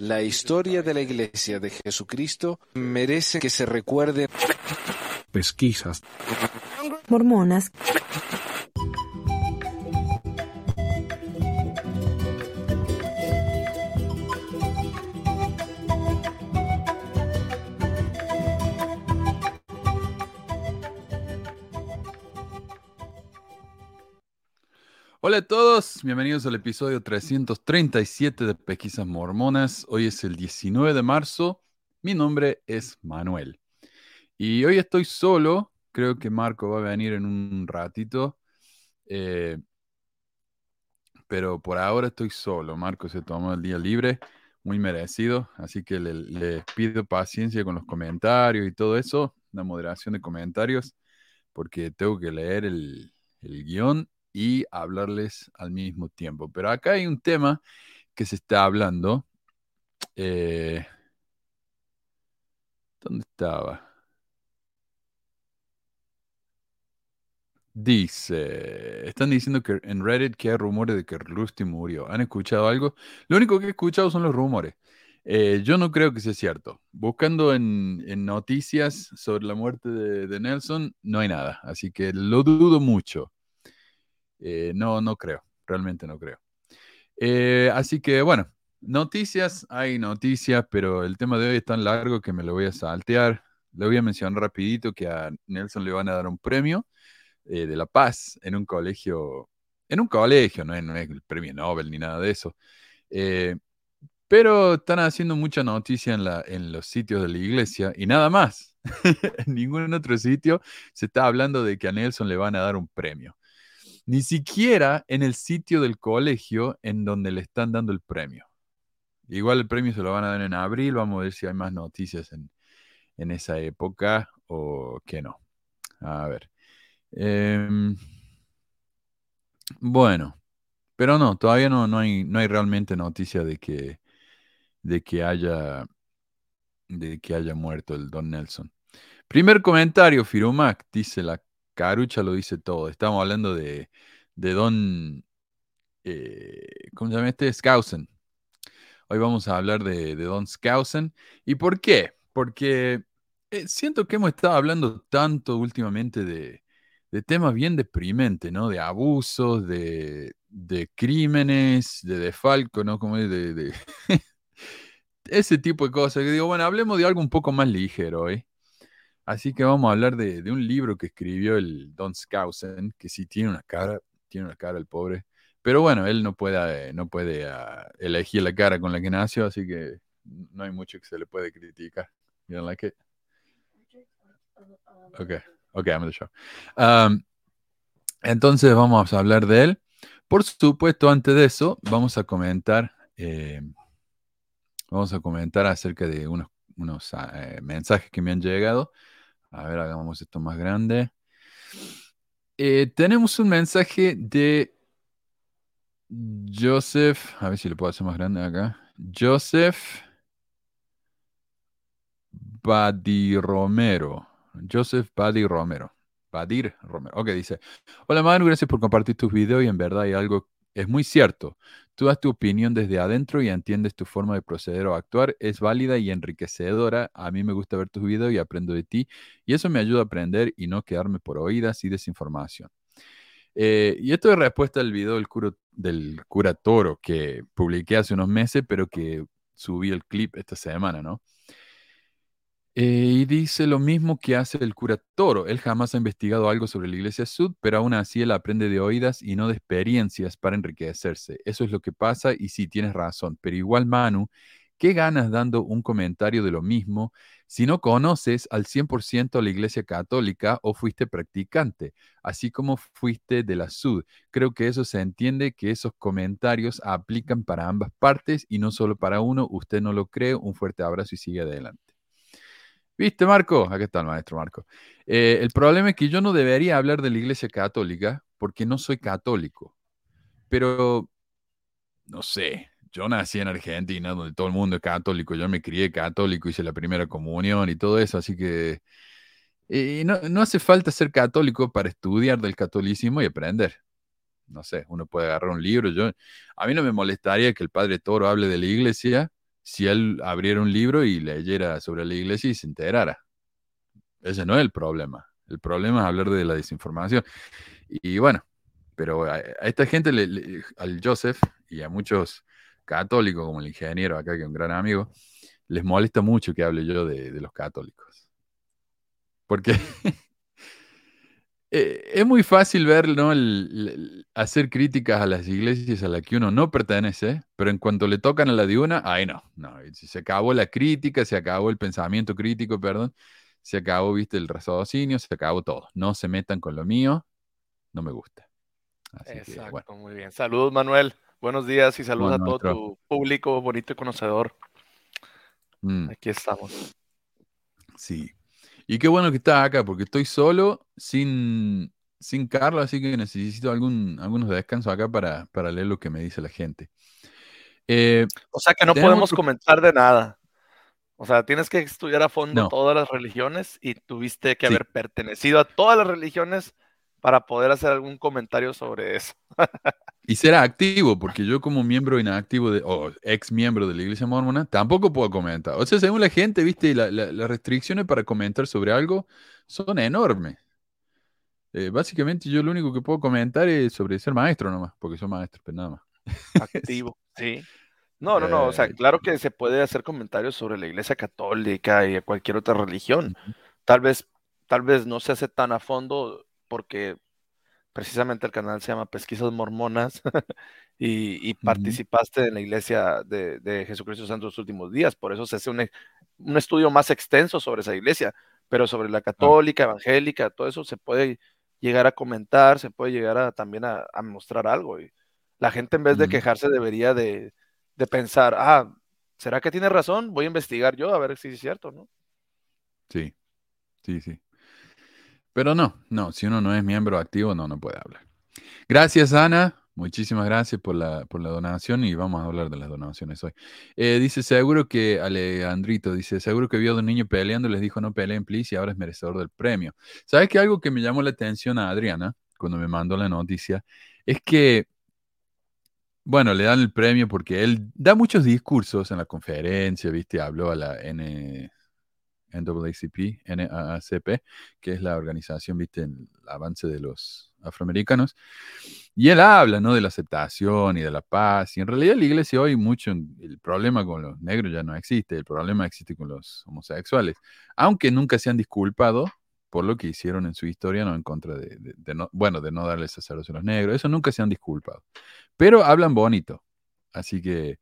La historia de la Iglesia de Jesucristo merece que se recuerde. Pesquisas. Mormonas. Hola a todos, bienvenidos al episodio 337 de Pesquisas Mormonas. Hoy es el 19 de marzo. Mi nombre es Manuel. Y hoy estoy solo. Creo que Marco va a venir en un ratito. eh, pero por ahora estoy solo. Marco se tomó el día libre, muy merecido. Así que le, le pido paciencia con los comentarios y todo eso, la moderación de comentarios, porque tengo que leer el, el guion y hablarles al mismo tiempo. Pero acá hay un tema que se está hablando. eh, ¿dónde estaba? Dice, están diciendo que en Reddit que hay rumores de que Rusty murió. ¿Han escuchado algo? Lo único que he escuchado son los rumores. Eh, yo no creo que sea cierto. Buscando en, noticias sobre la muerte de Nelson, no hay nada. Así que lo dudo mucho. Eh, no, no creo. Realmente no creo. Eh, así que bueno, noticias, hay noticias, pero el tema de hoy es tan largo que me lo voy a saltear. Le voy a mencionar rapidito que a Nelson le van a dar un premio eh, de la paz en un colegio, en un colegio, no es, no el premio Nobel ni nada de eso. Pero están haciendo mucha noticia en, en los sitios de la iglesia y nada más. en ningún otro sitio se está hablando de que a Nelson le van a dar un premio. Ni siquiera en el sitio del colegio en donde le están dando el premio. Igual el premio se lo van a dar en abril, vamos a ver si hay más noticias en, en esa época o que no. A ver. Em, bueno, pero no, todavía no, no hay, no hay realmente noticia de que, de que haya, de que haya muerto el Don Nelson. Primer comentario, Firumac, dice la carucha lo dice todo. Estamos hablando de, Don, eh, ¿cómo se llama este? Skousen. Hoy vamos a hablar de, Don Skousen. ¿Y por qué? Porque eh, siento que hemos estado hablando tanto últimamente de, temas bien deprimentes, ¿no? De abusos, de, crímenes, de defalco, ¿no? Como de, ese tipo de cosas. Que digo, bueno, hablemos de algo un poco más ligero hoy. Así que vamos a hablar de, un libro que escribió el Don Skousen, que sí tiene una cara, tiene una cara el pobre. Pero bueno, él no puede, no puede ah, elegir la cara con la que nació, así que no hay mucho que se le puede criticar. You don't like? Okay, okay, I'm the show. Um, entonces vamos a hablar de él. Por supuesto, antes de eso, vamos a comentar, eh, vamos a comentar acerca de unos, unos eh, mensajes que me han llegado. A ver, hagamos esto más grande. Eh, tenemos un mensaje de Joseph, a ver si lo puedo hacer más grande acá. Joseph Badir Romero. Joseph Badir Romero. Badir Romero. Ok, dice. Hola Manu, gracias por compartir tus videos y en verdad hay algo, es muy cierto. Tú das tu opinión desde adentro y entiendes tu forma de proceder o actuar. Es válida y enriquecedora. A mí me gusta ver tus videos y aprendo de ti. Y eso me ayuda a aprender y no quedarme por oídas y desinformación. Eh, y esto es respuesta al video del, curo- del cura Toro que publiqué hace unos meses, pero que subí el clip esta semana, ¿no? Eh, y dice lo mismo que hace el cura Toro. Él jamás ha investigado algo sobre la Iglesia Sud, pero aún así él aprende de oídas y no de experiencias para enriquecerse. Eso es lo que pasa y sí, tienes razón. Pero igual, Manu, ¿qué ganas dando un comentario de lo mismo si no conoces al 100% a la Iglesia Católica o fuiste practicante, así como fuiste de la Sud? Creo que eso se entiende que esos comentarios aplican para ambas partes y no solo para uno. Usted no lo cree. Un fuerte abrazo y sigue adelante. ¿Viste, Marco? Aquí está el maestro Marco. Eh, el problema es que yo no debería hablar de la Iglesia Católica porque no soy católico. Pero, no sé, yo nací en Argentina, donde todo el mundo es católico. Yo me crié católico, hice la primera comunión y todo eso, así que eh, no, no hace falta ser católico para estudiar del catolicismo y aprender. No sé, uno puede agarrar un libro. Yo, a mí no me molestaría que el padre Toro hable de la iglesia, si él abriera un libro y leyera sobre la iglesia y se enterara. Ese no es el problema. El problema es hablar de la desinformación. Y bueno, pero a, esta gente, al Joseph y a muchos católicos, como el ingeniero acá, que es un gran amigo, les molesta mucho que hable yo de, de los católicos. Porque Eh, es muy fácil ver, ¿no? hacer críticas a las iglesias a las que uno no pertenece, pero en cuanto le tocan a la de una, ay no, no, se acabó la crítica, se acabó el pensamiento crítico, perdón, se acabó, viste, el raciocinio, se acabó todo. No se metan con lo mío, no me gusta. Exacto, muy bien. Saludos, Manuel. Buenos días y saludos a todo tu público bonito y conocedor. Mm. Aquí estamos. Sí. Y qué bueno que estás acá, porque estoy solo, sin, sin Carlos, así que necesito algún, algunos descansos acá para, para leer lo que me dice la gente. Eh, o sea que no podemos comentar de nada. O sea, tienes que estudiar a fondo todas las religiones y tuviste que haber pertenecido a todas las religiones para poder hacer algún comentario sobre eso. y ser activo, porque yo como miembro inactivo de, o ex miembro de la iglesia mormona, tampoco puedo comentar. O sea, según la gente, viste, las restricciones para comentar sobre algo son enormes. Eh, básicamente yo lo único que puedo comentar es sobre ser maestro nomás, porque soy maestro, pero nada más. Activo, sí. No, no, no, o sea, eh, claro que se puede hacer comentarios sobre la iglesia católica y cualquier otra religión. Tal vez, tal vez no se hace tan a fondo porque precisamente el canal se llama Pesquisas Mormonas y, participaste en la iglesia de, Jesucristo Santo los últimos días, por eso se hace un, un, estudio más extenso sobre esa iglesia, pero sobre la católica, evangélica, todo eso se puede llegar a comentar, se puede llegar a también a, mostrar algo. Y la gente en vez de quejarse debería de, de, pensar, ah, ¿será que tiene razón? Voy a investigar yo a ver si es cierto, ¿no? Sí, sí, sí. Pero no, no, si uno no es miembro activo, no, no puede hablar. Gracias, Ana. Muchísimas gracias por la, por la donación y vamos a hablar de las donaciones hoy. Eh, dice, seguro que, Alejandrito, dice, seguro que vio a un niño peleando, les dijo no peleen, please, y ahora es merecedor del premio. ¿Sabes que algo que me llamó la atención a Adriana cuando me mandó la noticia? Es que, bueno, le dan el premio porque él da muchos discursos en la conferencia, ¿viste? Habló a la N, NAACP, NAACP, que es la organización, viste, el avance de los afroamericanos. Y él habla, ¿no? De la aceptación y de la paz. Y en realidad la iglesia hoy mucho, el problema con los negros ya no existe, el problema existe con los homosexuales. Aunque nunca se han disculpado por lo que hicieron en su historia, no en contra de, no, bueno, de no darles sacerdotes a los negros. Eso nunca se han disculpado. Pero hablan bonito. Así que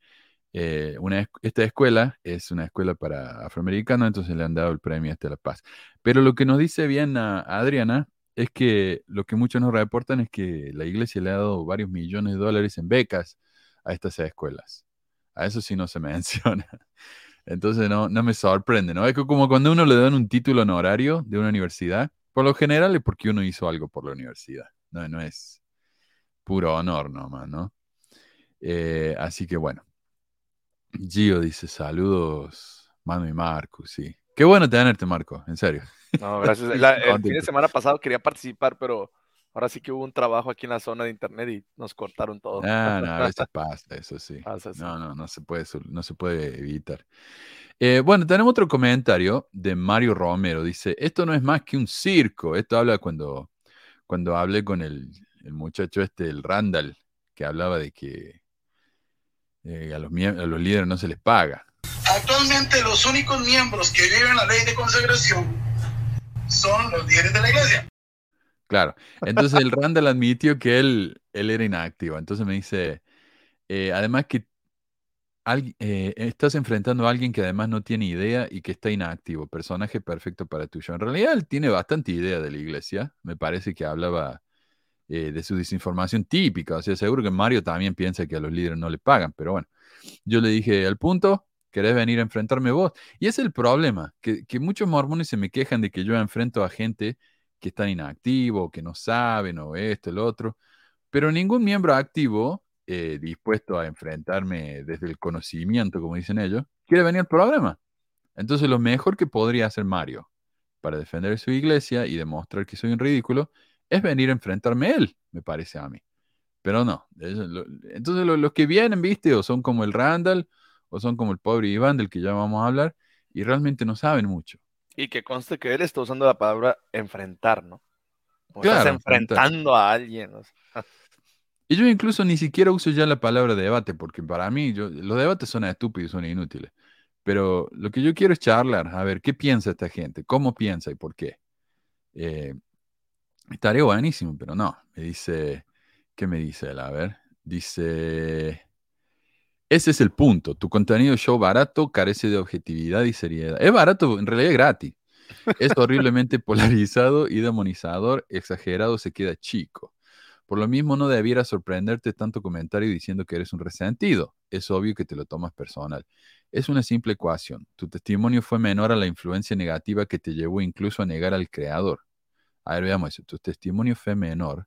eh, una, esta escuela es una escuela para afroamericanos, entonces le han dado el premio este a la paz. Pero lo que nos dice bien Adriana es que lo que muchos nos reportan es que la iglesia le ha dado varios millones de dólares en becas a estas escuelas. A eso sí no se menciona. Entonces no, no me sorprende, ¿no? Es como cuando uno le dan un título honorario de una universidad, por lo general es porque uno hizo algo por la universidad. No, no es puro honor nomás, ¿no? Eh, así que bueno. Gio dice, saludos, Manu y Marco, sí. Qué bueno tenerte, Marco, en serio. No, gracias. el fin de semana pasado quería participar, pero ahora sí que hubo un trabajo aquí en la zona de internet y nos cortaron todo. Ah, no, a veces pasa, eso sí. No, no, no se puede, no se puede evitar. Eh, bueno, tenemos otro comentario de Mario Romero. Dice, esto no es más que un circo. Esto habla cuando, cuando hablé con el, el muchacho este, el Randall, que hablaba de que eh, a, los, a los líderes no se les paga. Actualmente los únicos miembros que viven la ley de consagración son los líderes de la iglesia. Claro, entonces el Randall admitió que él, él era inactivo. Entonces me dice, eh, además que eh, estás enfrentando a alguien que además no tiene idea y que está inactivo, personaje perfecto para tuyo. En realidad él tiene bastante idea de la iglesia, me parece que hablaba eh, de su desinformación típica. O sea, seguro que Mario también piensa que a los líderes no le pagan, pero bueno, yo le dije, al punto, ¿querés venir a enfrentarme vos? Y es el problema, que, muchos mormones se me quejan de que yo enfrento a gente que están inactivo, que no saben, o esto, el otro, pero ningún miembro activo eh, dispuesto a enfrentarme desde el conocimiento, como dicen ellos, quiere venir al programa. Entonces, lo mejor que podría hacer Mario para defender su iglesia y demostrar que soy un ridículo es venir a enfrentarme a él, me parece a mí. Pero no. Entonces los que vienen, viste, o son como el Randall, o son como el pobre Iván del que ya vamos a hablar y realmente no saben mucho. Y que conste que él está usando la palabra enfrentar, ¿no? O Claro, estás enfrentar. enfrentando a alguien. o sea. Y yo incluso ni siquiera uso ya la palabra debate, porque para mí yo, los debates son estúpidos, son inútiles. Pero lo que yo quiero es charlar, a ver, ¿qué piensa esta gente? ¿Cómo piensa y por qué? Eh, estaría buenísimo, pero no. Me dice, ¿qué me dice él? A ver, dice, ese es el punto. Tu contenido show barato carece de objetividad y seriedad. Es barato, en realidad es gratis. Es horriblemente polarizado y demonizador, exagerado, se queda chico. Por lo mismo, no debiera sorprenderte tanto comentario diciendo que eres un resentido. Es obvio que te lo tomas personal. Es una simple ecuación. Tu testimonio fue menor a la influencia negativa que te llevó incluso a negar al creador. A ver, veamos eso. Tu testimonio fue menor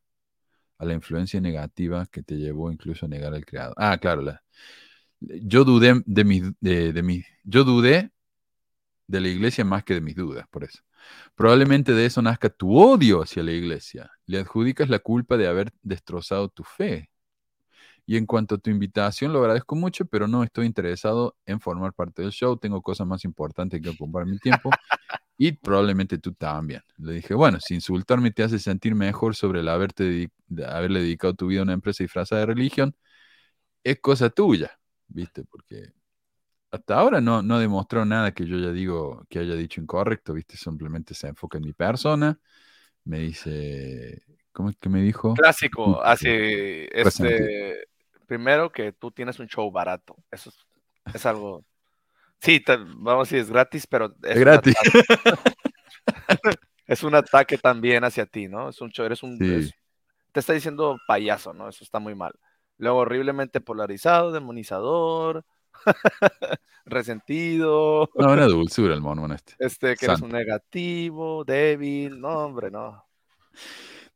a la influencia negativa que te llevó incluso a negar al creador. Ah, claro. la- yo dudé de mis, de, de yo dudé de la iglesia más que de mis dudas, por eso. Probablemente de eso nazca tu odio hacia la iglesia. Le adjudicas la culpa de haber destrozado tu fe. Y en cuanto a tu invitación, lo agradezco mucho, pero no estoy interesado en formar parte del show. Tengo cosas más importantes que ocupar mi tiempo. Y probablemente tú también. Le dije, bueno, si insultarme te hace sentir mejor sobre el haberte de haberle dedicado tu vida a una empresa disfrazada de religión, es cosa tuya, ¿viste? Porque hasta ahora no, no demostró nada que yo ya digo que haya dicho incorrecto, ¿viste? Simplemente se enfoca en mi persona. Me dice, ¿cómo es que me dijo? Clásico, Sí, así, este, primero que tú tienes un show barato. Eso es, es algo. Sí, vamos a decir, es gratis, pero es, gratis. es un ataque también hacia ti, ¿no? Es un eres un. Sí. es- te está diciendo payaso, ¿no? Eso está muy mal. Luego, horriblemente polarizado, demonizador, resentido, No, una dulzura el mono este. este, que eres Santo. un negativo, débil. No, hombre, no.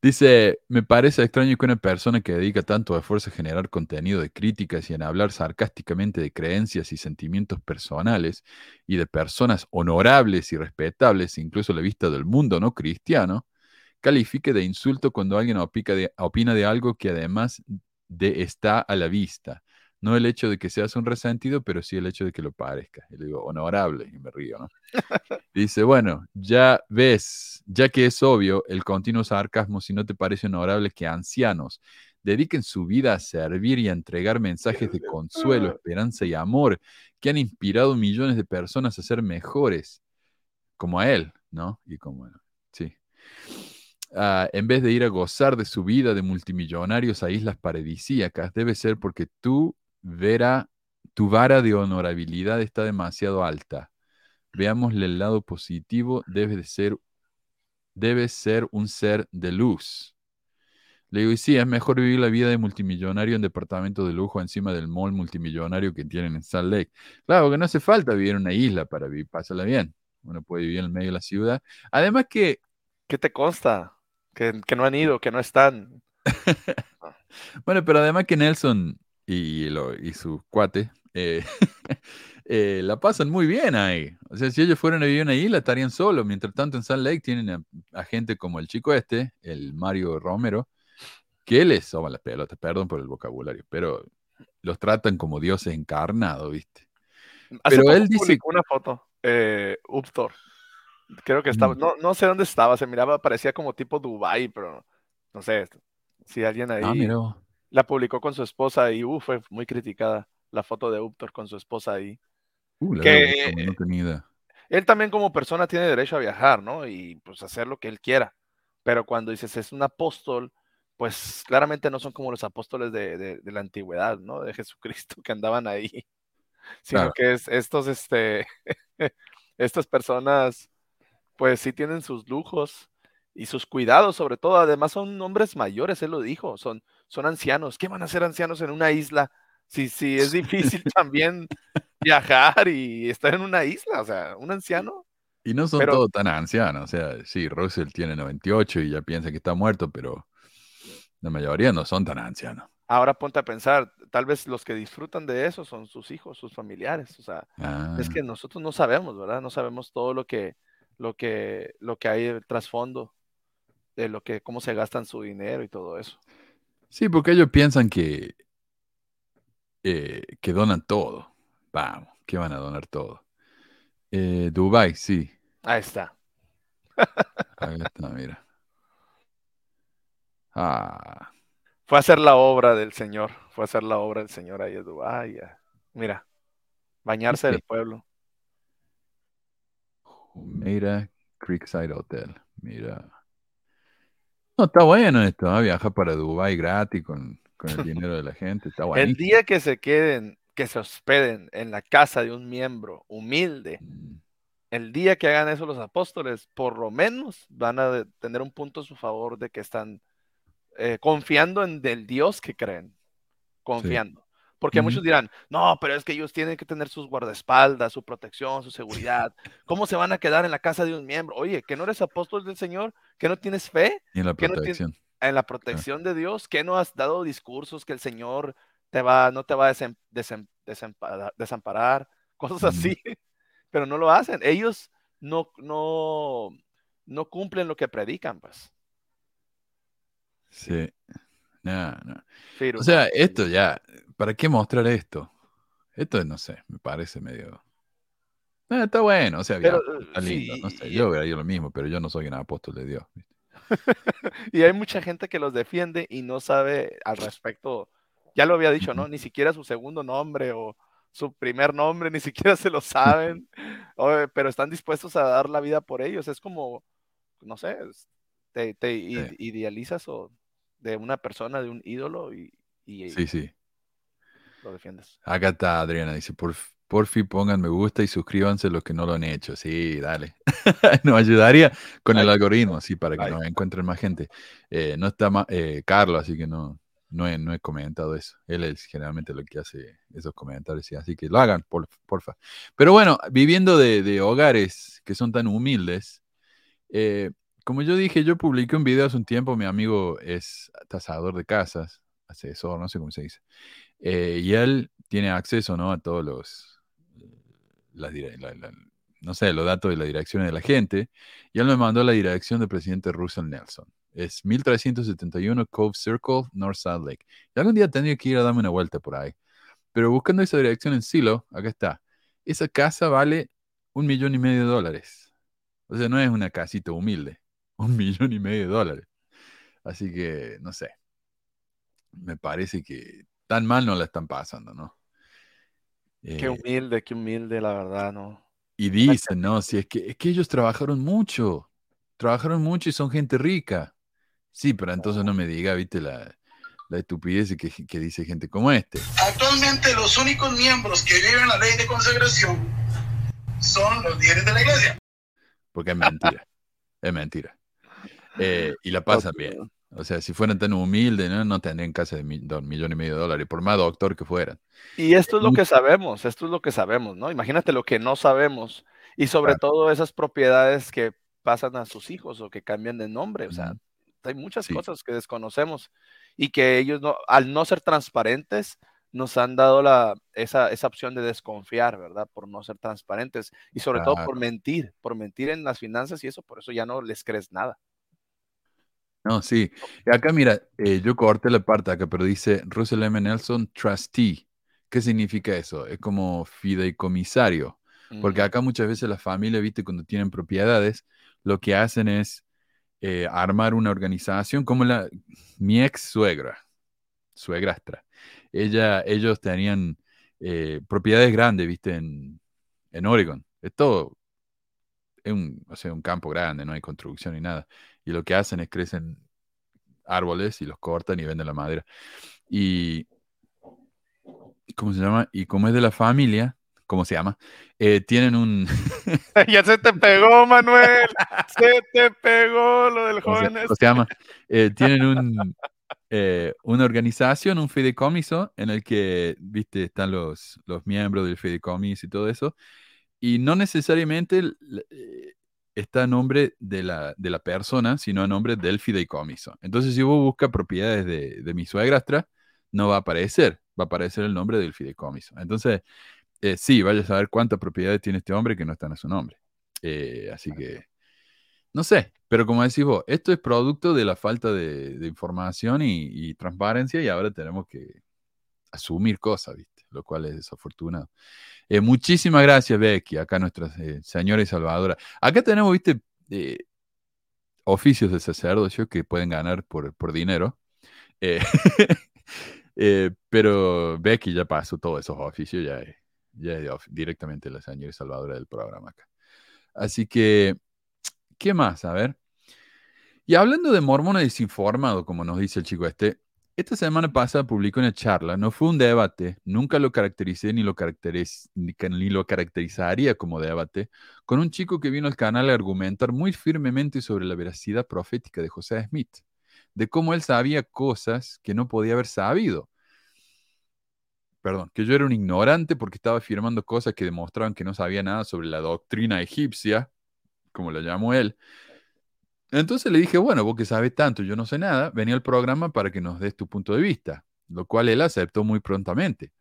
Dice, me parece extraño que una persona que dedica tanto esfuerzo a generar contenido de críticas y en hablar sarcásticamente de creencias y sentimientos personales y de personas honorables y respetables, incluso a la vista del mundo no cristiano, califique de insulto cuando alguien de- opina de algo que además de está a la vista. No el hecho de que seas un resentido, pero sí el hecho de que lo parezca. Y le digo, honorable, y me río, ¿no? Dice, bueno, ya ves, ya que es obvio el continuo sarcasmo, si no te parece honorable que ancianos dediquen su vida a servir y a entregar mensajes de consuelo, esperanza y amor que han inspirado millones de personas a ser mejores, como a él, ¿no? Y como, sí. Ah, en vez de ir a gozar de su vida de multimillonarios a islas paradisíacas, debe ser porque tú, Vera, tu vara de honorabilidad está demasiado alta. Veámosle el lado positivo, debe de ser, debe ser un ser de luz. Le digo, y sí, es mejor vivir la vida de multimillonario en departamento de lujo encima del mall multimillonario que tienen en Salt Lake. Claro, que no hace falta vivir en una isla para vivir, pásala bien. Uno puede vivir en el medio de la ciudad. Además que, ¿Qué te consta? Que, que no han ido, que no están. bueno, pero además que Nelson y, lo- y su cuate eh, eh, la pasan muy bien ahí. O sea, si ellos fueran a vivir en una isla, estarían solos. Mientras tanto, en Salt Lake tienen a, a gente como el chico este, el Mario Romero, que les soban las pelotas, perdón por el vocabulario, pero los tratan como dioses encarnados, ¿viste? Hace Pero él dice- una foto, eh, Uptor. Creo que estaba, Mm. no, no sé dónde estaba, se miraba, parecía como tipo Dubai, pero no sé si alguien ahí Ah, mira. La publicó con su esposa y uh, fue muy criticada la foto de Uptor con su esposa ahí. Uh, la Que- verdad, como no tenía idea. Él también como persona tiene derecho a viajar, ¿no? Y pues hacer lo que él quiera. Pero cuando dices es un apóstol, pues claramente no son como los apóstoles de, de- de la antigüedad, ¿no? De Jesucristo que andaban ahí. Sino Claro. que es estos, este, estas personas, pues sí tienen sus lujos y sus cuidados, sobre todo. Además son hombres mayores, él lo dijo, son, son ancianos. ¿Qué van a hacer ancianos en una isla? Si, si es difícil también viajar y estar en una isla, o sea, un anciano. Y no son Pero- todos tan ancianos. O sea, sí, Russell tiene 98 y ya piensa que está muerto, pero la mayoría no son tan ancianos. Ahora ponte a pensar, tal vez los que disfrutan de eso son sus hijos, sus familiares. O sea, Ah, es que nosotros no sabemos, ¿verdad? No sabemos todo lo que, lo que, lo que hay el trasfondo de lo que, cómo se gastan su dinero y todo eso. Sí, porque ellos piensan que, eh, que donan todo. Vamos, que van a donar todo. Eh, Dubai, sí. Ahí está. Ahí está, mira. Ah, Fue a hacer la obra del Señor. Fue a hacer la obra del Señor ahí en Dubái. Mira, bañarse del pueblo. mira, Creekside Hotel. Mira. No, está bueno esto, ¿ah? Viajar para Dubai gratis con, con el dinero de la gente. Está El día que se queden, que se hospeden en la casa de un miembro humilde, el día que hagan eso los apóstoles, por lo menos van a tener un punto a su favor de que están eh, confiando en el Dios que creen, confiando. Porque muchos dirán, no, pero es que ellos tienen que tener sus guardaespaldas, su protección, su seguridad. ¿Cómo se van a quedar en la casa de un miembro? Oye, ¿que no eres apóstol del Señor? ¿Que no tienes fe Y en la ¿Qué no tiene- protección. en la protección de Dios? ¿Que no has dado discursos que el Señor te va, no te va a desem- desem- desamparar, desamparar? Cosas así, pero no lo hacen. Ellos no, no, no cumplen lo que predican, pues. Sí. No, no. Firu, O sea, no. esto ya, ¿para qué mostrar esto? Esto no sé, me parece medio. Eh, está bueno, o sea, Pero, eh, está lindo, sí, no sé, yo ido lo mismo, pero yo no soy un apóstol de Dios. Y hay mucha gente que los defiende y no sabe al respecto. Ya lo había dicho, ¿no? Ni siquiera su segundo nombre o su primer nombre, ni siquiera se lo saben, pero están dispuestos a dar la vida por ellos. Es como, no sé, te, te Sí. idealizas o de una persona, de un ídolo y, y Sí, sí. lo defiendes. Acá está Adriana, dice, por, por fin pongan me gusta y suscríbanse los que no lo han hecho. Sí, dale. Nos ayudaría con el algoritmo, sí, para que Like. nos encuentren más gente. Eh, no está eh, Carlos, así que no, no, he, no he comentado eso. Él es generalmente lo que hace esos comentarios, sí, así que lo hagan, por, porfa. Pero bueno, viviendo de, de hogares que son tan humildes, eh, como yo dije, yo publiqué un video hace un tiempo, mi amigo es tasador de casas, asesor, no sé cómo se dice. Eh, y él tiene acceso ¿no? a todos los, las no sé, los datos de la dirección de la gente. Y él me mandó la dirección del presidente Russell Nelson. Es 1371 Cove Circle, North Salt Lake. Y algún día tendría que ir a darme una vuelta por ahí. Pero buscando esa dirección en Silo, acá está. Esa casa vale un millón y medio de dólares. O sea, no es una casita humilde. Un millón y medio de dólares. Así que, no sé. Me parece que tan mal no la están pasando, ¿no? Qué Eh, humilde, qué humilde, la verdad, ¿no? y dicen, no, si es que, es que ellos trabajaron mucho, trabajaron mucho y son gente rica. Sí, pero entonces no me diga, viste, la, la estupidez que, que dice gente como este. Actualmente los únicos miembros que viven la ley de consagración son los líderes de la iglesia. Porque es mentira, es mentira. Eh, y la pasan bien. O sea, si fueran tan humildes, no, no tendrían casa de mi- do- millón y medio de dólares, por más doctor que fueran. Y esto es lo que sabemos, esto es lo que sabemos, ¿no? Imagínate lo que no sabemos y sobre Claro. todo esas propiedades que pasan a sus hijos o que cambian de nombre, o sea, hay muchas Sí. cosas que desconocemos y que ellos no, al no ser transparentes nos han dado la, esa, esa opción de desconfiar, ¿verdad? Por no ser transparentes y sobre todo por Claro. mentir, por mentir en las finanzas y eso, por eso ya no les crees nada. No, sí. Y acá mira, eh, yo corté la parte acá, pero dice Russell M. Nelson Trustee. ¿Qué significa eso? Es como fideicomisario. Porque acá muchas veces las familias, viste, cuando tienen propiedades, lo que hacen es eh, armar una organización como la, mi ex suegra, suegrastra. Ella, ellos tenían eh, propiedades grandes, viste, en, en Oregon. Es todo, es un, o sea, un campo grande, no hay construcción ni nada. Y lo que hacen es crecen árboles y los cortan y venden la madera. Y, ¿cómo se llama? Y como es de la familia, ¿cómo se llama? Eh, tienen un, ya se te pegó, Manuel, se te pegó lo del ¿cómo se, joven. cómo este. se llama? Eh, tienen un, eh, una organización, un fideicomiso, en el que, viste, están los, los miembros del fideicomiso y todo eso, y no necesariamente eh, está a nombre de la, de la persona, sino a nombre del fideicomiso. Entonces, si vos buscas propiedades de, de mi suegrastra, no va a aparecer, va a aparecer el nombre del fideicomiso. Entonces, eh, sí, vaya a saber cuántas propiedades tiene este hombre que no están a su nombre. Eh, así que, no sé, pero como decís vos, esto es producto de la falta de, de información y, y transparencia y ahora tenemos que asumir cosas, ¿viste? lo cual es desafortunado. Eh, muchísimas gracias, Becky, acá nuestra eh, señora y salvadora. Acá tenemos, viste, eh, oficios de sacerdocio que pueden ganar por, por dinero. pero Becky ya pasó todos esos oficios, ya, ya directamente la señora y salvadora del programa acá. Así que, ¿qué más? A ver. Y hablando de mormones desinformado, como nos dice el chico este, esta semana pasada publicó una charla, no fue un debate, nunca lo caractericé ni lo, ni lo caracterizaría como debate, con un chico que vino al canal a argumentar muy firmemente sobre la veracidad profética de José Smith, de cómo él sabía cosas que no podía haber sabido. Perdón, que yo era un ignorante porque estaba afirmando cosas que demostraban que no sabía nada sobre la doctrina egipcia, como la llamó él, entonces le dije, bueno, vos que sabes tanto, yo no sé nada, venía al programa para que nos des tu punto de vista, lo cual él aceptó muy prontamente.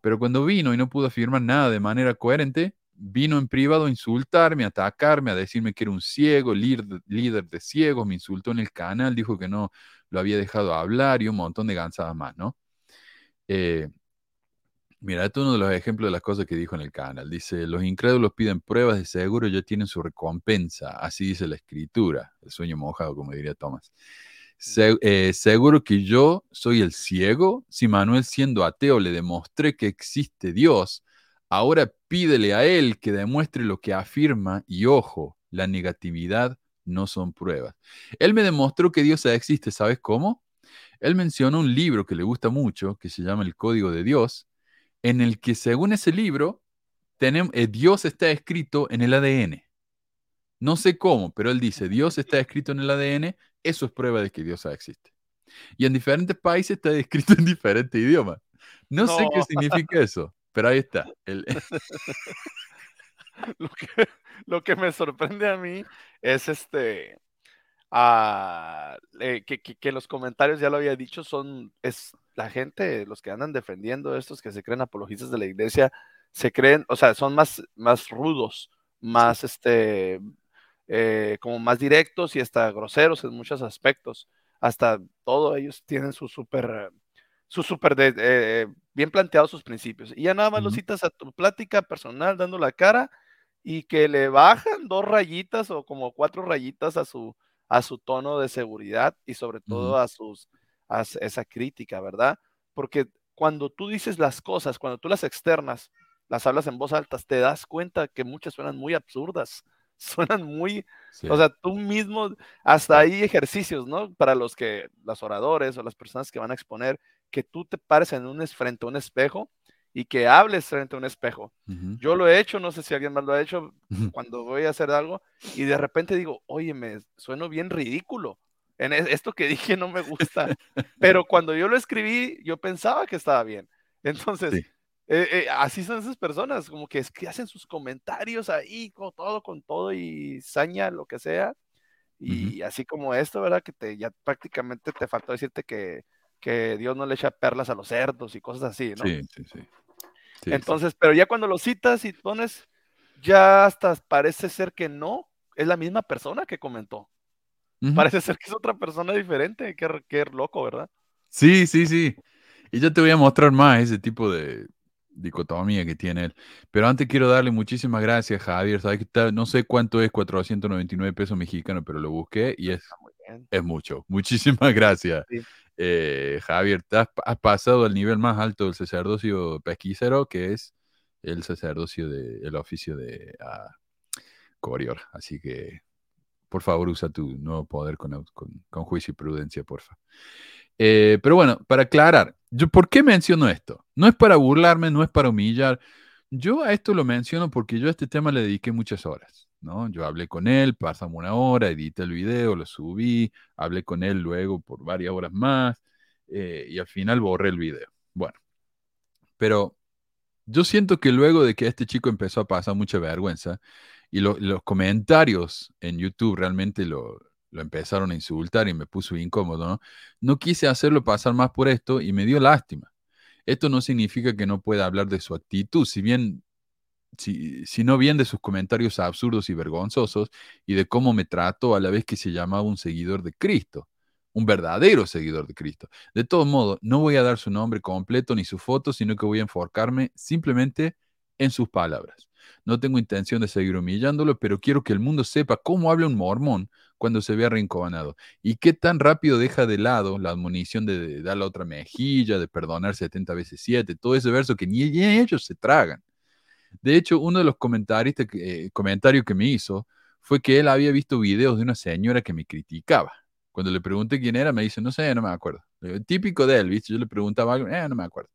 Pero cuando vino y no pudo afirmar nada de manera coherente, vino en privado a insultarme, a atacarme, a decirme que era un ciego, líder de ciegos, me insultó en el canal, dijo que no lo había dejado hablar y un montón de gansadas más, ¿no? Eh, Mira, esto es uno de los ejemplos de las cosas que dijo en el canal. Dice, los incrédulos piden pruebas de seguro, ya tienen su recompensa. Así dice la escritura. El sueño mojado, como diría Tomás. Eh, seguro que yo soy el ciego. Si Manuel siendo ateo le demostré que existe Dios, ahora pídele a él que demuestre lo que afirma y ojo, la negatividad no son pruebas. Él me demostró que Dios existe, ¿sabes cómo? Él mencionó un libro que le gusta mucho, que se llama El Código de Dios, en el que según ese libro, tenemos, eh, Dios está escrito en el ADN. No sé cómo, pero él dice, Dios está escrito en el ADN, eso es prueba de que Dios existe. Y en diferentes países está escrito en diferentes idiomas. No, sé qué significa eso, pero ahí está. lo, que, lo, que, me sorprende a mí es este, eh, que, que, los comentarios, ya lo había dicho, son, es la gente, los que andan defendiendo estos que se creen apologistas de la iglesia, se creen, o sea, son más, más rudos, más, este, eh, como más directos y hasta groseros en muchos aspectos. Hasta todo, ellos tienen su súper, su súper eh, bien planteados sus principios. Y ya nada más lo citas a tu plática personal dando la cara y que le bajan dos rayitas o como cuatro rayitas a su, a su tono de seguridad y sobre todo a sus esa crítica, ¿verdad? Porque cuando tú dices las cosas, cuando tú las externas, las hablas en voz alta, te das cuenta que muchas suenan muy absurdas, suenan muy, o sea, tú mismo, hasta hay ejercicios, ¿no? Para los que, los oradores o las personas que van a exponer, que tú te pares en un, frente a un espejo y que hables frente a un espejo. Yo lo he hecho, no sé si alguien más lo ha hecho, cuando voy a hacer algo y de repente digo, oye, me sueno bien ridículo en esto que dije no me gusta, pero cuando yo lo escribí, yo pensaba que estaba bien. Entonces, eh, eh, así son esas personas, como que, es que hacen sus comentarios ahí, con todo, con todo, y saña lo que sea. Y así como esto, ¿verdad? Que te, ya prácticamente te faltó decirte que, que Dios no le echa perlas a los cerdos y cosas así, ¿no? Sí, sí, sí. Entonces, pero ya cuando lo citas y pones, ya hasta parece ser que no, es la misma persona que comentó. Parece ser que es otra persona diferente. Qué, qué loco, ¿verdad? Sí, sí, sí. Y yo te voy a mostrar más ese tipo de dicotomía que tiene él. Pero antes quiero darle muchísimas gracias, Javier. ¿Sabes que no sé cuánto es 499 pesos mexicanos, pero lo busqué y es, es mucho. Muchísimas gracias. Eh, Javier, has, pasado al nivel más alto del sacerdocio pesquisero, que es el sacerdocio del oficio de uh, Corior. Así que por favor, usa tu nuevo poder con, con, juicio y prudencia, porfa. Eh, pero bueno, para aclarar, yo, ¿por qué menciono esto? No es para burlarme, no es para humillar. Yo a esto lo menciono porque yo a este tema le dediqué muchas horas, ¿no? Yo hablé con él, pasamos una hora, edité el video, lo subí, hablé con él luego por varias horas más eh, y al final borré el video. Bueno, pero yo siento que luego de que este chico empezó a pasar mucha vergüenza, y los comentarios en YouTube realmente lo, empezaron a insultar y me puso incómodo, ¿no? No quise hacerlo pasar más por esto y me dio lástima. Esto no significa que no pueda hablar de su actitud, si bien, si, no bien de sus comentarios absurdos y vergonzosos y de cómo me trató a la vez que se llamaba un seguidor de Cristo. un verdadero seguidor de Cristo. De todos modos, no voy a dar su nombre completo ni su foto, sino que voy a enfocarme simplemente en sus palabras. No tengo intención de seguir humillándolo, pero quiero que el mundo sepa cómo habla un mormón cuando se ve arrinconado y qué tan rápido deja de lado la admonición de, dar la otra mejilla, de perdonar 70 veces 7, todo ese verso que ni, ellos se tragan. De hecho, uno de los comentarios eh, comentarios que me hizo fue que él había visto videos de una señora que me criticaba. Cuando le pregunté quién era, me dice, no sé, no me acuerdo. Típico de él. Yo le preguntaba eh, no me acuerdo.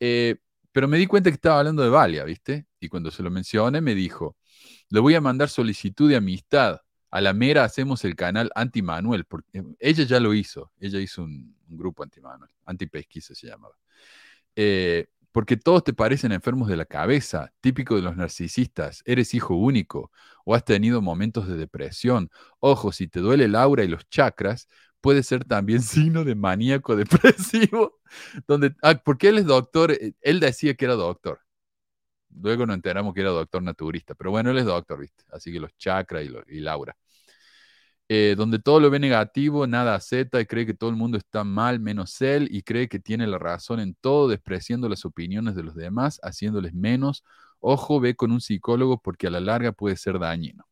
Eh, pero me di cuenta que estaba hablando de Valia, ¿viste? Y cuando se lo mencioné, me dijo, le voy a mandar solicitud de amistad. A la mera hacemos el canal anti-Manuel, porque ella ya lo hizo. Ella hizo un, grupo anti-Manuel, anti-pesquisa se llamaba. Eh, porque todos te parecen enfermos de la cabeza, típico de los narcisistas, eres hijo único o has tenido momentos de depresión. Ojo, si te duele el aura y los chakras, puede ser también signo de maníaco depresivo. Donde, ah, porque él es doctor, eh, él decía que era doctor. Luego nos enteramos que era doctor naturista, pero bueno, él es doctor, ¿viste? Así que los chakras y, y Laura. Eh, donde todo lo ve negativo, nada acepta y cree que todo el mundo está mal menos él y cree que tiene la razón en todo, despreciando las opiniones de los demás, haciéndoles menos. Ojo, ve con un psicólogo porque a la larga puede ser dañino.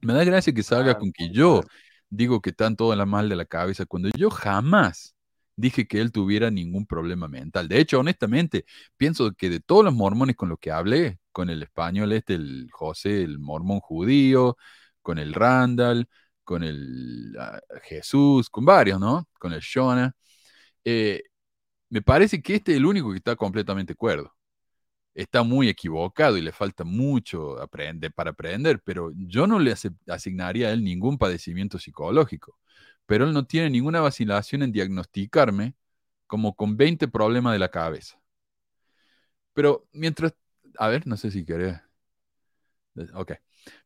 Me da gracia que salga con que yo digo que están todos en la mal de la cabeza, cuando yo jamás dije que él tuviera ningún problema mental. De hecho, honestamente, pienso que de todos los mormones con los que hablé, con el español este, el José, el mormón judío, con el Randall, con el ah, Jesús, con varios, ¿no? Con el Shona. Eh, me parece que este es el único que está completamente cuerdo está muy equivocado y le falta mucho aprender, para aprender, pero yo no le asignaría a él ningún padecimiento psicológico. Pero él no tiene ninguna vacilación en diagnosticarme como con 20 problemas de la cabeza. Pero mientras, a ver, no sé si querés. Ok.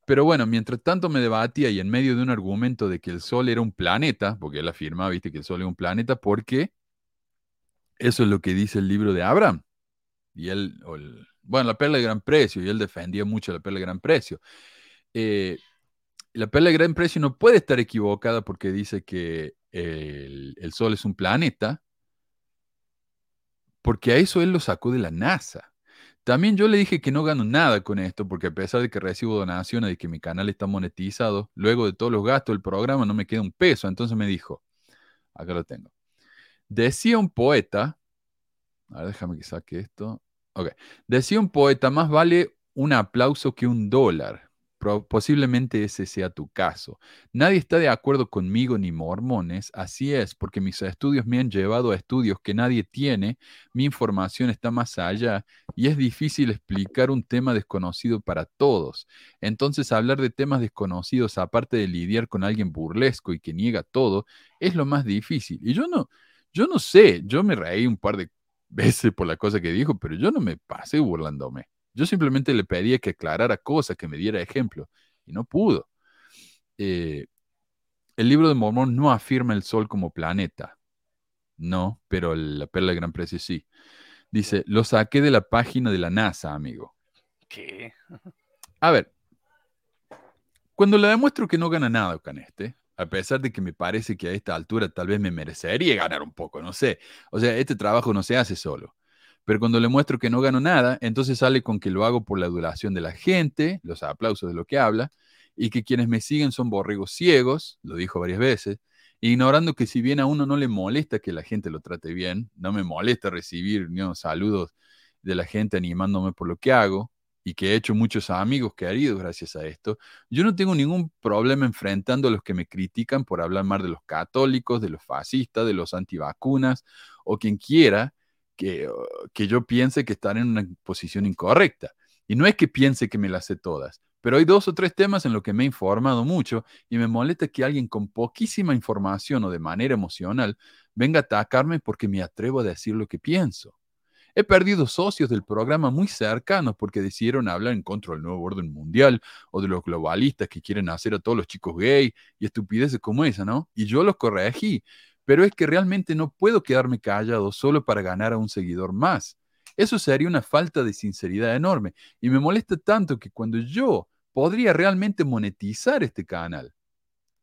Pero bueno, mientras tanto me debatía y en medio de un argumento de que el Sol era un planeta, porque él afirmaba, viste, que el Sol es un planeta, porque eso es lo que dice el libro de Abraham y él, bueno, la perla de gran precio, y él defendía mucho la perla de gran precio. Eh, la perla de gran precio no puede estar equivocada porque dice que el, Sol es un planeta, porque a eso él lo sacó de la NASA. También yo le dije que no gano nada con esto, porque a pesar de que recibo donaciones y que mi canal está monetizado, luego de todos los gastos del programa no me queda un peso. Entonces me dijo, acá lo tengo. Decía un poeta, a ver, déjame que saque esto. Ok. Decía un poeta, más vale un aplauso que un dólar. Posiblemente ese sea tu caso. Nadie está de acuerdo conmigo ni mormones, así es, porque mis estudios me han llevado a estudios que nadie tiene, mi información está más allá y es difícil explicar un tema desconocido para todos. Entonces hablar de temas desconocidos, aparte de lidiar con alguien burlesco y que niega todo, es lo más difícil. Y yo no, yo no sé, yo me reí un par de veces por la cosa que dijo, pero yo no me pasé burlándome. Yo simplemente le pedía que aclarara cosas, que me diera ejemplo, y no pudo. Eh, el libro de Mormón no afirma el Sol como planeta. No, pero la perla de gran precio sí. Dice, lo saqué de la página de la NASA, amigo. ¿Qué? A ver, cuando le demuestro que no gana nada con este, a pesar de que me parece que a esta altura tal vez me merecería ganar un poco, no sé. O sea, este trabajo no se hace solo. Pero cuando le muestro que no gano nada, entonces sale con que lo hago por la adulación de la gente, los aplausos de lo que habla, y que quienes me siguen son borregos ciegos, lo dijo varias veces, ignorando que si bien a uno no le molesta que la gente lo trate bien, no me molesta recibir saludos de la gente animándome por lo que hago, y que he hecho muchos amigos que herido gracias a esto, yo no tengo ningún problema enfrentando a los que me critican por hablar mal de los católicos, de los fascistas, de los antivacunas o quien quiera que, que yo piense que están en una posición incorrecta. Y no es que piense que me las sé todas, pero hay dos o tres temas en los que me he informado mucho y me molesta que alguien con poquísima información o de manera emocional venga a atacarme porque me atrevo a decir lo que pienso. He perdido socios del programa muy cercanos porque decidieron hablar en contra del nuevo orden mundial o de los globalistas que quieren hacer a todos los chicos gay y estupideces como esa, ¿no? Y yo los corregí, pero es que realmente no puedo quedarme callado solo para ganar a un seguidor más. Eso sería una falta de sinceridad enorme y me molesta tanto que cuando yo podría realmente monetizar este canal,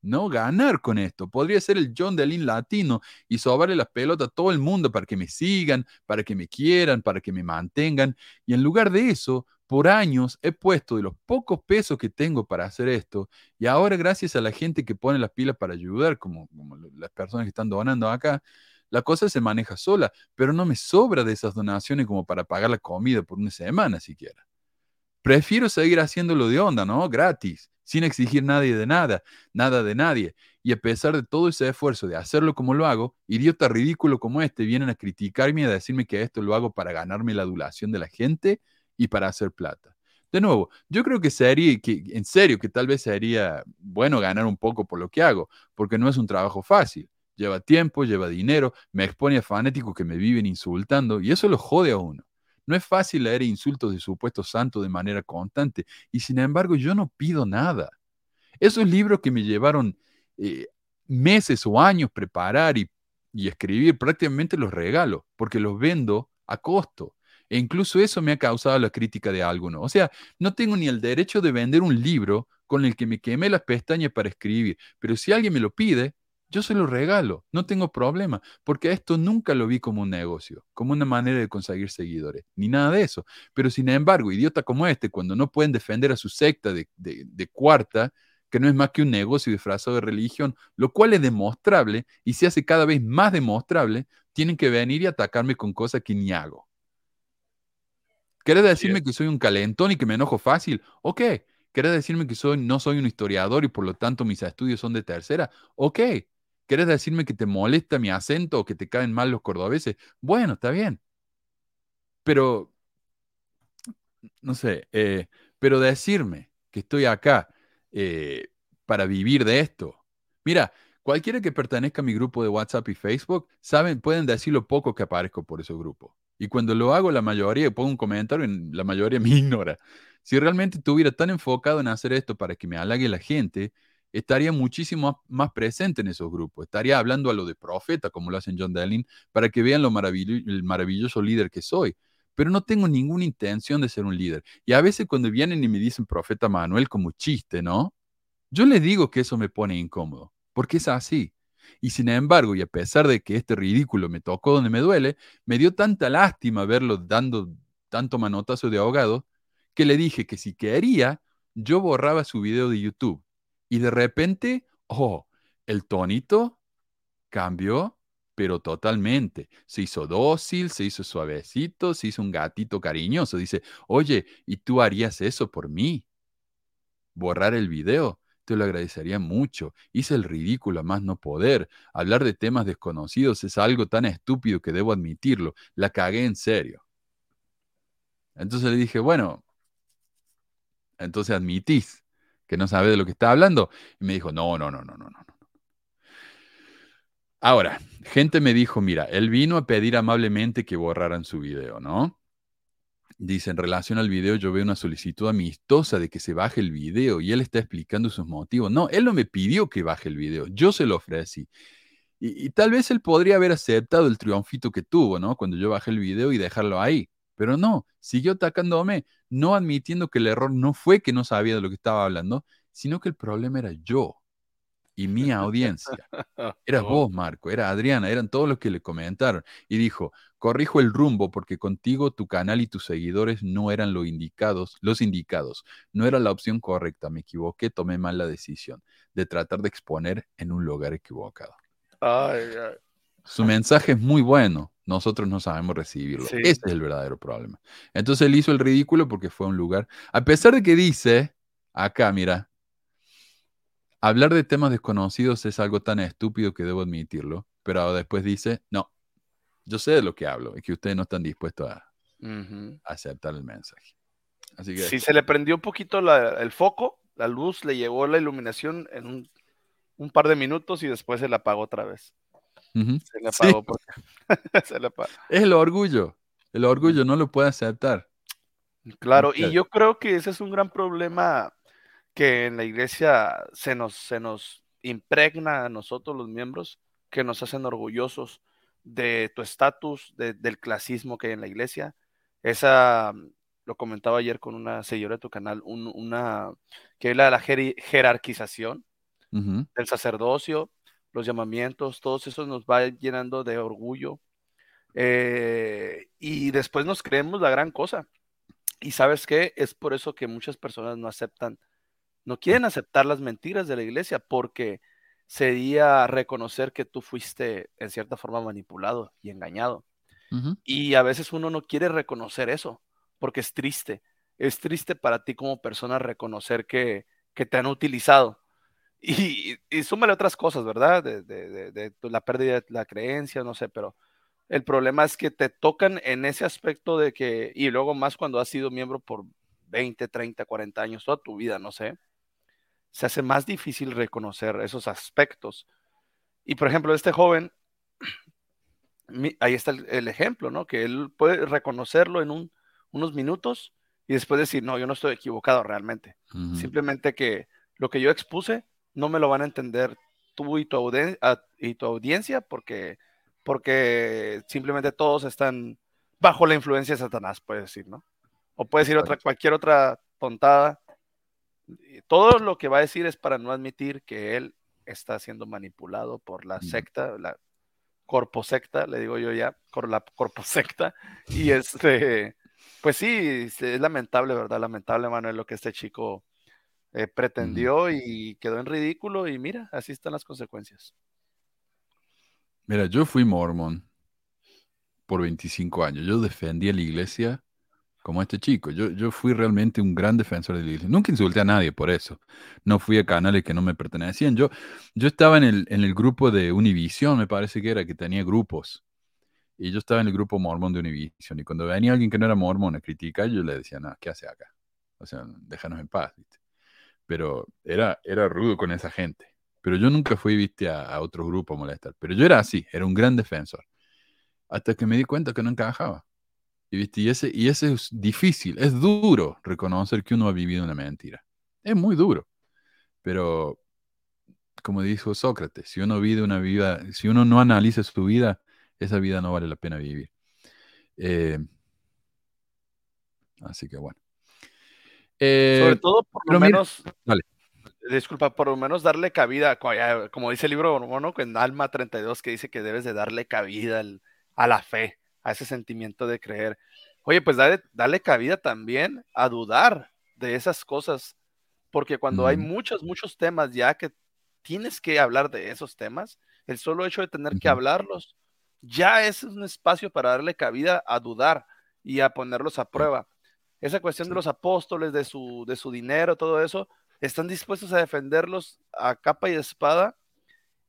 no ganar con esto. Podría ser el John Delin latino y sobarle las pelotas a todo el mundo para que me sigan, para que me quieran, para que me mantengan. Y en lugar de eso, por años he puesto de los pocos pesos que tengo para hacer esto, y ahora gracias a la gente que pone las pilas para ayudar, como, las personas que están donando acá, la cosa se maneja sola, pero no me sobra de esas donaciones como para pagar la comida por una semana siquiera. Prefiero seguir haciéndolo de onda, ¿no? Gratis, sin exigir nadie de nada, nada de nadie. Y a pesar de todo ese esfuerzo de hacerlo como lo hago, idiota ridículo como este vienen a criticarme y a decirme que esto lo hago para ganarme la adulación de la gente y para hacer plata. De nuevo, yo creo que sería, que en serio, que tal vez sería bueno ganar un poco por lo que hago, porque no es un trabajo fácil. Lleva tiempo, lleva dinero, me expone a fanáticos que me viven insultando y eso lo jode a uno. No es fácil leer insultos de supuestos santos de manera constante y sin embargo yo no pido nada. Esos libros que me llevaron eh, meses o años preparar y, y escribir, prácticamente los regalo porque los vendo a costo. E incluso eso me ha causado la crítica de algunos. O sea, no tengo ni el derecho de vender un libro con el que me quemé las pestañas para escribir, pero si alguien me lo pide, yo se lo regalo, no tengo problema, porque esto nunca lo vi como un negocio, como una manera de conseguir seguidores, ni nada de eso. Pero sin embargo, idiota como este, cuando no pueden defender a su secta de, de cuarta, que no es más que un negocio disfrazado de religión, lo cual es demostrable y se hace cada vez más demostrable, tienen que venir y atacarme con cosas que ni hago. ¿Quieres decirme que soy un calentón y que me enojo fácil? Ok. ¿Quieres decirme que soy, no soy un historiador y por lo tanto mis estudios son de tercera? Ok. ¿Quieres decirme que te molesta mi acento o que te caen mal los cordobeses? Bueno, está bien. Pero, no sé, eh, pero decirme que estoy acá eh, para vivir de esto. Mira, cualquiera que pertenezca a mi grupo de WhatsApp y Facebook, saben, pueden decir lo poco que aparezco por ese grupo. Y cuando lo hago, la mayoría, pongo un comentario y la mayoría me ignora. Si realmente estuviera tan enfocado en hacer esto para que me halague la gente, estaría muchísimo más presente en esos grupos. Estaría hablando a lo de profeta, como lo hacen John Delin, para que vean lo el maravilloso líder que soy. Pero no tengo ninguna intención de ser un líder. Y a veces cuando vienen y me dicen profeta Manuel como chiste, ¿no? Yo les digo que eso me pone incómodo, porque es así. Y sin embargo, y a pesar de que este ridículo me tocó donde me duele, me dio tanta lástima verlo dando tanto manotazo de ahogado, que le dije que si quería, yo borraba su video de YouTube. Y de repente, oh, el tonito cambió, pero totalmente. Se hizo dócil, se hizo suavecito, se hizo un gatito cariñoso. Dice, oye, ¿y tú harías eso por mí? Borrar el video te lo agradecería mucho. Hice el ridículo a más no poder. Hablar de temas desconocidos es algo tan estúpido que debo admitirlo. La cagué en serio. Entonces le dije, bueno, entonces admitís que no sabes de lo que está hablando. Y me dijo, no, no, no, no, no, no. Ahora, gente me dijo, mira, él vino a pedir amablemente que borraran su video, ¿no? Dice, en relación al video, yo veo una solicitud amistosa de que se baje el video y él está explicando sus motivos. No, él no me pidió que baje el video, yo se lo ofrecí. Y, tal vez él podría haber aceptado el triunfito que tuvo, ¿no? Cuando yo bajé el video y dejarlo ahí. Pero no, siguió atacándome, no admitiendo que el error no fue que no sabía de lo que estaba hablando, sino que el problema era yo y mi audiencia. Era oh. vos, Marco, era Adriana, eran todos los que le comentaron. Y dijo, corrijo el rumbo porque contigo tu canal y tus seguidores no eran lo indicados, los indicados. No era la opción correcta, me equivoqué, tomé mal la decisión de tratar de exponer en un lugar equivocado. Su mensaje es muy bueno, nosotros no sabemos recibirlo. Ese es el verdadero problema. Entonces él hizo el ridículo porque fue a un lugar, a pesar de que dice, acá, mira, hablar de temas desconocidos es algo tan estúpido que debo admitirlo, pero después dice, no, yo sé de lo que hablo y que ustedes no están dispuestos a, aceptar el mensaje. Así que... Si se le prendió un poquito el foco, la luz le llegó la iluminación en un, par de minutos y después se la apagó otra vez. Se le apagó porque... se le apagó. Es el orgullo, el orgullo no lo puede aceptar. Claro, y yo creo que ese es un gran problema que en la iglesia se nos, se nos impregna a nosotros los miembros, que nos hacen orgullosos de tu estatus, del clasismo que hay en la iglesia. Esa, lo comentaba ayer con una seguidora de tu canal, una, que es la de la jerarquización. el sacerdocio, los llamamientos, todos eso nos va llenando de orgullo. Eh, y después nos creemos la gran cosa. Y sabes qué? Es por eso que muchas personas no aceptan, no quieren aceptar las mentiras de la iglesia, porque sería reconocer que tú fuiste en cierta forma manipulado y engañado. Y a veces uno no quiere reconocer eso, porque es triste. Es triste para ti como persona reconocer que, que te han utilizado. Y, y súmale otras cosas, ¿verdad? De, de, de, la pérdida de la creencia, no sé, pero el problema es que te tocan en ese aspecto de que, y luego más cuando has sido miembro por 20, 30, 40 años, toda tu vida, no sé se hace más difícil reconocer esos aspectos. Y por ejemplo, este joven, ahí está el, ejemplo, ¿no? Que él puede reconocerlo en unos minutos y después decir, no, yo no estoy equivocado realmente. Simplemente que lo que yo expuse no me lo van a entender tú y tu, y tu audiencia porque, porque simplemente todos están bajo la influencia de Satanás, puede decir, ¿no? O puede decir otra, cualquier otra tontada todo lo que va a decir es para no admitir que él está siendo manipulado por la secta, la corposecta, le digo yo ya, por la corposecta. Y este, pues sí, es lamentable, ¿verdad? Lamentable, Manuel, lo que este chico eh, pretendió y quedó en ridículo. Y mira, así están las consecuencias. Mira, yo fui mormón por 25 años. Yo defendí a la iglesia como este chico. Yo, yo fui realmente un gran defensor de la. Nunca insulté a nadie por eso. No fui a canales que no me pertenecían. Yo, yo estaba en el, en el grupo de Univision, me parece que era, que tenía grupos. Y yo estaba en el grupo mormón de Univision. Y cuando venía alguien que no era mormón a criticar, yo le decía, no, ¿qué hace acá? O sea, déjanos en paz. Pero era, era rudo con esa gente. Pero yo nunca fui, viste, a, a otro grupo a molestar. Pero yo era así, era un gran defensor. Hasta que me di cuenta que no encajaba. Y, ese, y ese es difícil, es duro reconocer que uno ha vivido una mentira. Es muy duro. Pero, como dijo Sócrates, si uno vive una vida, si uno no analiza su vida, esa vida no vale la pena vivir. Eh, así que bueno. Sobre eh, todo, por lo menos, disculpa, por lo menos darle cabida, como dice el libro mormono, en Alma 32, que dice que debes de darle cabida a la fe a ese sentimiento de creer. Oye, pues dale, cabida también a dudar de esas cosas, porque cuando hay muchos, muchos temas ya que tienes que hablar de esos temas, el solo hecho de tener que hablarlos ya es un espacio para darle cabida a dudar y a ponerlos a prueba. Esa cuestión de los apóstoles, de su, de su dinero, todo eso, están dispuestos a defenderlos a capa y espada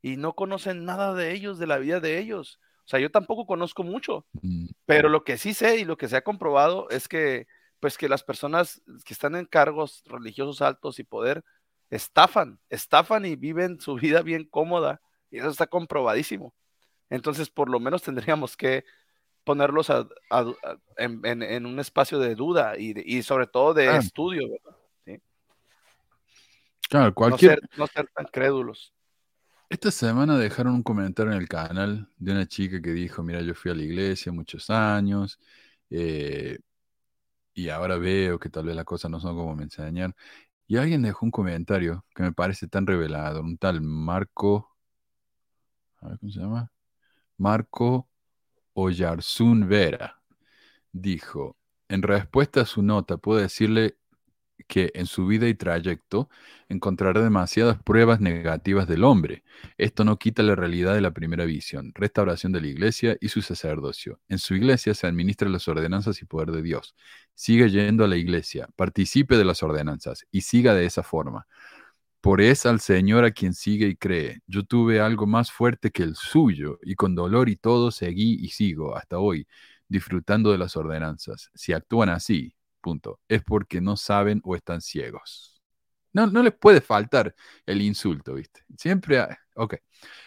y no conocen nada de ellos, de la vida de ellos. O sea, yo tampoco conozco mucho, pero lo que sí sé y lo que se ha comprobado es que, pues que las personas que están en cargos religiosos altos y poder estafan, estafan y viven su vida bien cómoda y eso está comprobadísimo. Entonces, por lo menos tendríamos que ponerlos en, un espacio de duda y, sobre todo de estudio, ¿verdad? Claro, cualquier... no ser tan crédulos. Esta semana dejaron un comentario en el canal de una chica que dijo, mira, yo fui a la iglesia muchos años eh, y ahora veo que tal vez las cosas no son como me enseñan. Y alguien dejó un comentario que me parece tan revelado, un tal Marco, a ver cómo se llama, Marco Oyarzún Vera. Dijo, en respuesta a su nota, puedo decirle que en su vida y trayecto encontrará demasiadas pruebas negativas del hombre. Esto no quita la realidad de la primera visión, restauración de la iglesia y su sacerdocio. En su iglesia se administran las ordenanzas y poder de Dios. Siga yendo a la iglesia, participe de las ordenanzas y siga de esa forma. Por es al Señor a quien sigue y cree. Yo tuve algo más fuerte que el suyo y con dolor y todo seguí y sigo hasta hoy, disfrutando de las ordenanzas. Si actúan así, punto. Es porque no saben o están ciegos. No, no les puede faltar el insulto, ¿viste? Siempre, ok.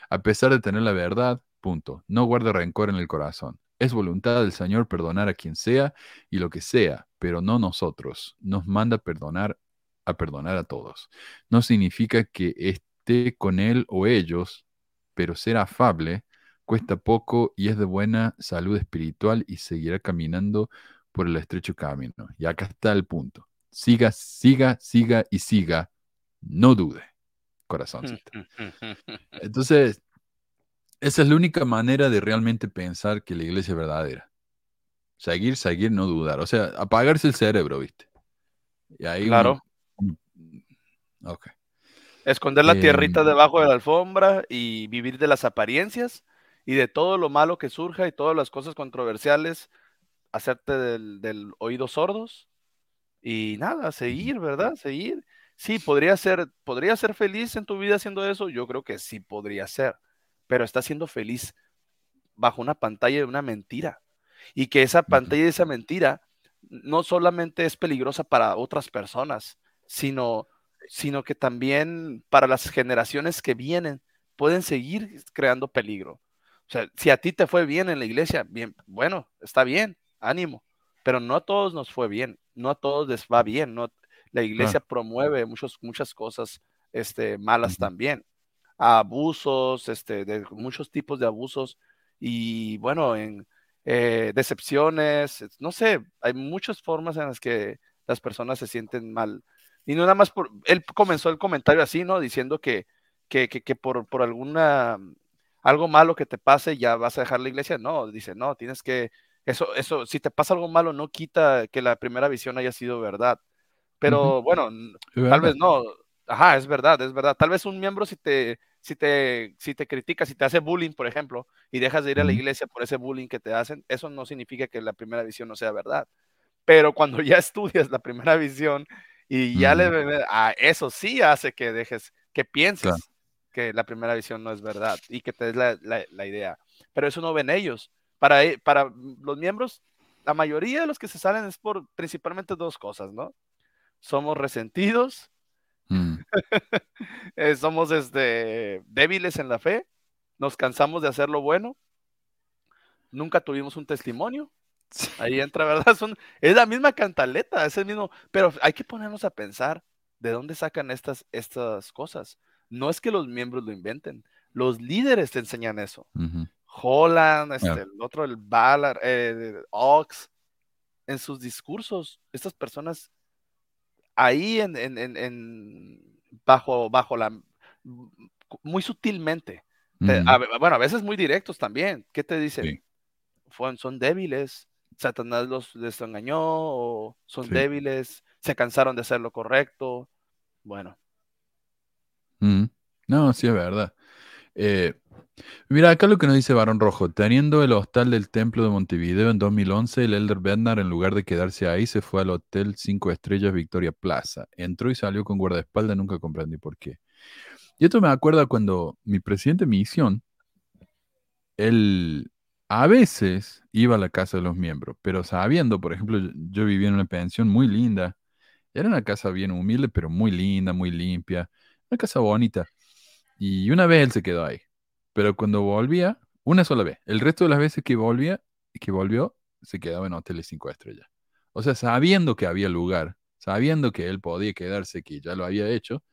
A pesar de tener la verdad, punto. No guarde rencor en el corazón. Es voluntad del Señor perdonar a quien sea y lo que sea, pero no nosotros. Nos manda perdonar a perdonar a todos. No significa que esté con él o ellos, pero ser afable cuesta poco y es de buena salud espiritual y seguirá caminando por el estrecho camino. Y acá está el punto. Siga, siga, siga y siga. No dude. corazoncito. Entonces, esa es la única manera de realmente pensar que la iglesia es verdadera. Seguir, seguir, no dudar. O sea, apagarse el cerebro, ¿viste? Y ahí Claro. uno- Ok. Esconder la Eh, tierrita debajo de la alfombra y vivir de las apariencias y de todo lo malo que surja y todas las cosas controversiales, hacerte del, del oído sordos y nada, seguir, ¿verdad? Seguir. Sí, podría ser, podría ser feliz en tu vida haciendo eso. Yo creo que sí podría ser, pero estás siendo feliz bajo una pantalla de una mentira y que esa pantalla de esa mentira no solamente es peligrosa para otras personas, sino sino que también para las generaciones que vienen pueden seguir creando peligro. O sea, si a ti te fue bien en la iglesia, bien, bueno, está bien, ánimo, pero no a todos nos fue bien, no a todos les va bien, no, la iglesia promueve muchos, muchas cosas este, malas también, abusos, este, de muchos tipos de abusos y bueno, en eh, decepciones, no sé, hay muchas formas en las que las personas se sienten mal y no nada más por, él comenzó el comentario así, ¿no? Diciendo que, que, que, que por, por alguna, algo malo que te pase ya vas a dejar la iglesia. No, dice, no, tienes que, eso, eso, si te pasa algo malo no quita que la primera visión haya sido verdad. Pero bueno, tal verdad. vez no, ajá, es verdad, es verdad. Tal vez un miembro si te, si te, si te critica, si te hace bullying, por ejemplo, y dejas de ir a la iglesia por ese bullying que te hacen, eso no significa que la primera visión no sea verdad. Pero cuando ya estudias la primera visión y ya le Ujú. ve- a eso sí hace que dejes, que pienses Claro. que la primera visión no es verdad y que te des la, la- la idea. Pero eso no ven ellos. Para, e- para los miembros, la mayoría de los que se salen es por principalmente dos cosas, ¿no? Somos resentidos, Mm. eh, somos este, débiles en la fe, nos cansamos de hacer lo bueno, nunca tuvimos un testimonio. Ahí entra, ¿verdad? Son, es la misma cantaleta, es el mismo, pero hay que ponernos a pensar de dónde sacan estas, estas cosas. No es que los miembros lo inventen, los líderes te enseñan eso. Holland, este, el otro, el Ballard, eh, Ox, en sus discursos, estas personas ahí en, en, en, en- bajo, bajo la, muy sutilmente, te- Ujú. a bueno, a veces muy directos también. ¿Qué te dicen? Sí. Fueron, son débiles, Satanás los les engañó, o son Sí. débiles, se cansaron de hacer lo correcto. Bueno, Mm. No, sí es verdad. Eh, mira, acá lo que nos dice Barón Rojo, teniendo el hostal del Templo de Montevideo en 2011, el Elder Bednar, en lugar de quedarse ahí, se fue al Hotel 5 Estrellas Victoria Plaza. Entró y salió con guardaespaldas, nunca comprendí por qué. Y esto me acuerda cuando mi presidente de misión, él a veces iba a la casa de los miembros, pero sabiendo, por ejemplo, yo vivía en una pensión muy linda, era una casa bien humilde, pero muy linda, muy limpia, una casa bonita. Y una vez él se quedó ahí. Pero cuando volvía, una sola vez. El resto de las veces que volvía, que volvió, se quedaba en hoteles cinco estrellas. O sea, sabiendo que había lugar, sabiendo que él podía quedarse, que ya lo había hecho,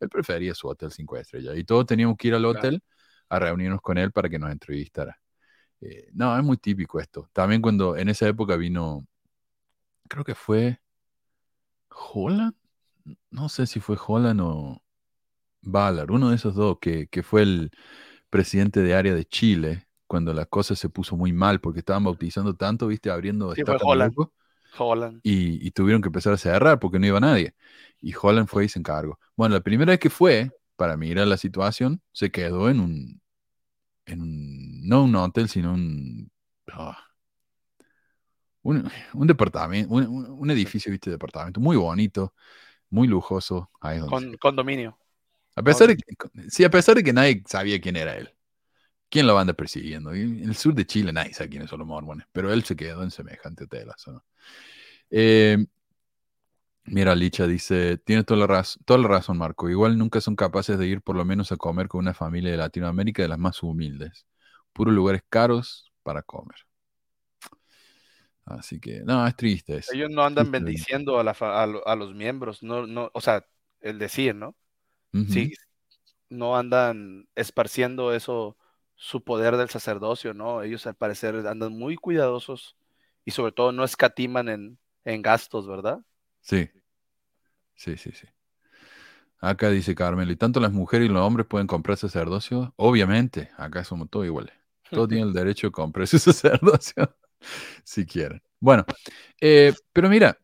él prefería su hotel cinco estrellas. Y todos teníamos que ir al hotel a reunirnos con él para que nos entrevistara. Eh, no, es muy típico esto. También cuando en esa época vino, creo que fue Holland. No sé si fue Holland o Ballard, uno de esos dos, que, que fue el presidente de área de Chile, cuando la cosa se puso muy mal, porque estaban bautizando tanto, viste, abriendo Sí, fue Holland. y, y tuvieron que empezar a cerrar porque no iba nadie. Y Holland fue y se encargó. Bueno, la primera vez que fue, para mirar la situación, se quedó en un, en un, no un hotel, sino un, ah, un, un departamento, un, edificio, viste, de departamento, muy bonito, muy lujoso. Ahí donde Con, condominio. A pesar de que, sí, a pesar de que nadie sabía quién era él. ¿Quién lo anda persiguiendo? En el sur de Chile nadie sabe quiénes son los mormones, pero él se quedó en semejante tela. ¿no? Eh, mira, Licha dice, tiene toda la, raz- toda la razón, Marco. Igual nunca son capaces de ir por lo menos a comer con una familia de Latinoamérica de las más humildes. Puros lugares caros para comer. Así que, no, es triste eso. Ellos no andan Triste. bendiciendo a, la fa- a, lo- a los miembros, no, no, o sea, el decir, ¿no? Ujú. Sí, no andan esparciendo eso, su poder del sacerdocio, ¿no? Ellos al parecer andan muy cuidadosos y sobre todo no escatiman en, en gastos, ¿verdad? Sí. Sí, sí, sí. Acá dice Carmelo, ¿y tanto las mujeres y los hombres pueden comprar sacerdocio? Obviamente, acá somos todos iguales. Todos tienen el derecho a comprar su sacerdocio, si quieren. Bueno, eh, pero mira,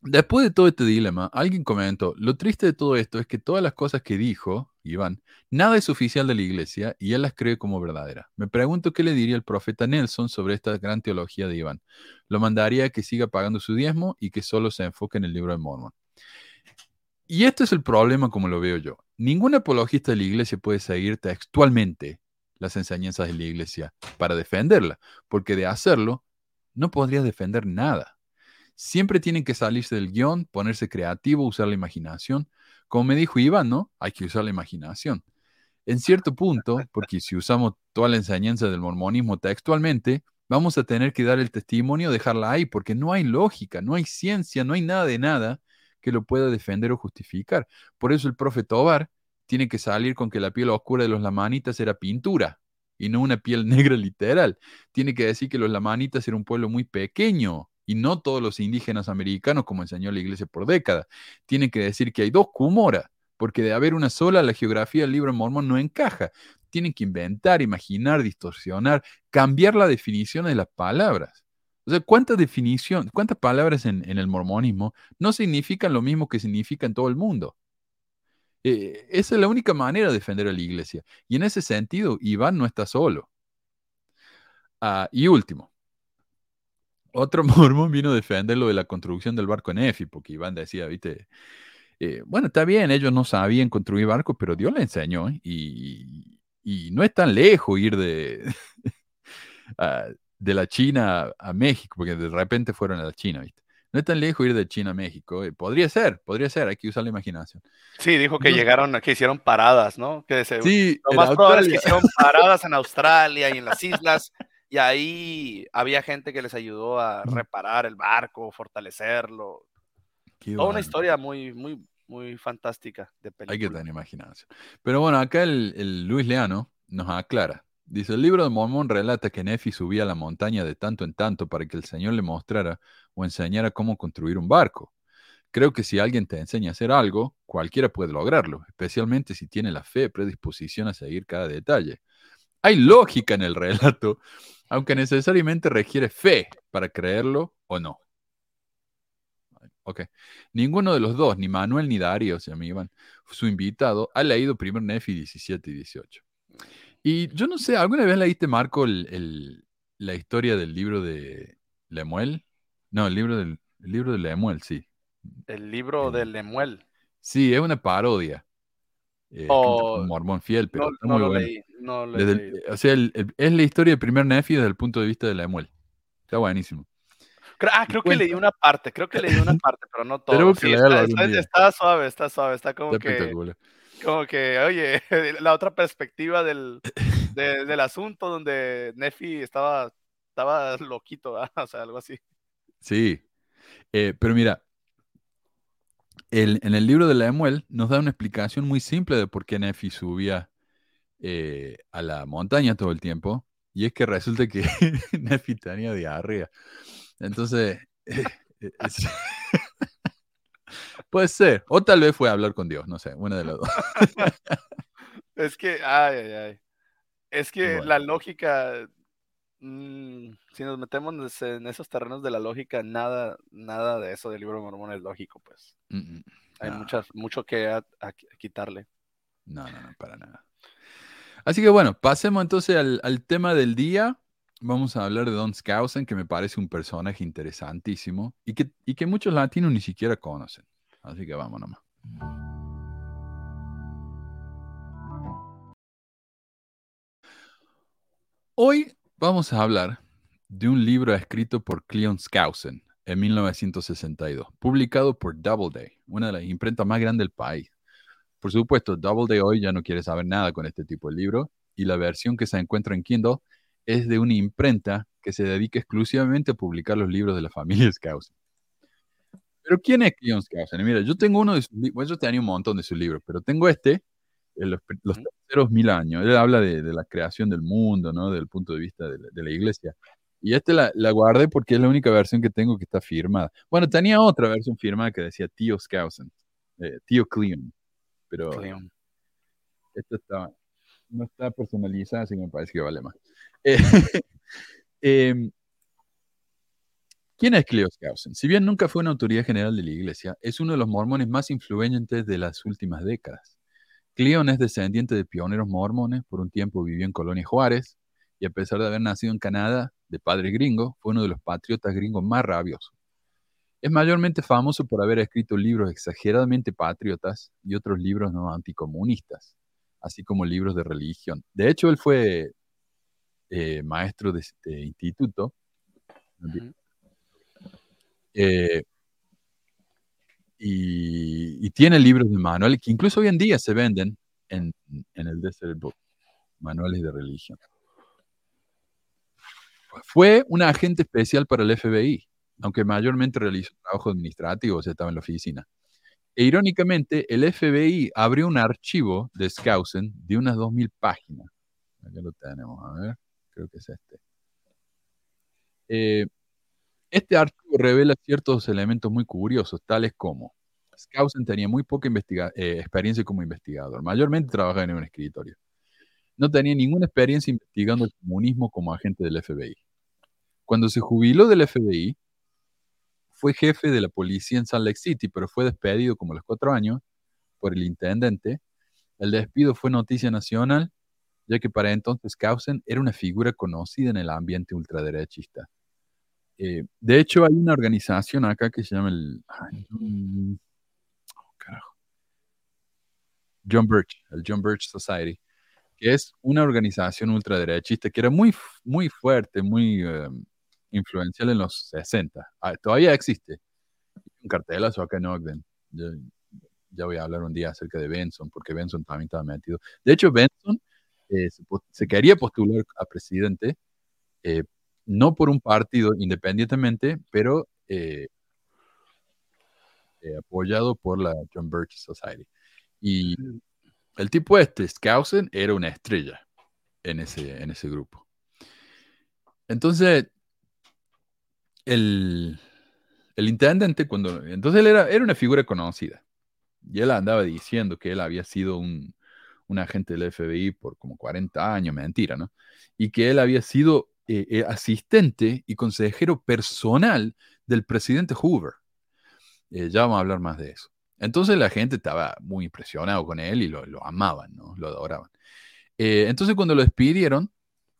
después de todo este dilema, alguien comentó, lo triste de todo esto es que todas las cosas que dijo Iván, nada es oficial de la iglesia y él las cree como verdaderas. Me pregunto qué le diría el profeta Nelson sobre esta gran teología de Iván. Lo mandaría a que siga pagando su diezmo y que solo se enfoque en el libro de Mormon. Y este es el problema como lo veo yo. Ningún apologista de la iglesia puede seguir textualmente las enseñanzas de la iglesia para defenderla, porque de hacerlo no podría defender nada. Siempre tienen que salirse del guion, ponerse creativo, usar la imaginación. Como me dijo Iván, ¿no? Hay que usar la imaginación. En cierto punto, porque si usamos toda la enseñanza del mormonismo textualmente, vamos a tener que dar el testimonio, dejarla ahí, porque no hay lógica, no hay ciencia, no hay nada de nada que lo pueda defender o justificar. Por eso el profeta Obar tiene que salir con que la piel oscura de los lamanitas era pintura y no una piel negra literal. Tiene que decir que los lamanitas eran un pueblo muy pequeño y no todos los indígenas americanos como enseñó la iglesia por décadas. Tiene que decir que hay dos Cumora, porque de haber una sola, la geografía del libro mormón no encaja. Tienen que inventar, imaginar, distorsionar, cambiar la definición de las palabras. O sea, ¿cuántas definiciones, cuántas palabras en, el mormonismo no significan lo mismo que significa en todo el mundo? Eh, esa es la única manera de defender a la iglesia. Y en ese sentido, Iván no está solo. Ah, y último, otro mormón vino a defender lo de la construcción del barco en Efi, porque Iván decía, viste, eh, bueno, está bien, ellos no sabían construir barcos, pero Dios le enseñó, y, no es tan lejos ir de, de la China a México, porque de repente fueron a la China, ¿viste? No es tan lejos ir de China a México. Eh, podría ser, podría ser, hay que usar la imaginación. Sí, dijo que llegaron, que hicieron paradas, ¿no? Que sí, lo más probable es que hicieron paradas en Australia y en las islas, y ahí había gente que les ayudó a reparar el barco, fortalecerlo. Toda una historia muy, muy, muy fantástica de película. Hay que tener imaginación. Pero bueno, acá el, el Luis Leano nos aclara. Dice, el libro de Mormón relata que Nefi subía a la montaña de tanto en tanto para que el Señor le mostrara o enseñara cómo construir un barco. Creo que si alguien te enseña a hacer algo, cualquiera puede lograrlo, especialmente si tiene la fe, predisposición a seguir cada detalle. Hay lógica en el relato, aunque necesariamente requiere fe para creerlo o no. Ok. Ninguno de los dos, ni Manuel ni Darío, se me iban, su invitado, ha leído primer Nefi 17 y 18. Y yo no sé, ¿alguna vez leíste, Marco, el, la historia del libro de Lemuel? No, el libro del libro de Lemuel, sí. El libro de Lemuel. Sí, es una parodia. Eh, oh, un mormón fiel, pero no, muy lo leí, no lo o sea, es la historia del primer Nefi desde el punto de vista de Lemuel. Está buenísimo. ah, creo que leí una parte, creo que leí una parte, pero no todo. Sí, está, está, suave, está suave, está como que como que, oye, la otra perspectiva del, del asunto donde Nefi estaba, estaba loquito, o sea, algo así. Sí, eh, pero mira, el, en el libro de Lemuel nos da una explicación muy simple de por qué Nefi subía eh, a la montaña todo el tiempo, y es que resulta que Nefi tenía diarrea. Entonces, eh, Puede ser. O tal vez fue a hablar con Dios, no sé, una de las dos. es que, ay, ay, ay. Es que la lógica, mm, si nos metemos en esos terrenos de la lógica, nada, nada de eso del libro de Mormón es lógico, pues. Hay muchas, mucho que quitarle. No, no, no, para nada. Así que bueno, pasemos entonces al, tema del día vamos a hablar de Don Skousen, que me parece un personaje interesantísimo y que, y que muchos latinos ni siquiera conocen. Así que vamos nomás. Hoy vamos a hablar de un libro escrito por Cleon Skousen en 1962, publicado por Doubleday, una de las imprentas más grandes del país. Por supuesto, Doubleday hoy ya no quiere saber nada con este tipo de libro y la versión que se encuentra en Kindle es de una imprenta que se dedica exclusivamente a publicar los libros de la familia Skousen. Pero ¿quién es Cleon Skousen? Mira, yo tengo uno de sus libros, yo tenía un montón de sus libros, pero tengo este, los, los terceros mil años. Él habla de, la creación del mundo, ¿no? Desde el punto de vista de la, iglesia. Y este la, guardé porque es la única versión que tengo que está firmada. Bueno, tenía otra versión firmada que decía Tío Skousen, eh, Tío Cleon. Pero esto está, no está personalizado, así que me parece que vale más. Eh, em, ¿Quién es Cleo Skousen? Si bien nunca fue una autoridad general de la iglesia, es uno de los mormones más influyentes de las últimas décadas. Cleon es descendiente de pioneros mormones, por un tiempo vivió en Colonia Juárez, y a pesar de haber nacido en Canadá, de padre gringo, fue uno de los patriotas gringos más rabiosos. Es mayormente famoso por haber escrito libros exageradamente patriotas y otros libros no anticomunistas, así como libros de religión. De hecho, él fue eh, maestro de este instituto. Eh, y, y tiene libros de manuales que incluso hoy en día se venden en, en el Desert Book, manuales de religión. Fue un agente especial para el FBI, aunque mayormente realizó trabajo administrativo, o sea, estaba en la oficina. E irónicamente, el FBI abrió un archivo de Skousen de unas 2.000 páginas. Acá lo tenemos, a ver, creo que es este. Eh, este archivo revela ciertos elementos muy curiosos, tales como Skousen tenía muy poca eh, experiencia como investigador, mayormente trabajaba en un escritorio. No tenía ninguna experiencia investigando el comunismo como agente del FBI. Cuando se jubiló del FBI, fue jefe de la policía en Salt Lake City, pero fue despedido como a los cuatro años por el intendente. El despido fue noticia nacional, ya que para entonces Skousen era una figura conocida en el ambiente ultraderechista. Eh, de hecho, hay una organización acá que se llama el... ay, oh, carajo. John Birch, el John Birch Society, que es una organización ultraderechista que era muy, muy fuerte, muy eh, influencial en los 60. Ah, todavía existe. Un cartelazo acá en Ogden. Ya, ya voy a hablar un día acerca de Benson, porque Benson también estaba metido. De hecho, Benson eh, se, se quería postular a presidente, eh, no por un partido independientemente, pero eh, eh, apoyado por la John Birch Society. Y el tipo este, Skousen, era una estrella en ese, en ese grupo. Entonces, el, intendente, cuando. Entonces él era, era una figura conocida. Y él andaba diciendo que él había sido un, agente del FBI por como 40 años, mentira, ¿no? Y que él había sido eh, eh, asistente y consejero personal del presidente Hoover. Eh, ya vamos a hablar más de eso. Entonces la gente estaba muy impresionado con él y lo, lo amaban, ¿no? Lo adoraban. Entonces cuando lo despidieron,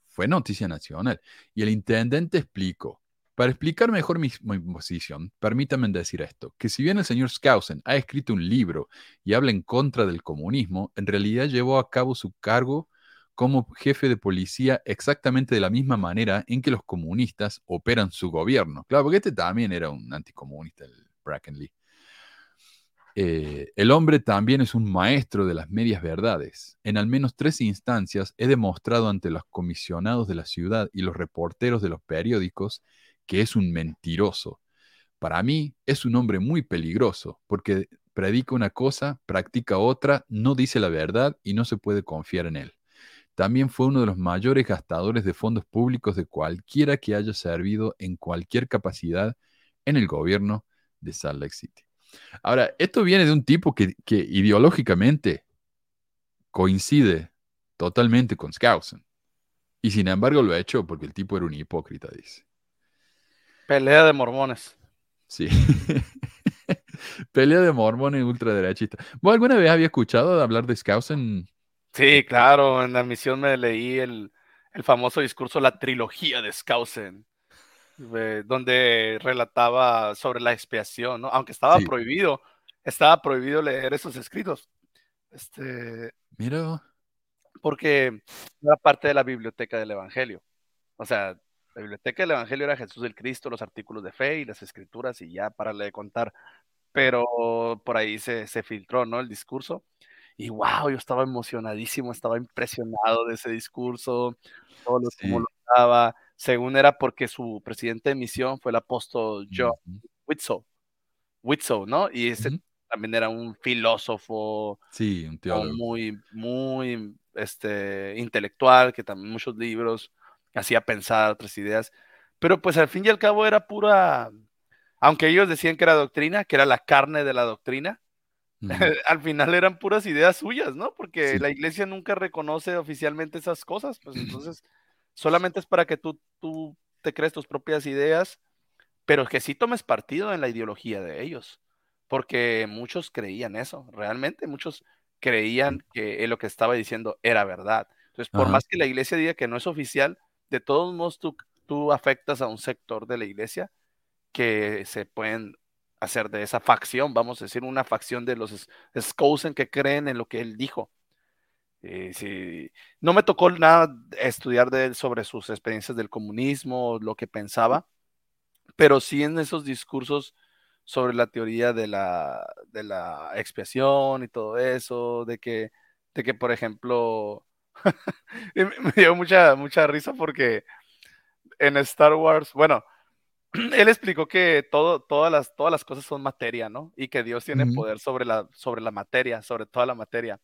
fue noticia nacional. Y el intendente explicó, para explicar mejor mi, posición, permítanme decir esto, que si bien el señor Skousen ha escrito un libro y habla en contra del comunismo, en realidad llevó a cabo su cargo como jefe de policía exactamente de la misma manera en que los comunistas operan su gobierno. Claro, porque este también era un anticomunista, el Bracken Lee. Eh, el hombre también es un maestro de las medias verdades. En al menos tres instancias he demostrado ante los comisionados de la ciudad y los reporteros de los periódicos que es un mentiroso. Para mí es un hombre muy peligroso porque predica una cosa, practica otra, no dice la verdad y no se puede confiar en él. También fue uno de los mayores gastadores de fondos públicos de cualquiera que haya servido en cualquier capacidad en el gobierno de Salt Lake City. Ahora, esto viene de un tipo que, ideológicamente coincide totalmente con Skousen. Y sin embargo lo ha hecho porque el tipo era un hipócrita, dice. Pelea de mormones. Sí. Pelea de mormones ultraderechistas. ¿Vos alguna vez había escuchado de hablar de Skousen? Sí, claro, en la misión me leí el, el famoso discurso La trilogía de Skousen, eh, donde relataba sobre la expiación, ¿no? Aunque estaba Sí. prohibido, estaba prohibido leer esos escritos, este, Mira, porque era parte de la biblioteca del Evangelio. O sea, la biblioteca del Evangelio era Jesús el Cristo, los artículos de fe y las escrituras y ya para de contar. Pero por ahí se, se filtró, ¿no? El discurso. Y wow, yo estaba emocionadísimo, estaba impresionado de ese discurso, todo lo lo daba. Según era porque su presidente de misión fue el apóstol John ujú, Whitsoe, Whitsoe, ¿no? Y ese ujú. también era un filósofo Sí, un teólogo. muy, muy este, intelectual, que también muchos libros hacía pensar otras ideas, pero pues al fin y al cabo era pura, aunque ellos decían que era doctrina, que era la carne de la doctrina, al final eran puras ideas suyas, ¿no? Porque la iglesia nunca reconoce oficialmente esas cosas, pues entonces solamente es para que tú, tú te crees tus propias ideas, pero que sí tomes partido en la ideología de ellos, porque muchos creían eso, realmente muchos creían que lo que estaba diciendo era verdad. Entonces, por más que la iglesia diga que no es oficial, de todos modos tú, tú afectas a un sector de la iglesia que se pueden hacer de esa facción, vamos a decir, una facción de los Skousen que creen en lo que él dijo. Eh, no me tocó nada estudiar de él sobre sus experiencias del comunismo, lo que pensaba, pero sí en esos discursos sobre la teoría de la, de la expiación y todo eso, de que, de que por ejemplo, me dio mucha, mucha risa porque en Star Wars, bueno, él explicó que todo, todas, las, todas las cosas son materia, ¿no? Y que Dios tiene poder sobre la, sobre la materia, sobre toda la materia.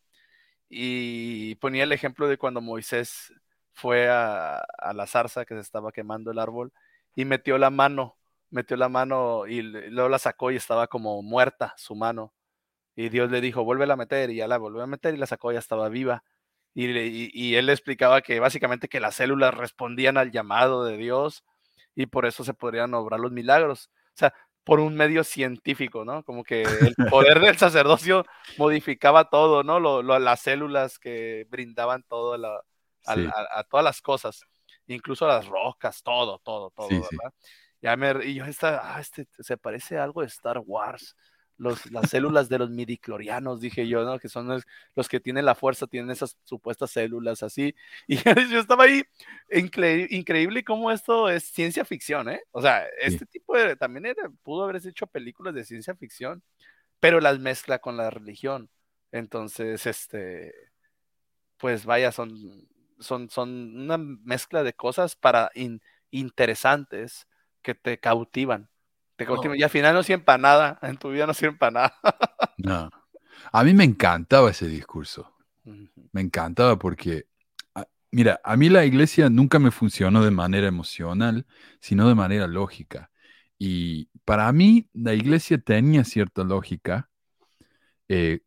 Y ponía el ejemplo de cuando Moisés fue a, a, la zarza que se estaba quemando el árbol y metió la mano, metió la mano y luego la sacó y estaba como muerta su mano. Y Dios le dijo, vuelve a meter y ya la volvió a meter y la sacó y ya estaba viva. Y, y, y él le explicaba que básicamente que las células respondían al llamado de Dios y por eso se podrían obrar los milagros. O sea, por un medio científico, ¿no? Como que el poder del sacerdocio modificaba todo, ¿no? Lo, las células que brindaban todo a, todas las cosas, incluso las rocas, todo, todo, todo, ¿verdad? Ya me, y yo, esta, ah, este, se parece algo de Star Wars las células de los midiclorianos, dije yo, ¿no? Que son los, que tienen la fuerza, tienen esas supuestas células así. Y yo estaba ahí, increíble cómo esto es ciencia ficción, ¿eh? O sea, este tipo de, también pudo haberse hecho películas de ciencia ficción, pero las mezcla con la religión. Entonces, este, pues vaya, son, son, son una mezcla de cosas para interesantes que te cautivan. Y al final no sirve para nada, en tu vida no sirve para nada. no. A mí me encantaba ese discurso. Me encantaba porque, ah, mira, a mí la iglesia nunca me funcionó de manera emocional, sino de manera lógica. Y para mí la iglesia tenía cierta lógica. Eh,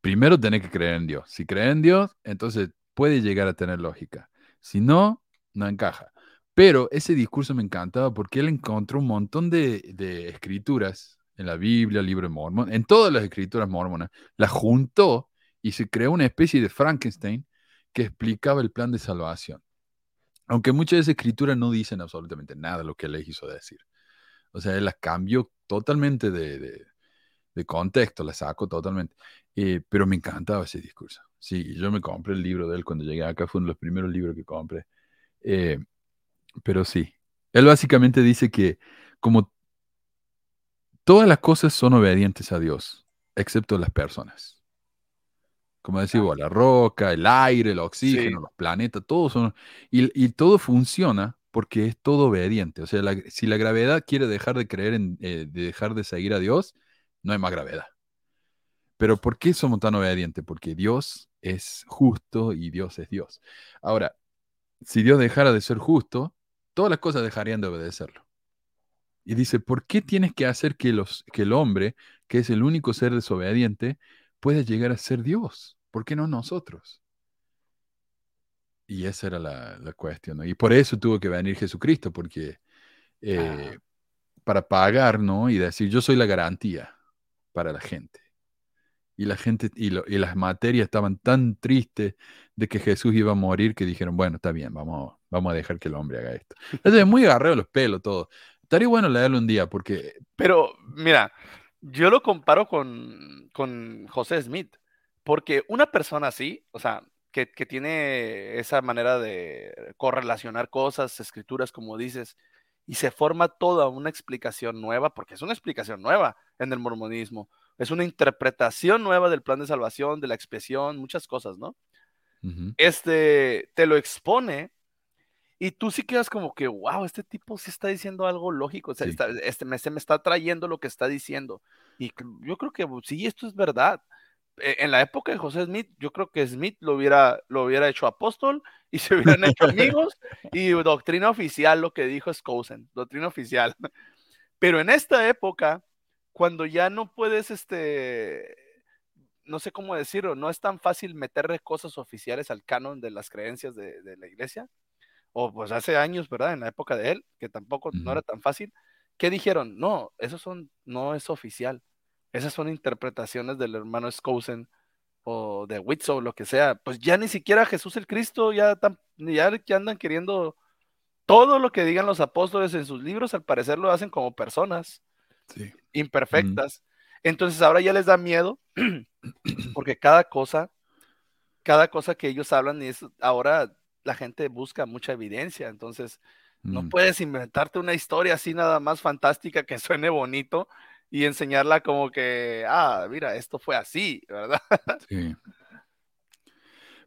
primero tenés que creer en Dios. Si crees en Dios, entonces puede llegar a tener lógica. Si no, no encaja. Pero ese discurso me encantaba porque él encontró un montón de, escrituras en la Biblia, el libro de Mormon, en todas las escrituras mormonas, las juntó y se creó una especie de Frankenstein que explicaba el plan de salvación. Aunque muchas de esas escrituras no dicen absolutamente nada de lo que él quiso decir. O sea, él las cambió totalmente de, contexto, las sacó totalmente. Eh, pero me encantaba ese discurso. Sí, yo me compré el libro de él cuando llegué acá, fue uno de los primeros libros que compré. Eh, pero sí. Él básicamente dice que como todas las cosas son obedientes a Dios, excepto las personas. Como decimos, la roca, el aire, el oxígeno, los planetas, todos son... Y, todo funciona porque es todo obediente. O sea, si la gravedad quiere dejar de creer en, eh, de dejar de seguir a Dios, no hay más gravedad. Pero ¿por qué somos tan obedientes? Porque Dios es justo y Dios es Dios. Ahora, si Dios dejara de ser justo, todas las cosas dejarían de obedecerlo. Y dice, ¿por qué tienes que hacer que, los, que el hombre, que es el único ser desobediente, pueda llegar a ser Dios? ¿Por qué no nosotros? Y esa era la, cuestión. Y por eso tuvo que venir Jesucristo, porque eh, para pagar, ¿no? Y decir, yo soy la garantía para la gente. Y la gente y, y, las materias estaban tan tristes de que Jesús iba a morir que dijeron, bueno, está bien, vamos, vamos a dejar que el hombre haga esto. Es muy agarreo los pelos, todo. Estaría bueno leerlo un día porque... Pero, mira, yo lo comparo con, con José Smith, porque una persona así, o sea, que, que, tiene esa manera de correlacionar cosas, escrituras, como dices, y se forma toda una explicación nueva, porque es una explicación nueva en el mormonismo, es una interpretación nueva del plan de salvación, de la expresión, muchas cosas, ¿no? Este te lo expone y tú sí quedas como que, wow, este tipo sí está diciendo algo lógico, o sea, este, me, se me está trayendo lo que está diciendo. Y yo creo que sí, esto es verdad. E, en la época de José Smith, yo creo que Smith lo hubiera, lo hubiera hecho apóstol y se hubieran hecho amigos y doctrina oficial, lo que dijo Skousen, doctrina oficial. Pero en esta época, cuando ya no puedes, este, no sé cómo decirlo, no es tan fácil meterle cosas oficiales al canon de las creencias de, la iglesia. O pues hace años, ¿verdad? En la época de él, que tampoco no era tan fácil. ¿Qué dijeron? No, eso son, no es oficial. Esas son interpretaciones del hermano Skousen o de Witzo, lo que sea. Pues ya ni siquiera Jesús el Cristo, ya, ya que andan queriendo todo lo que digan los apóstoles en sus libros, al parecer lo hacen como personas imperfectas. Entonces ahora ya les da miedo porque cada cosa, cada cosa que ellos hablan es ahora la gente busca mucha evidencia. Entonces no mm. puedes inventarte una historia así nada más fantástica que suene bonito y enseñarla como que, ah, mira, esto fue así, ¿verdad? Sí.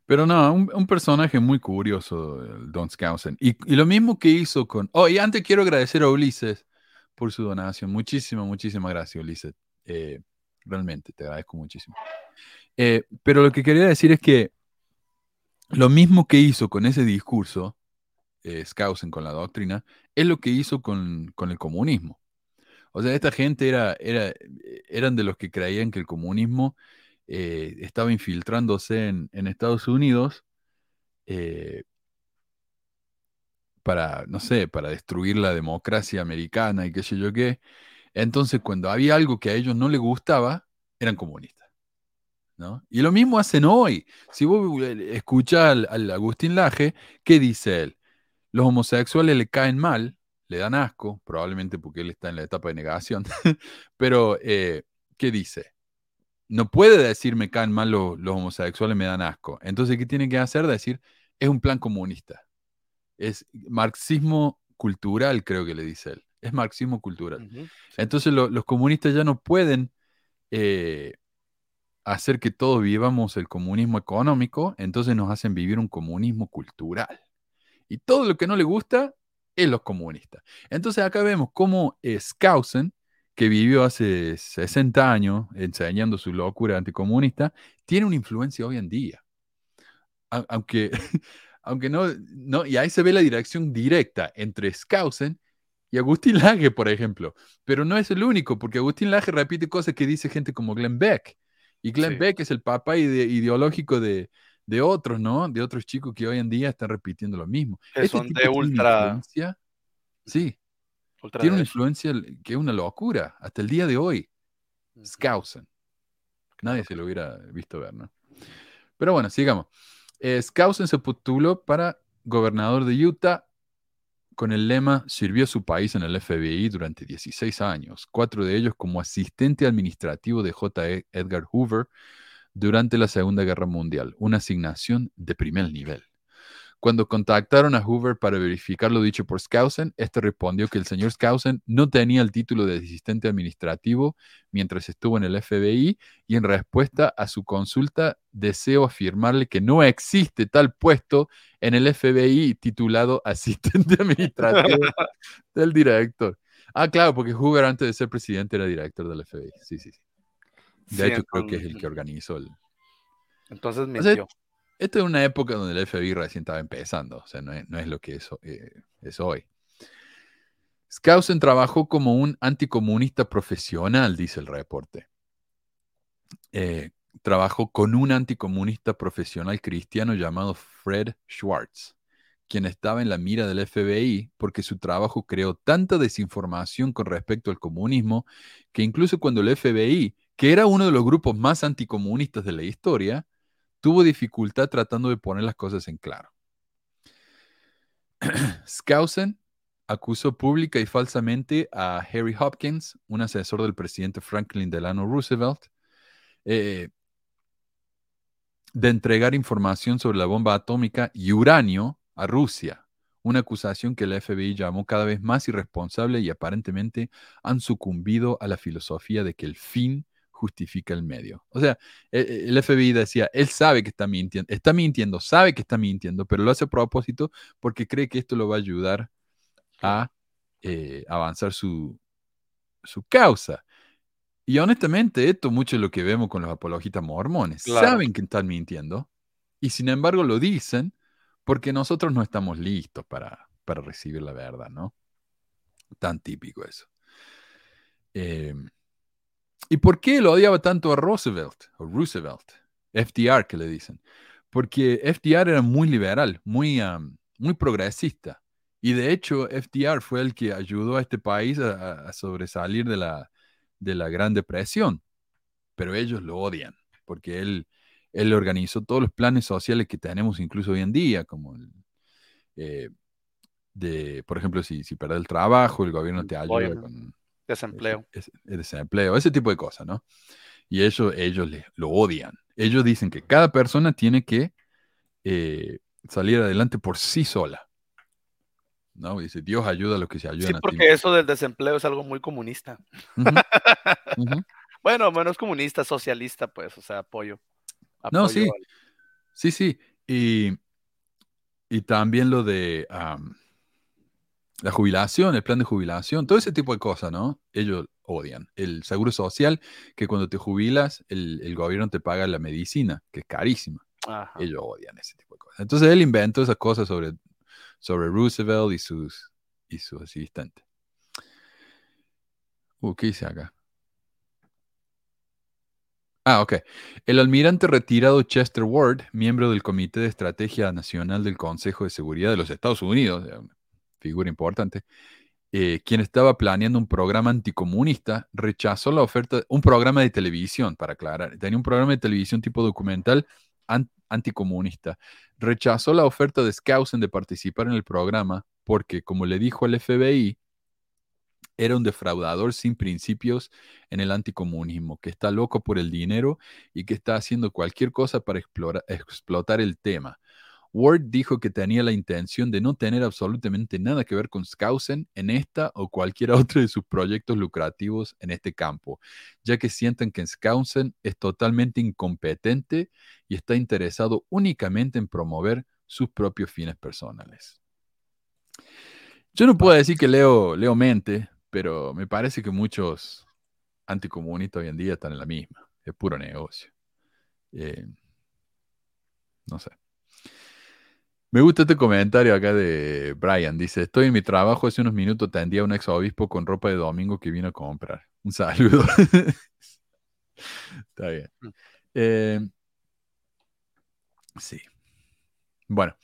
Pero no, un, personaje muy curioso, Don Skousen. Y, y, lo mismo que hizo con... Oh, y antes quiero agradecer a Ulises por su donación. Muchísimas, muchísimas gracias, Ulises. Eh, realmente, te agradezco muchísimo. Eh, pero lo que quería decir es que lo mismo que hizo con ese discurso, eh, Skousen con la doctrina, es lo que hizo con, con el comunismo. O sea, esta gente era, era, eran de los que creían que el comunismo eh, estaba infiltrándose en, Estados Unidos para, no sé, para destruir la democracia americana y qué sé yo qué. Entonces, cuando había algo que a ellos no les gustaba, eran comunistas. ¿no? Y lo mismo hacen hoy. Si vos eh, escuchas al, Agustín Laje, ¿qué dice él? Los homosexuales le caen mal, le dan asco, probablemente porque él está en la etapa de negación, pero ¿qué dice? no puede decir me caen mal los, homosexuales, me dan asco. Entonces, ¿qué tiene que hacer? Decir, es un plan comunista. Es marxismo cultural, creo que le dice él. Es marxismo cultural. Entonces, los comunistas ya no pueden eh, hacer que todos vivamos el comunismo económico, entonces nos hacen vivir un comunismo cultural. Y todo lo que no le gusta es los comunistas. Entonces, acá vemos cómo Skousen que vivió hace 60 años enseñando su locura anticomunista, tiene una influencia hoy en día. Aunque, aunque no, no, y ahí se ve la dirección directa entre Skousen y Agustín Lage, por ejemplo. Pero no es el único, porque Agustín Lage repite cosas que dice gente como Glenn Beck. Y Glenn Beck es el papá ideológico de, otros, ¿no? De otros chicos que hoy en día están repitiendo lo mismo. Que este son de ultra. Sí, tiene una influencia que es una locura hasta el día de hoy. Skousen. Nadie se lo hubiera visto ver, ¿no? Pero bueno, sigamos. Eh, Skousen se postuló para gobernador de Utah con el lema Sirvió a su país en el FBI durante 16 años, cuatro de ellos como asistente administrativo de J. E, Edgar Hoover durante la Segunda Guerra Mundial, una asignación de primer nivel. Cuando contactaron a Hoover para verificar lo dicho por Skousen, este respondió que el señor Skousen no tenía el título de asistente administrativo mientras estuvo en el FBI y en respuesta a su consulta deseo afirmarle que no existe tal puesto en el FBI titulado asistente administrativo del director. Ah, claro, porque Hoover antes de ser presidente era director del FBI. Sí, sí, sí. De hecho, creo que es el que organizó el... Entonces mintió. Esto es una época donde el FBI recién estaba empezando, o sea, no es, lo que es, eh, es hoy. Skousen trabajó como un anticomunista profesional, dice el reporte. Eh, trabajó con un anticomunista profesional cristiano llamado Fred Schwartz, quien estaba en la mira del FBI porque su trabajo creó tanta desinformación con respecto al comunismo que incluso cuando el FBI, que era uno de los grupos más anticomunistas de la historia, tuvo dificultad tratando de poner las cosas en claro. Skousen acusó pública y falsamente a Harry Hopkins, un asesor del presidente Franklin Delano Roosevelt, eh, de entregar información sobre la bomba atómica y uranio a Rusia, una acusación que el FBI llamó cada vez más irresponsable y aparentemente han sucumbido a la filosofía de que el fin justifica el medio. O sea, e, e, el FBI decía, él sabe que está mintiendo, está mintiendo, sabe que está mintiendo, pero lo hace a propósito porque cree que esto lo va a ayudar a eh, avanzar su, su causa. Y honestamente, esto mucho es lo que vemos con los apologistas mormones. Saben que están mintiendo y sin embargo lo dicen porque nosotros no estamos listos para, para recibir la verdad, ¿no? Tan típico eso. Eh, ¿Y por qué lo odiaba tanto a Roosevelt? O Roosevelt, FDR que le dicen. Porque FDR era muy liberal, muy, muy progresista. Y de hecho, FDR fue el que ayudó a este país a, sobresalir de la, de la Gran Depresión. Pero ellos lo odian, porque él, él organizó todos los planes sociales que tenemos incluso hoy en día, como el, eh, de, por ejemplo, si, si pierdes el trabajo, el gobierno te ayuda con desempleo. desempleo, ese tipo de cosas, ¿no? Y ellos, ellos lo odian. Ellos dicen que cada persona tiene que eh, salir adelante por sí sola. ¿no? Dice, Dios ayuda a los que se ayudan. Sí, porque eso del desempleo es algo muy comunista. bueno, menos comunista, socialista, pues, o sea, apoyo. no, sí. Sí, sí. Y, y también lo de la jubilación, el plan de jubilación, todo ese tipo de cosas, ¿no? Ellos odian. El seguro social, que cuando te jubilas, el, gobierno te paga la medicina, que es carísima. Ellos odian ese tipo de cosas. Entonces él inventó esas cosas sobre, sobre Roosevelt y sus, y sus asistentes. Uh, ¿qué dice acá? Ah, ok. El almirante retirado Chester Ward, miembro del Comité de Estrategia Nacional del Consejo de Seguridad de los Estados Unidos, figura importante, eh, quien estaba planeando un programa anticomunista, rechazó la oferta, un programa de televisión, para aclarar, tenía un programa de televisión tipo documental anticomunista, rechazó la oferta de Skousen de participar en el programa porque, como le dijo al FBI, era un defraudador sin principios en el anticomunismo, que está loco por el dinero y que está haciendo cualquier cosa para explotar el tema. Ward dijo que tenía la intención de no tener absolutamente nada que ver con Skousen en esta o cualquier otro de sus proyectos lucrativos en este campo, ya que sienten que Skousen es totalmente incompetente y está interesado únicamente en promover sus propios fines personales. Yo no puedo decir que Leo, Leo mente, pero me parece que muchos anticomunistas hoy en día están en la misma. Es puro negocio. Eh, no sé. Me gusta este comentario acá de Brian. Dice, estoy en mi trabajo, hace unos minutos tendía a un ex obispo con ropa de domingo que vino a comprar. Un saludo. Está bien. Mm. Eh, sí. Bueno.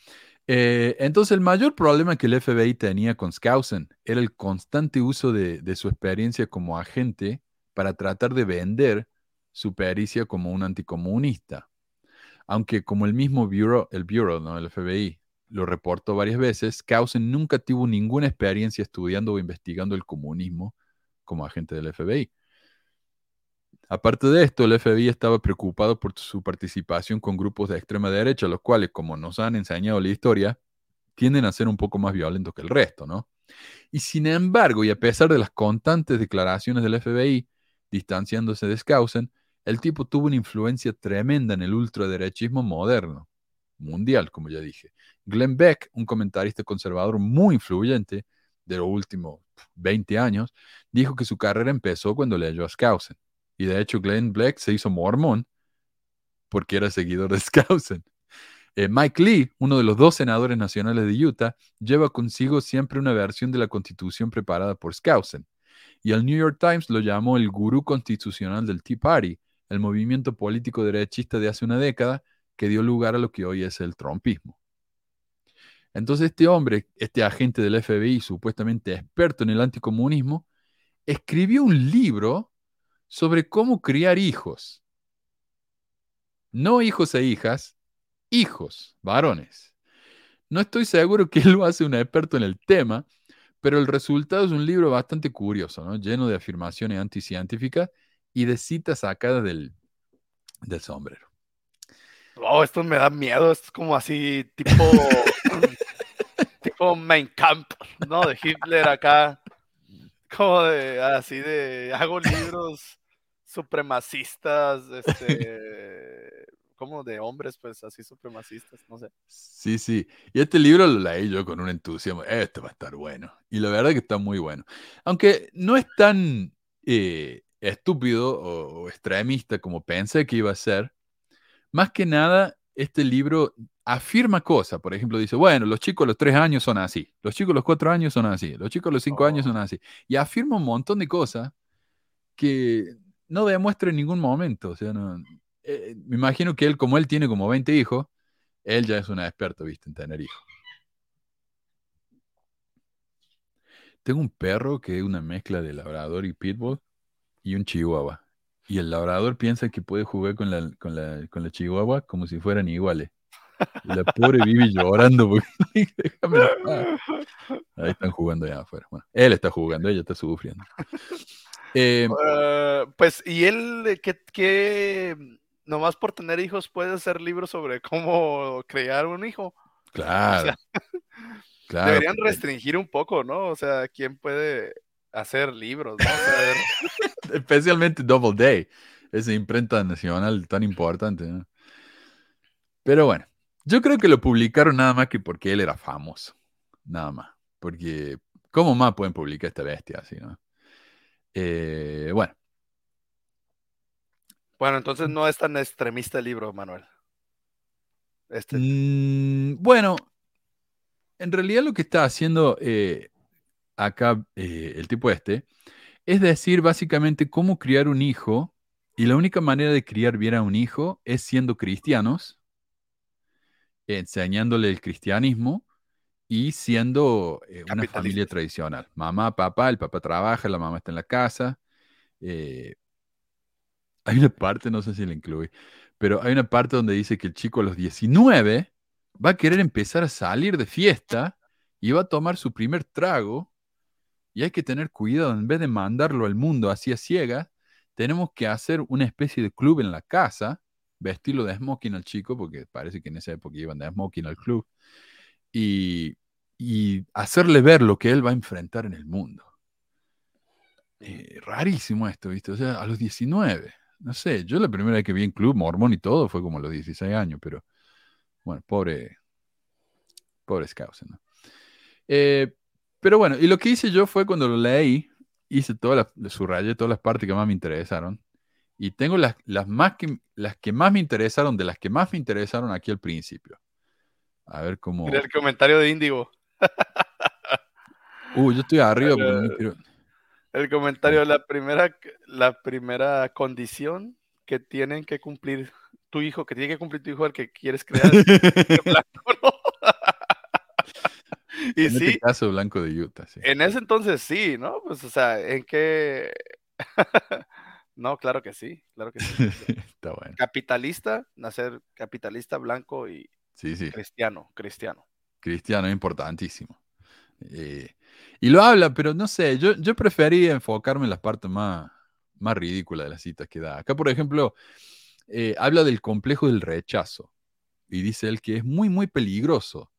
Eh, entonces, el mayor problema que el FBI tenía con Skousen era el constante uso de, su experiencia como agente para tratar de vender su pericia como un anticomunista. Aunque como el mismo Bureau, el Bureau, ¿no? el FBI, lo reportó varias veces, Skousen nunca tuvo ninguna experiencia estudiando o investigando el comunismo como agente del FBI. Aparte de esto, el FBI estaba preocupado por su participación con grupos de extrema derecha, los cuales, como nos han enseñado la historia, tienden a ser un poco más violentos que el resto, ¿no? Y sin embargo, y a pesar de las constantes declaraciones del FBI distanciándose de Skousen, el tipo tuvo una influencia tremenda en el ultraderechismo moderno, mundial, como ya dije. Glenn Beck, un comentarista conservador muy influyente de los últimos 20 años, dijo que su carrera empezó cuando leyó a Skousen. Y de hecho, Glenn Beck se hizo mormón porque era seguidor de Skousen. Eh, Mike Lee, uno de los dos senadores nacionales de Utah, lleva consigo siempre una versión de la constitución preparada por Skousen. Y el New York Times lo llamó el gurú constitucional del Tea Party, el movimiento político derechista de hace una década que dio lugar a lo que hoy es el trumpismo. Entonces este hombre, este agente del FBI, supuestamente experto en el anticomunismo, escribió un libro sobre cómo criar hijos. No hijos e hijas, hijos, varones. No estoy seguro que él lo hace un experto en el tema, pero el resultado es un libro bastante curioso, lleno de afirmaciones anticientíficas y de citas sacadas del, del sombrero. Oh, esto me da miedo, es como así, tipo, tipo Mein Kampf, ¿no? De Hitler acá, como de, así de, hago libros supremacistas, este, como de hombres, pues así supremacistas, no sé. Sí, sí. Y este libro lo leí yo con un entusiasmo. Este va a estar bueno. Y la verdad que está muy bueno. Aunque no es tan eh, estúpido o, extremista como pensé que iba a ser. Más que nada, este libro afirma cosas. Por ejemplo, dice, bueno, los chicos a los tres años son así. Los chicos a los cuatro años son así. Los chicos a los cinco años son oh. así. Y afirma un montón de cosas que no demuestra en ningún momento. O sea, no, eh, me imagino que él, como él tiene como 20 hijos, él ya es un experto, viste, en tener hijos. Tengo un perro que es una mezcla de labrador y pitbull y un chihuahua. Y el labrador piensa que puede jugar con la, con la, con la chihuahua como si fueran iguales. Y la pobre vive llorando porque déjame Ahí están jugando allá afuera. Bueno, él está jugando, ella está sufriendo. Eh, uh, pues, ¿y él qué, qué, nomás por tener hijos puede hacer libros sobre cómo crear un hijo? Claro. claro deberían restringir un poco, ¿no? O sea, ¿quién puede hacer libros? ¿no? Especialmente Double Day, esa imprenta nacional tan importante. ¿no? Pero bueno, yo creo que lo publicaron nada más que porque él era famoso. Nada más. Porque, ¿cómo más pueden publicar esta bestia así, no? Eh, bueno. Bueno, entonces no es tan extremista el libro, Manuel. Este. Mm, bueno, en realidad lo que está haciendo eh, acá eh, el tipo este es decir básicamente cómo criar un hijo y la única manera de criar bien a un hijo es siendo cristianos enseñándole el cristianismo y siendo eh, una familia tradicional. Mamá, papá, el papá trabaja, la mamá está en la casa. Eh, hay una parte, no sé si la incluye, pero hay una parte donde dice que el chico a los 19 va a querer empezar a salir de fiesta y va a tomar su primer trago y hay que tener cuidado, en vez de mandarlo al mundo así a ciegas, tenemos que hacer una especie de club en la casa vestirlo de smoking al chico, porque parece que en esa época iban de smoking al club, y, hacerle ver lo que él va a enfrentar en el mundo. Eh, rarísimo esto, ¿viste? O sea, a los 19, no sé, yo la primera vez que vi en club mormón y todo fue como a los 16 años, pero bueno, pobre, pobre Skousen, ¿no? Eh, pero bueno, y lo que hice yo fue cuando lo leí, hice todas las, subrayé todas las partes que más me interesaron y tengo las, las, más que, las que más me interesaron, de las que más me interesaron aquí al principio. A ver cómo. Mira el comentario de Índigo. Uh, yo estoy arriba El comentario, la primera, la primera condición que tienen que cumplir tu hijo, que tiene que cumplir tu hijo el que quieres crear. y en este sí, este caso blanco de Utah, sí. En ese entonces sí, ¿no? Pues, o sea, en qué no, claro que sí, claro que sí. Está bueno. Capitalista, nacer capitalista blanco y sí, sí. cristiano, cristiano. Cristiano, importantísimo. Eh, y lo habla, pero no sé, yo, yo prefería enfocarme en las partes más, más ridículas de las citas que da. Acá, por ejemplo, eh, habla del complejo del rechazo y dice él que es muy, muy peligroso.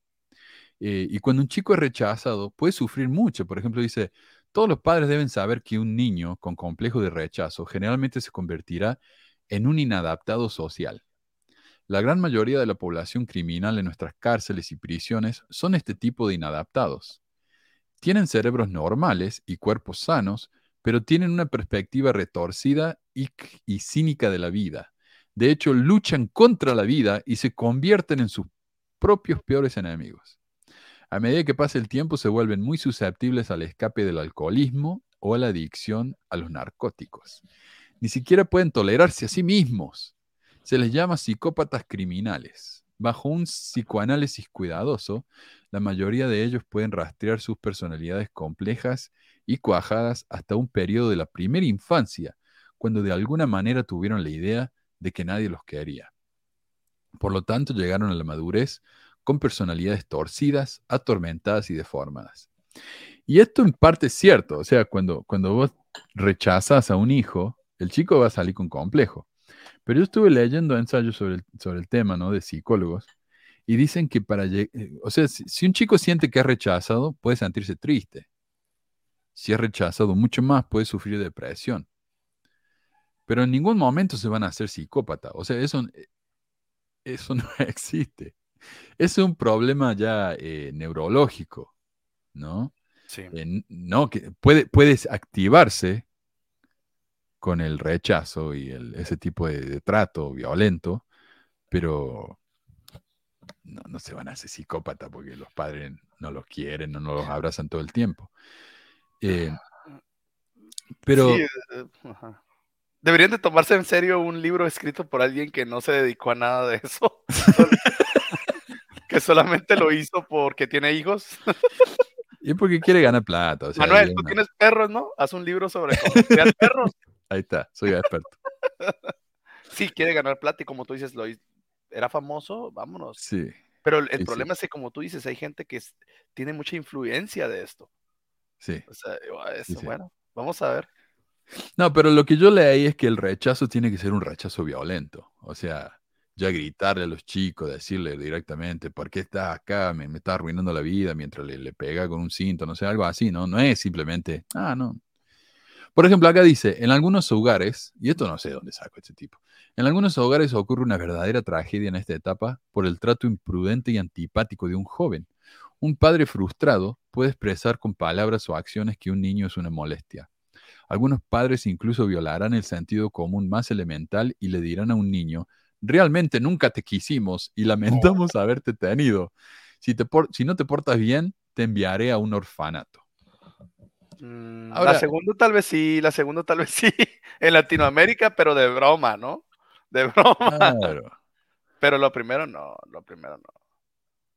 Eh, y cuando un chico es rechazado, puede sufrir mucho. Por ejemplo, dice, todos los padres deben saber que un niño con complejo de rechazo generalmente se convertirá en un inadaptado social. La gran mayoría de la población criminal en nuestras cárceles y prisiones son este tipo de inadaptados. Tienen cerebros normales y cuerpos sanos, pero tienen una perspectiva retorcida y, y, cínica de la vida. De hecho, luchan contra la vida y se convierten en sus propios peores enemigos. A medida que pasa el tiempo se vuelven muy susceptibles al escape del alcoholismo o a la adicción a los narcóticos. Ni siquiera pueden tolerarse a sí mismos. Se les llama psicópatas criminales. Bajo un psicoanálisis cuidadoso, la mayoría de ellos pueden rastrear sus personalidades complejas y cuajadas hasta un periodo de la primera infancia, cuando de alguna manera tuvieron la idea de que nadie los quería. Por lo tanto, llegaron a la madurez con personalidades torcidas, atormentadas y deformadas. Y esto en parte es cierto, o sea, cuando, cuando vos rechazas a un hijo, el chico va a salir con complejo. Pero yo estuve leyendo ensayos sobre el, sobre el tema, ¿no? De psicólogos, y dicen que para, eh, o sea, si, un chico siente que es rechazado, puede sentirse triste. Si es rechazado mucho más, puede sufrir depresión. Pero en ningún momento se van a hacer psicópata. O sea, eso, eso no existe es un problema ya eh, neurológico, ¿no? Sí. Eh, no, que puede, puedes activarse con el rechazo y ese tipo de, trato violento, pero no, se van a hacer psicópata porque los padres no los quieren, no, los abrazan todo el tiempo. Eh, pero... deberían de tomarse en serio un libro escrito por alguien que no se dedicó a nada de eso. que solamente lo hizo porque tiene hijos. y porque quiere ganar plata. O sea, Manuel, tú ¿no? tienes perros, ¿no? Haz un libro sobre cómo perros. Ahí está, soy experto. Sí, quiere ganar plata y como tú dices, lo, era famoso, vámonos. Sí. Pero el, sí. problema es que, como tú dices, hay gente que tiene mucha influencia de esto. Sí. O sea, eso, Sí, sí. bueno, vamos a ver. No, pero lo que yo leí es que el rechazo tiene que ser un rechazo violento. O sea, ya gritarle a los chicos, decirle directamente, ¿por qué estás acá? Me, me estás arruinando la vida mientras le, le pega con un cinto, no sé, algo así, ¿no? No es simplemente, ah, no. Por ejemplo, acá dice, en algunos hogares, y esto no sé dónde saco este tipo, en algunos hogares ocurre una verdadera tragedia en esta etapa por el trato imprudente y antipático de un joven. Un padre frustrado puede expresar con palabras o acciones que un niño es una molestia. Algunos padres incluso violarán el sentido común más elemental y le dirán a un niño, realmente nunca te quisimos y lamentamos haberte tenido. Si, te por- si no te portas bien, te enviaré a un orfanato. Mm, Ahora- la segunda tal vez sí, la segunda tal vez sí, en Latinoamérica, pero de broma, ¿no? De broma. Claro. Pero lo primero no, lo primero no.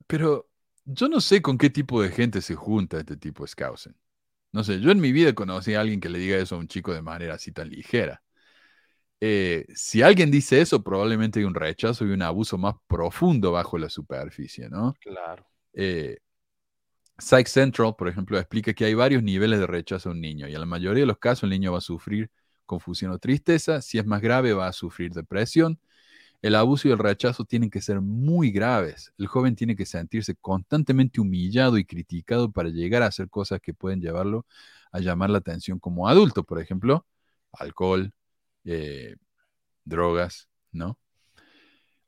Pero yo no sé con qué tipo de gente se junta este tipo de Skousen. No sé, yo en mi vida conocí a alguien que le diga eso a un chico de manera así tan ligera. Eh, si alguien dice eso, probablemente hay un rechazo y un abuso más profundo bajo la superficie, ¿no? Claro. eh, Psych Central, por ejemplo, explica que hay varios niveles de rechazo a un niño y en la mayoría de los casos el niño va a sufrir confusión o tristeza, si es más grave va a sufrir depresión. El abuso y el rechazo tienen que ser muy graves. El joven tiene que sentirse constantemente humillado y criticado para llegar a hacer cosas que pueden llevarlo a llamar la atención como adulto, por ejemplo, alcohol, eh, drogas, ¿no?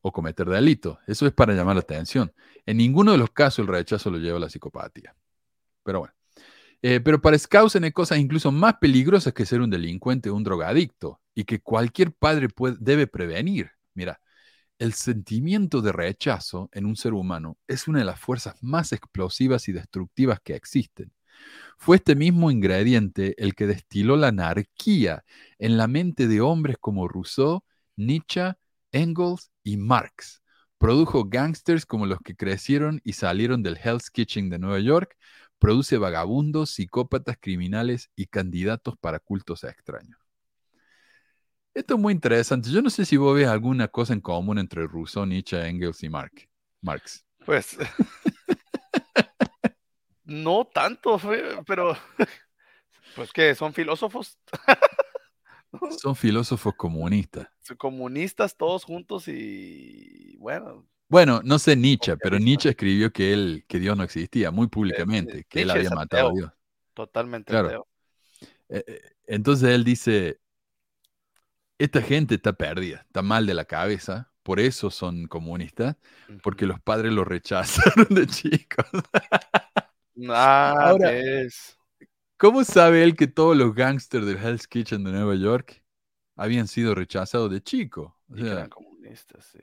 O cometer delito. Eso es para llamar la atención. En ninguno de los casos el rechazo lo lleva a la psicopatía. Pero bueno. Eh, pero para Skousen hay cosas incluso más peligrosas que ser un delincuente o un drogadicto y que cualquier padre puede- debe prevenir. Mira, el sentimiento de rechazo en un ser humano es una de las fuerzas más explosivas y destructivas que existen. Fue este mismo ingrediente el que destiló la anarquía en la mente de hombres como Rousseau, Nietzsche, Engels y Marx. Produjo gángsters como los que crecieron y salieron del Hell's Kitchen de Nueva York. Produce vagabundos, psicópatas, criminales y candidatos para cultos extraños. Esto es muy interesante. Yo no sé si vos ves alguna cosa en común entre Rousseau, Nietzsche, Engels y Marx. Marx. Pues no tanto, pero pues que son filósofos Son filósofos comunistas. comunistas todos juntos y bueno, Bueno, no sé Nietzsche, pero. Nietzsche escribió que él, que Dios no existía muy públicamente, que él había matado a. Dios. totalmente Claro. ateo. Eh, eh, Entonces él dice, esta gente está perdida, está mal de la cabeza, por eso son comunistas, porque los padres los rechazaron de chicos. Ah, Ahora- ves. ¿Cómo sabe él que todos los gángsters del Hell's Kitchen de Nueva York habían sido rechazados de chico? O Y que sea, eran comunistas, sí.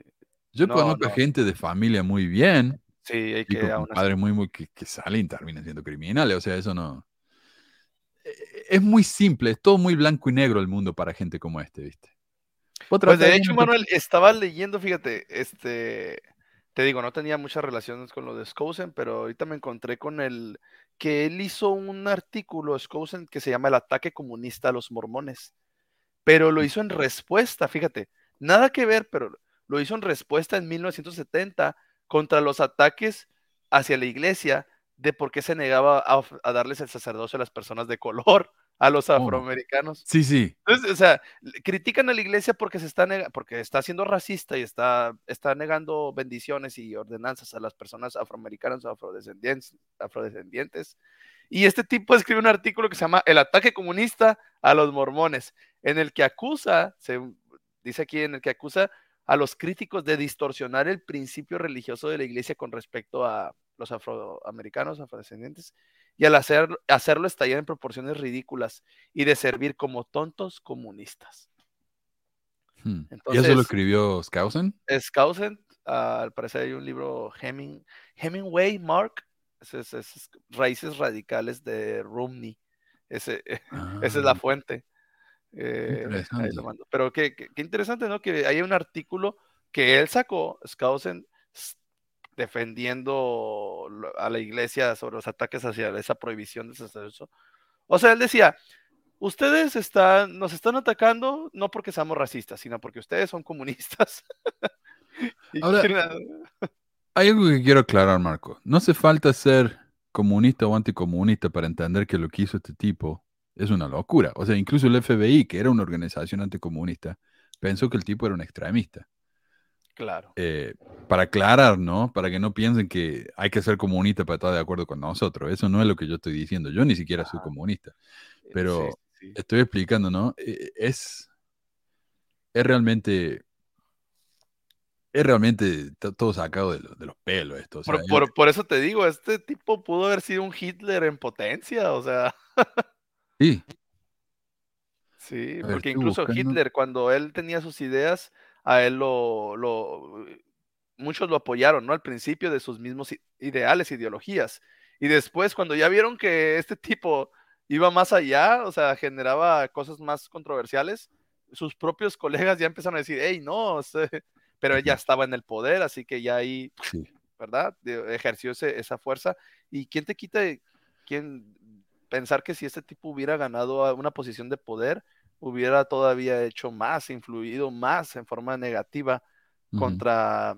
yo No, conozco no. gente de familia muy bien, Sí, hay que con así- padres muy, muy que, que salen y terminan siendo criminales, o sea, eso no... Eh, Es muy simple, es todo muy blanco y negro el mundo para gente como este, ¿viste? Pues de hecho, una Manuel, estaba leyendo, fíjate, este, te digo, no tenía muchas relaciones con lo de Skousen, pero ahorita me encontré con el que él hizo un artículo, Skousen, que se llama El ataque comunista a los mormones, pero lo hizo en respuesta, fíjate, nada que ver, pero lo hizo en respuesta en 1970 contra los ataques hacia la iglesia de por qué se negaba a, darles el sacerdocio a las personas de color, a los afroamericanos. Sí, sí, Entonces, o sea, critican a la iglesia porque se está porque está siendo racista y está, está negando bendiciones y ordenanzas a las personas afroamericanas o afrodescendientes, afrodescendientes. Y este tipo escribe un artículo que se llama El ataque comunista a los mormones, en el que acusa, se dice aquí en el que acusa a los críticos de distorsionar el principio religioso de la iglesia con respecto a los afroamericanos, afrodescendientes, y al hacer, hacerlo estallar en proporciones ridículas y de servir como tontos comunistas. Hmm. ¿Y eso lo escribió Skousen? Skousen, ah, al parecer hay un libro Heming, Hemingway, Mark, es- es Raíces Radicales de Rumney. Ese, esa es la Ah, fuente. Eh, Interesante. Pero qué, qué- qué interesante, ¿no? Que hay un artículo que él sacó, Skousen, defendiendo a la iglesia sobre los ataques hacia esa prohibición de sacerdocio. O sea, él decía, ustedes están, nos están atacando no porque seamos racistas, sino porque ustedes son comunistas. Ahora- Hay algo que quiero aclarar, Marco. No hace falta ser comunista o anticomunista para entender que lo que hizo este tipo es una locura. O sea, incluso el FBI, que era una organización anticomunista, pensó que el tipo era un extremista. Claro. Eh, para aclarar, ¿no? Para que no piensen que hay que ser comunista para estar de acuerdo con nosotros. Eso no es lo que yo estoy diciendo. Yo ni siquiera soy comunista. Pero- Sí, sí. Estoy explicando, ¿no? Eh, Es, es realmente... Es realmente to- todo sacado de, lo- de los pelos esto. o sea, Por, por- por eso te digo, este tipo pudo haber sido un Hitler en potencia, o sea, sí, sí, ver, porque incluso buscando. Hitler, cuando él tenía sus ideas, a él lo, lo, muchos lo apoyaron, ¿no? Al principio de sus mismos ideales, ideologías, y después cuando ya vieron que este tipo iba más allá, o sea, generaba cosas más controversiales, sus propios colegas ya empezaron a decir, hey, no, este", pero él ya estaba en el poder, así que ya ahí sí. ¿verdad? Ejerció ese- esa fuerza. ¿Y quién te quita, quién pensar que si este tipo hubiera ganado una posición de poder, hubiera todavía hecho más, influido más en forma negativa contra,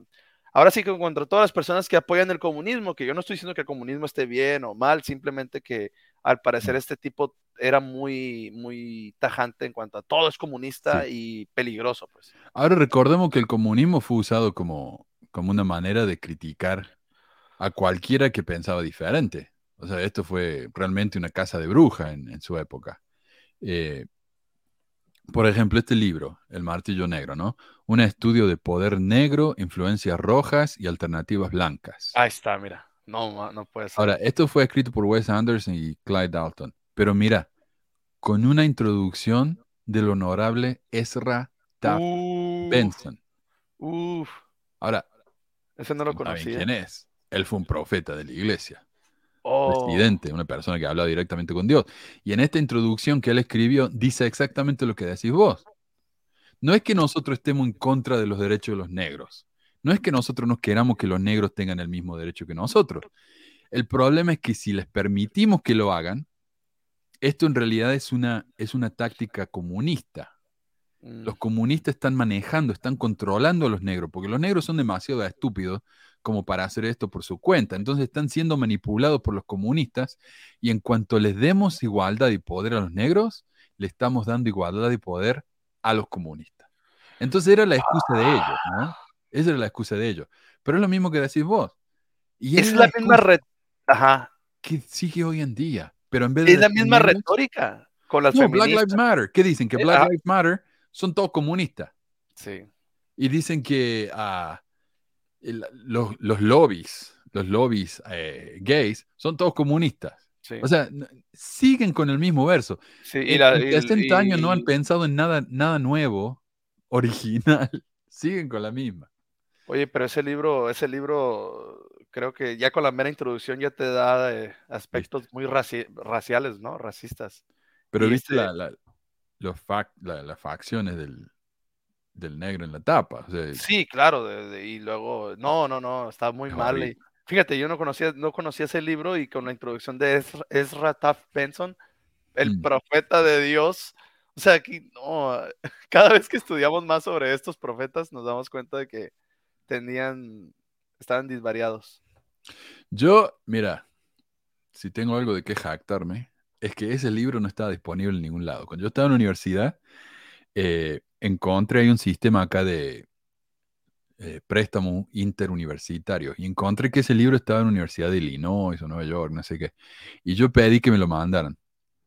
ahora sí que contra todas las personas que apoyan el comunismo, que yo no estoy diciendo que el comunismo esté bien o mal, simplemente que al parecer este tipo era muy, muy tajante en cuanto a todo es comunista y peligroso, pues. Ahora recordemos que el comunismo fue usado como, como una manera de criticar a cualquiera que pensaba diferente. O sea, esto fue realmente una casa de bruja en, en su época. Eh, por ejemplo, este libro, El Martillo Negro, ¿no? Un estudio de poder negro, influencias rojas y alternativas blancas. Ahí está, mira. No, no puede ser. Ahora, esto fue escrito por Wes Anderson y Clyde Dalton, pero mira, con una introducción del honorable Ezra Taft Uh, Benson. uf, Ahora, ese no lo ¿saben conocía. quién es? Él fue un profeta de la iglesia, Oh, presidente, una persona que hablaba directamente con Dios. Y en esta introducción que él escribió, dice exactamente lo que decís vos. No es que nosotros estemos en contra de los derechos de los negros. No es que nosotros no queramos que los negros tengan el mismo derecho que nosotros. El problema es que si les permitimos que lo hagan, esto en realidad es una, es una táctica comunista. mm, Los comunistas están manejando, están controlando a los negros, porque los negros son demasiado estúpidos como para hacer esto por su cuenta. Entonces están siendo manipulados por los comunistas y en cuanto les demos igualdad y poder a los negros, le estamos dando igualdad y poder a los comunistas. Entonces era la excusa de ellos, ¿no? Esa era la excusa de ellos. Pero es lo mismo que decís vos. Y es la misma excusa red. Ajá. que sigue hoy en día. Pero en vez de Es la misma retórica con las No, Black feministas. Lives Matter. ¿Qué dicen? Que Eh, Black. Lives Matter son todos comunistas. Sí. Y dicen que ah, el- los, los lobbies, los lobbies eh, gays, son todos comunistas. Sí. O sea, siguen con el mismo verso. Sí, y la- y- 60 años no han y- pensado en nada, nada nuevo, original. Siguen con la misma. Oye, pero ese libro, ese libro, creo que ya con la mera introducción ya te da eh, aspectos muy raci- raciales, ¿no? Racistas. Pero Y viste este- la- la- los fac- la- las facciones del, del negro en la tapa. O sea, Sí, claro, de- de- y luego, no, no, no, está muy mal. y- fíjate, yo no conocía, no conocía ese libro y con la introducción de Ezra, Taft Benson, el Mm. profeta de Dios. O sea, aquí, no, cada vez que estudiamos más sobre estos profetas nos damos cuenta de que tenían, estaban disvariados. Yo, mira, si tengo algo de qué jactarme, es que ese libro no estaba disponible en ningún lado. Cuando yo estaba en la universidad, eh, encontré hay un sistema acá de eh, préstamo interuniversitario y encontré que ese libro estaba en la Universidad de Illinois o Nueva York, no sé qué. Y yo pedí que me lo mandaran.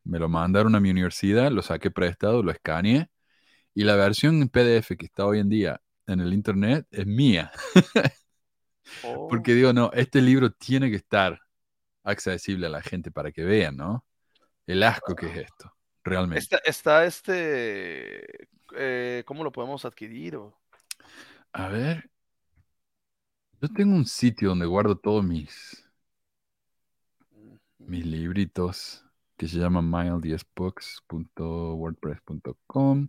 Me lo mandaron a mi universidad, lo saqué prestado, lo escaneé y la versión en PDF que está hoy en día en el internet es mía. Oh, Porque digo, no, este libro tiene que estar accesible a la gente para que vean, ¿no? El asco que es esto, realmente. está, está este, eh, ¿cómo lo podemos adquirir? o? A ver, yo tengo un sitio donde guardo todos mis, mis libritos. que se llama mile10books.wordpress.com.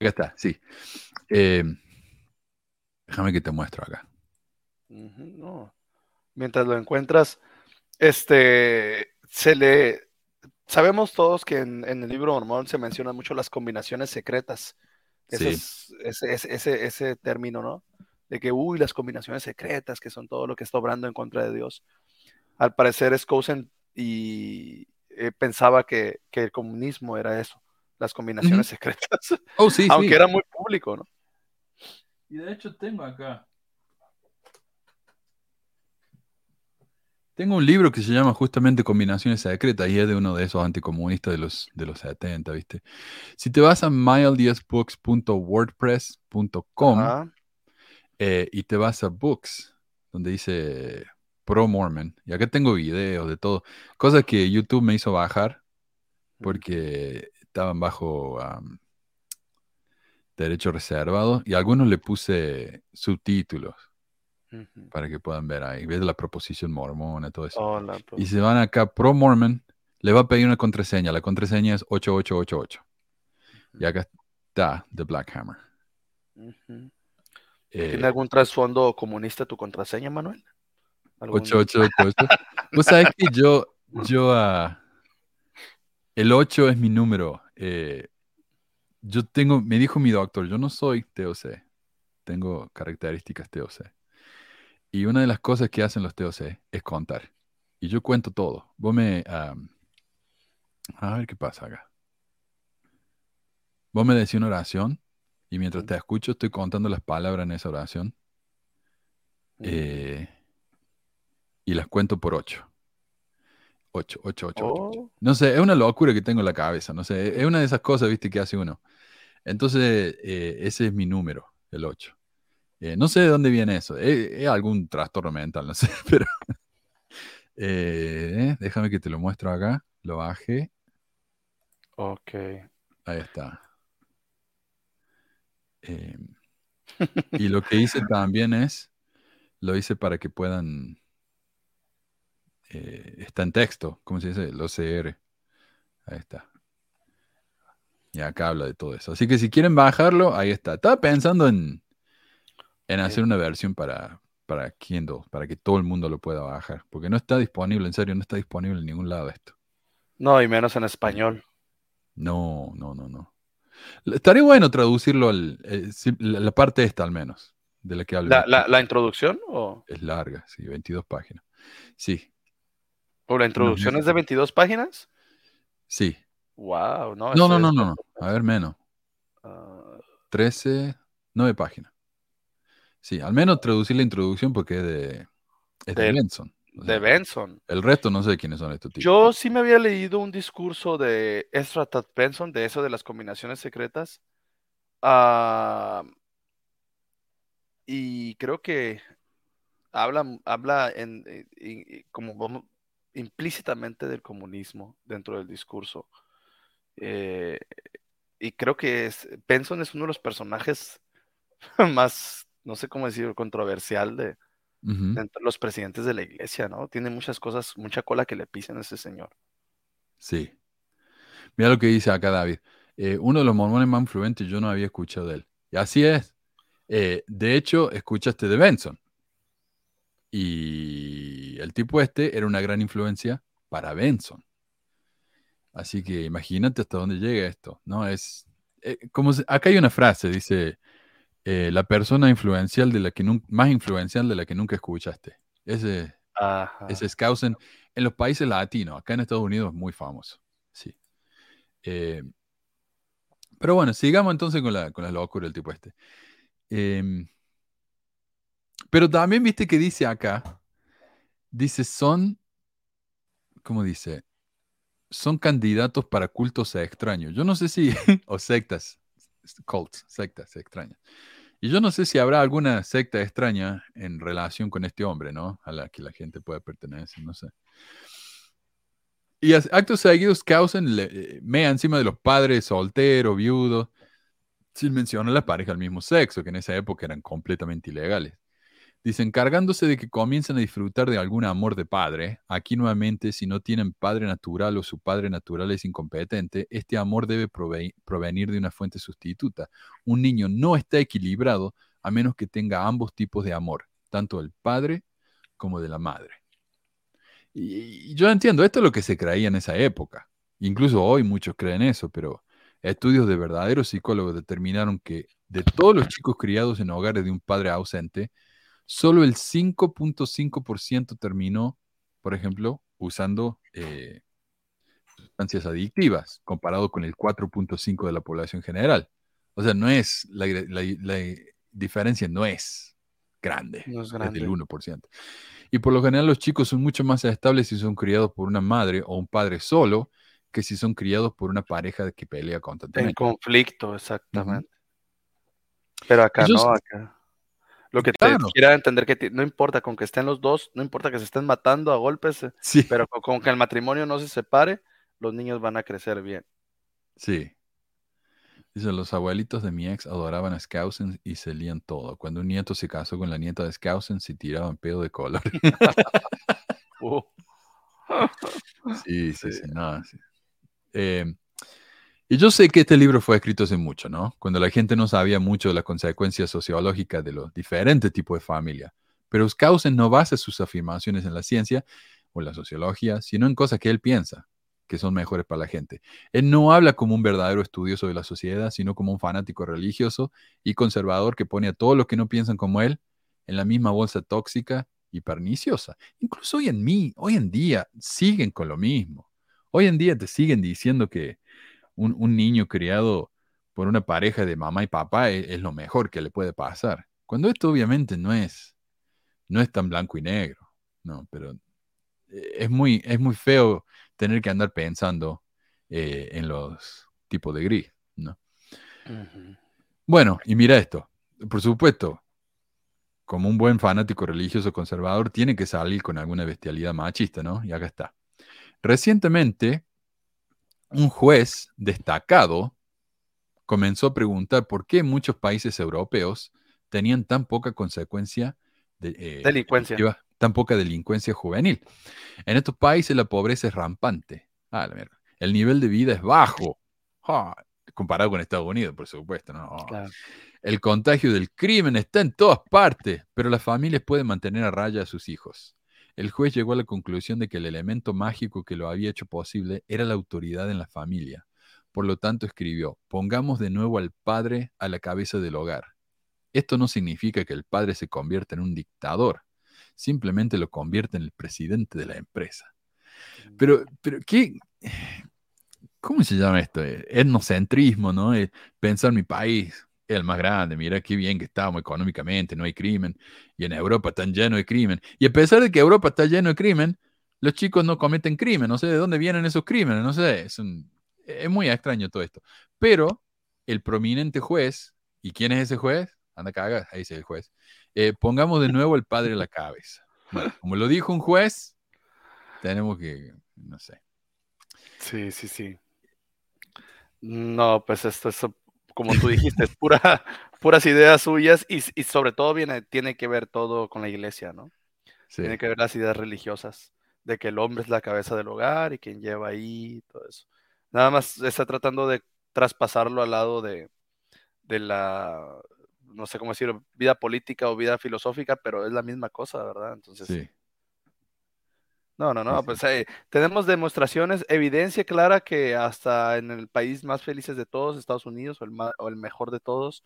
Acá está, sí. Eh, déjame que te muestro acá. No. Mientras lo encuentras, este, se le, sabemos todos que en, en el libro Mormón se mencionan mucho las combinaciones secretas. Ese, Sí. es- ese, ese, ese, ese término, ¿no? De que, uy, las combinaciones secretas, que son todo lo que está obrando en contra de Dios. Al parecer, Skousen y eh, pensaba que, que el comunismo era eso, las combinaciones secretas, Oh, sí, aunque sí. era muy público, ¿no? Y de hecho tengo acá. Tengo un libro que se llama justamente Combinaciones Secretas y es de uno de esos anticomunistas de los, de los 70, ¿viste? Si te vas a mile10books.wordpress.com Ajá. eh, y te vas a Books, donde dice Pro Mormon, y acá tengo videos de todo, cosas que YouTube me hizo bajar porque estaban bajo derecho reservado y a algunos le puse subtítulos Para que puedan ver ahí. Ves la proposición mormona, todo eso. Y se van acá, Pro Mormon, le va a pedir una contraseña. La contraseña es 8888. Y acá está The Black Hammer. Ujú. Eh, ¿Tiene algún trasfondo comunista tu contraseña, Manuel? ¿Algún- 8888. Vos sabés que yo, yo, ah, el 8 es mi número. eh, yo tengo, me dijo mi doctor, yo no soy TOC, tengo características TOC. Y una de las cosas que hacen los TOC es contar. Y yo cuento todo. Vos me... a ver qué pasa acá. Vos me decís una oración y mientras te escucho estoy contando las palabras en esa oración. eh, y las cuento por 8. 8, 8, 8, 8. Oh, No sé, es una locura que tengo en la cabeza, no sé, es una de esas cosas, viste, que hace uno. Entonces, eh, ese es mi número, el 8. Eh, no sé de dónde viene eso, es, es algún trastorno mental, no sé, pero... eh, déjame que te lo muestro acá, lo bajé, ok. ahí está. Eh, y lo que hice también es, lo hice para que puedan... eh, está en texto, ¿cómo se dice? El OCR. Ahí está. Y acá habla de todo eso. Así que si quieren bajarlo, ahí está. Estaba pensando en, en hacer una versión para, para Kindle, para que todo el mundo lo pueda bajar. Porque no está disponible, en serio, no está disponible en ningún lado esto. No, y menos en español. No, no, no, no. Estaría bueno traducirlo al, eh, la, parte esta al menos, de la que hablo. ¿La, la, la introducción o, Es larga, sí, 22 páginas. Sí, o la introducción no. es de 22 páginas? sí. Wow, no. No, no, no, es- no, no. A ver, menos. Ah, 13, 9 páginas. Sí, al menos traducir la introducción porque es de, es de Del- Benson. O de sea, Benson. el resto no sé quiénes son estos tipos. Yo sí me había leído un discurso de Ezra Taft Benson, de eso de las combinaciones secretas. Ah, y creo que habla, habla en, eh, y- y como vamos- implícitamente del comunismo dentro del discurso. Eh, y creo que es, Benson es uno de los personajes más, no sé cómo decir, controversial de, los presidentes de la iglesia, ¿no? Tiene muchas cosas, mucha cola que le pisan a ese señor. Sí. Mira lo que dice acá David. Eh, uno de los mormones más influentes, yo no había escuchado de él. Y así es. Eh, de hecho, escuchaste de Benson. Y el tipo este era una gran influencia para Benson. Así que imagínate hasta dónde llega esto. No es. eh, como se- acá hay una frase, dice. Eh, la persona influencial de la que más influencial de la que nunca escuchaste. Ese, Ajá. ese Skousen en los países latinos, acá en Estados Unidos es muy famoso. Sí. Eh, pero bueno, sigamos entonces con la, con la locura del tipo este. Em, pero también viste que dice acá, dice son, ¿cómo dice? Son candidatos para cultos extraños. Yo no sé si, o sectas, cults, sectas extrañas. Y yo no sé si habrá alguna secta extraña en relación con este hombre, ¿no? A la que la gente puede pertenecer, no sé. Y actos seguidos causan le- eh, mea encima de los padres solteros, viudos, sin mencionar las parejas del mismo sexo, que en esa época eran completamente ilegales. Dice, encargándose de que comiencen a disfrutar de algún amor de padre, aquí nuevamente, si no tienen padre natural o su padre natural es incompetente, este amor debe provenir de una fuente sustituta. Un niño no está equilibrado a menos que tenga ambos tipos de amor, tanto del padre como de la madre. Y, yo entiendo, esto es lo que se creía en esa época. Incluso hoy muchos creen eso, pero estudios de verdaderos psicólogos determinaron que de todos los chicos criados en hogares de un padre ausente, solo el 5.5% terminó, por ejemplo, usando eh, sustancias adictivas, comparado con el 4.5% de la población general. O sea, no es, la, diferencia no es grande, no es grande. del 1%. Y por lo general los chicos son mucho más estables si son criados por una madre o un padre solo que si son criados por una pareja que pelea constantemente. En conflicto, exactamente. Pero acá no, acá. Lo que te quiera entender que no importa con que estén los dos, no importa que se estén matando a golpes, eh, pero con, que el matrimonio no se separe, los niños van a crecer bien. Sí. Dice, los abuelitos de mi ex adoraban a Skousen y se lían todo. Cuando un nieto se casó con la nieta de Skousen, se tiraban pedo de color. Uh. sí, sí, sí, no, eh, y yo sé que este libro fue escrito hace mucho, ¿no? Cuando la gente no sabía mucho de las consecuencias sociológicas de los diferentes tipos de familia. Pero Skousen no basa sus afirmaciones en la ciencia o la sociología, sino en cosas que él piensa que son mejores para la gente. Él no habla como un verdadero estudioso de la sociedad, sino como un fanático religioso y conservador que pone a todos los que no piensan como él en la misma bolsa tóxica y perniciosa. Incluso hoy en mí, hoy en día, siguen con lo mismo. Hoy en día te siguen diciendo que un, niño criado por una pareja de mamá y papá es, lo mejor que le puede pasar. Cuando esto obviamente no es, no es tan blanco y negro, no, pero eh, es muy, es muy feo tener que andar pensando eh, en los tipos de gris, ¿no? Bueno, y mira esto, por supuesto, como un buen fanático religioso conservador, tiene que salir con alguna bestialidad machista, ¿no? Y acá está. Recientemente, un juez destacado comenzó a preguntar por qué muchos países europeos tenían tan poca consecuencia de eh, delincuencia. tan poca delincuencia juvenil. En estos países la pobreza es rampante. Ah, El nivel de vida es bajo. comparado con Estados Unidos, por supuesto. El contagio del crimen está en todas partes, pero las familias pueden mantener a raya a sus hijos. El juez llegó a la conclusión de que el elemento mágico que lo había hecho posible era la autoridad en la familia. Por lo tanto, escribió, pongamos de nuevo al padre a la cabeza del hogar. Esto no significa que el padre se convierta en un dictador, simplemente lo convierte en el presidente de la empresa. Pero, pero ¿qué? ¿Cómo se llama esto? Etnocentrismo, ¿no? Pensar mi país, el más grande, mira qué bien que estamos económicamente, no hay crimen, y en Europa están llenos de crimen. Y a pesar de que Europa está lleno de crimen, los chicos no cometen crimen, no sé de dónde vienen esos crímenes, no sé, es, es muy extraño todo esto. Pero el prominente juez, ¿y quién es ese juez? Anda caga, ahí dice el juez. Eh, pongamos de nuevo el padre a la cabeza. como lo dijo un juez, tenemos que, no sé. Sí, sí, sí. No, pues esto, es como tú dijiste, es pura, puras ideas suyas y, sobre todo viene, tiene que ver todo con la iglesia, ¿no? Tiene que ver las ideas religiosas, de que el hombre es la cabeza del hogar y quien lleva ahí todo eso. Nada más está tratando de traspasarlo al lado de, de la, no sé cómo decirlo, vida política o vida filosófica, pero es la misma cosa, ¿verdad? Entonces, sí. No, no, no, pues eh, tenemos demostraciones, evidencia clara que hasta en el país más felices de todos, Estados Unidos, o el, o el mejor de todos,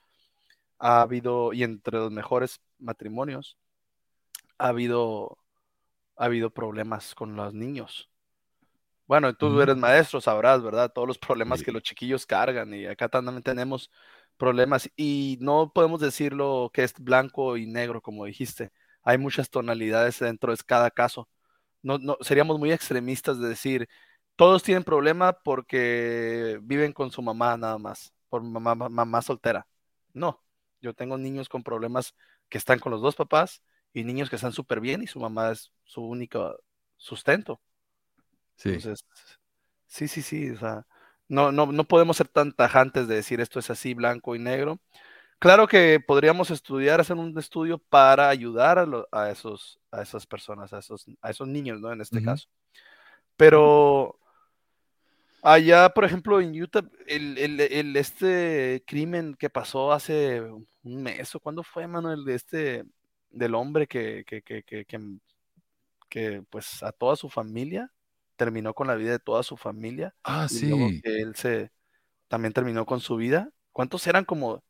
ha habido, y entre los mejores matrimonios, ha habido, ha habido problemas con los niños. Bueno, tú eres maestro, sabrás, ¿verdad? Todos los problemas que los chiquillos cargan y acá también tenemos problemas y no podemos decirlo que es blanco y negro, como dijiste. Hay muchas tonalidades dentro de cada caso no, seríamos muy extremistas de decir, todos tienen problema porque viven con su mamá nada más, por mamá, mamá soltera. No, yo tengo niños con problemas que están con los dos papás y niños que están súper bien y su mamá es su único sustento. Sí. Entonces, sí, sí, sí, o sea, no, no, no podemos ser tan tajantes de decir esto es así, blanco y negro. Claro que podríamos estudiar, hacer un estudio para ayudar a, lo- a esos, a esas personas, a esos, a esos niños, ¿no? En este caso. Pero allá, por ejemplo, en Utah, el, el- el- este crimen que pasó hace un mes, ¿o cuándo fue, Manuel? De este, del hombre que, que, que, que, pues a toda su familia, terminó con la vida de toda su familia. Ah, y luego sí. que él se también terminó con su vida. ¿Cuántos eran como,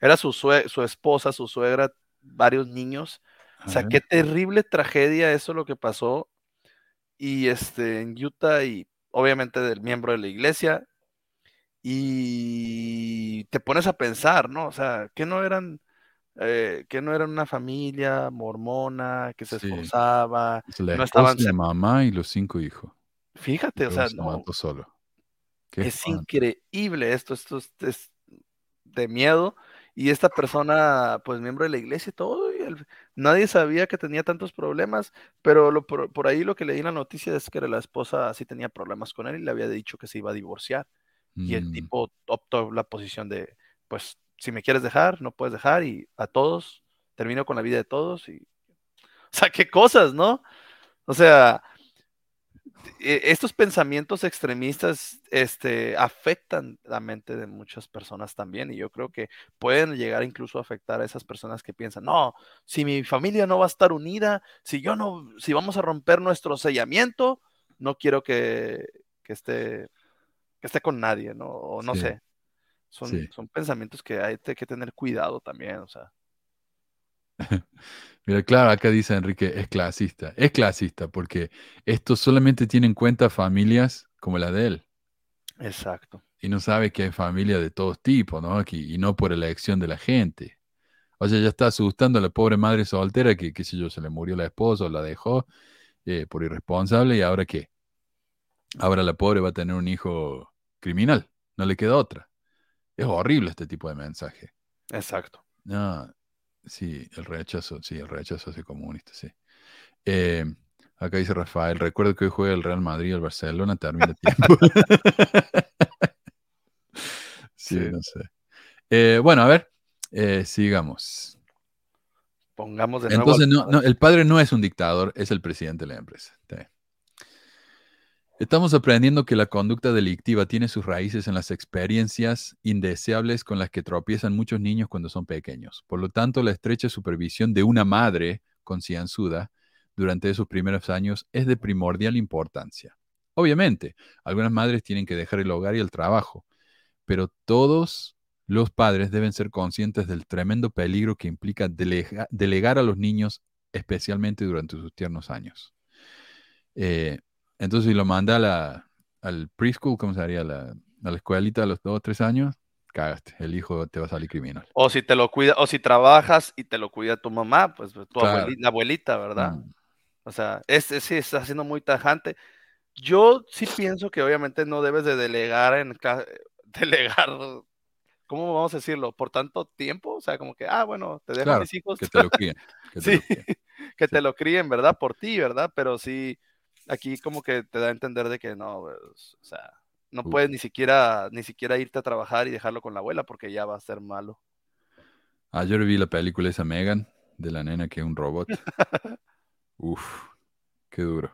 era su, sue- su esposa, su suegra, varios niños? O sea, qué terrible tragedia eso lo que pasó. Y este, en Utah, y obviamente del miembro de la iglesia. Y te pones a pensar, ¿no? O sea, que no eran, eh, que no eran una familia mormona, que se Sí. esforzaba, Es la no estaban la mamá y los cinco hijos. Fíjate, o sea, se no, solo. Qué es increíble esto, esto es, es de miedo. Y esta persona, pues miembro de la iglesia y todo, y el- nadie sabía que tenía tantos problemas, pero lo, por, por ahí lo que leí en la noticia es que la esposa sí tenía problemas con él y le había dicho que se iba a divorciar. Y el Mm, tipo optó la posición de, pues, si me quieres dejar, no puedes dejar, y a todos, termino con la vida de todos, y, o sea, qué cosas, ¿no? O sea, estos pensamientos extremistas este, afectan la mente de muchas personas también y yo creo que pueden llegar incluso a afectar a esas personas que piensan, no, si mi familia no va a estar unida, si yo no, si vamos a romper nuestro sellamiento, no quiero que, que esté, que esté con nadie, ¿no? O no Sí. sé. Son, Sí. son pensamientos que hay que tener cuidado también, o sea. Mira, claro, acá dice Enrique, es clasista. Es clasista porque esto solamente tiene en cuenta familias como la de él. Exacto. Y no sabe que hay familias de todos tipos, ¿no? Aquí, y no por elección de la gente. O sea, ya está asustando a la pobre madre soltera que, qué sé yo, se le murió la esposa o la dejó eh, por irresponsable y ahora qué. Ahora la pobre va a tener un hijo criminal. No le queda otra. Es horrible este tipo de mensaje. Exacto. No, sí, el rechazo, sí, el rechazo hacia comunista, sí. Eh, acá dice Rafael, recuerdo que hoy juega el Real Madrid, el Barcelona, termina tiempo. sí, Sí. no sé. Eh, bueno, a ver, eh, sigamos. Pongamos de nuevo. Entonces, no, no, el padre no es un dictador, es el presidente de la empresa. Estamos aprendiendo que la conducta delictiva tiene sus raíces en las experiencias indeseables con las que tropiezan muchos niños cuando son pequeños. Por lo tanto, la estrecha supervisión de una madre concienzuda durante esos primeros años es de primordial importancia. Obviamente, algunas madres tienen que dejar el hogar y el trabajo, pero todos los padres deben ser conscientes del tremendo peligro que implica delega- delegar a los niños, especialmente durante sus tiernos años. Eh, entonces, si lo manda a la, al preschool, ¿cómo se haría? A la, a la escuelita a los dos o tres años, cagaste, el hijo te va a salir criminal. O si te lo cuida, o si trabajas y te lo cuida tu mamá, pues tu Claro. abuelita, la abuelita, ¿verdad? Mm, O sea, este sí está siendo muy tajante. Yo sí pienso que obviamente no debes de delegar en delegar, ¿cómo vamos a decirlo? Por tanto tiempo, o sea, como que, ah, bueno, te dejo a Claro, mis hijos que te lo críen. que te Sí, lo críen. que Sí. te lo críen, ¿verdad? Por ti, ¿verdad? Pero sí, aquí como que te da a entender de que no, pues, o sea, no puedes ni siquiera, ni siquiera irte a trabajar y dejarlo con la abuela porque ya va a ser malo. Ayer vi la película esa Megan, de la nena que es un robot. Uf, qué duro.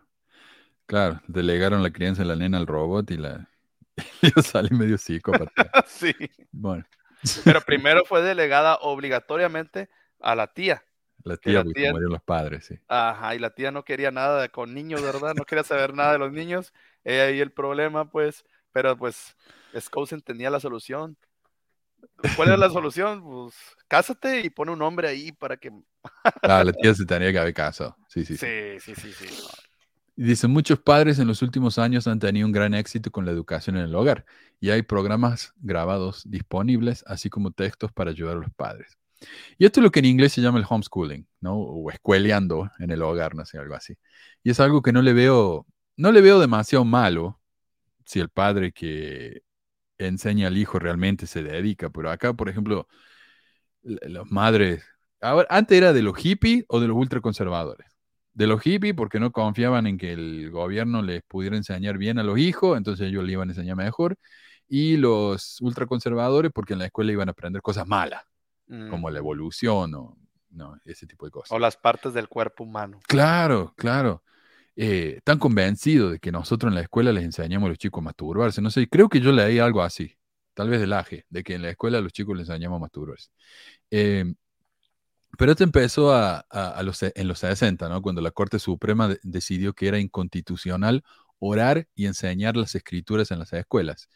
Claro, delegaron la crianza de la nena al robot y la y sale medio psicópata. sí. Bueno, Pero primero fue delegada obligatoriamente a la tía. La tía, la porque tía- murieron los padres, sí. Ajá, y la tía no quería nada con niños, ¿verdad? No quería saber nada de los niños. Ella ahí el problema, pues, pero pues Skousen tenía la solución. ¿Cuál era la solución? Pues cásate y pone un hombre ahí para que... Ah, la tía se tenía que haber casado. Sí, sí, sí. Sí, sí, sí, sí. Dice, muchos padres en los últimos años han tenido un gran éxito con la educación en el hogar y hay programas grabados disponibles, así como textos para ayudar a los padres. Y esto es lo que en inglés se llama el homeschooling, ¿no? O escueleando en el hogar, no sé, algo así. Y es algo que no le veo, no le veo demasiado malo si el padre que enseña al hijo realmente se dedica, pero acá, por ejemplo, las madres, antes era de los hippies o de los ultraconservadores de los hippies porque no confiaban en que el gobierno les pudiera enseñar bien a los hijos, entonces ellos le iban a enseñar mejor, y los ultraconservadores porque en la escuela iban a aprender cosas malas. Como la evolución o no, ese tipo de cosas. O las partes del cuerpo humano. Claro, claro. Eh, están convencidos de que nosotros en la escuela les enseñamos a los chicos a masturbarse. No sé, creo que yo leí algo así, tal vez del AGE, de que en la escuela a los chicos les enseñamos a masturbarse. Eh, pero esto empezó a, a- a los, en los 60, ¿no? Cuando la Corte Suprema de- decidió que era inconstitucional orar y enseñar las escrituras en las escuelas.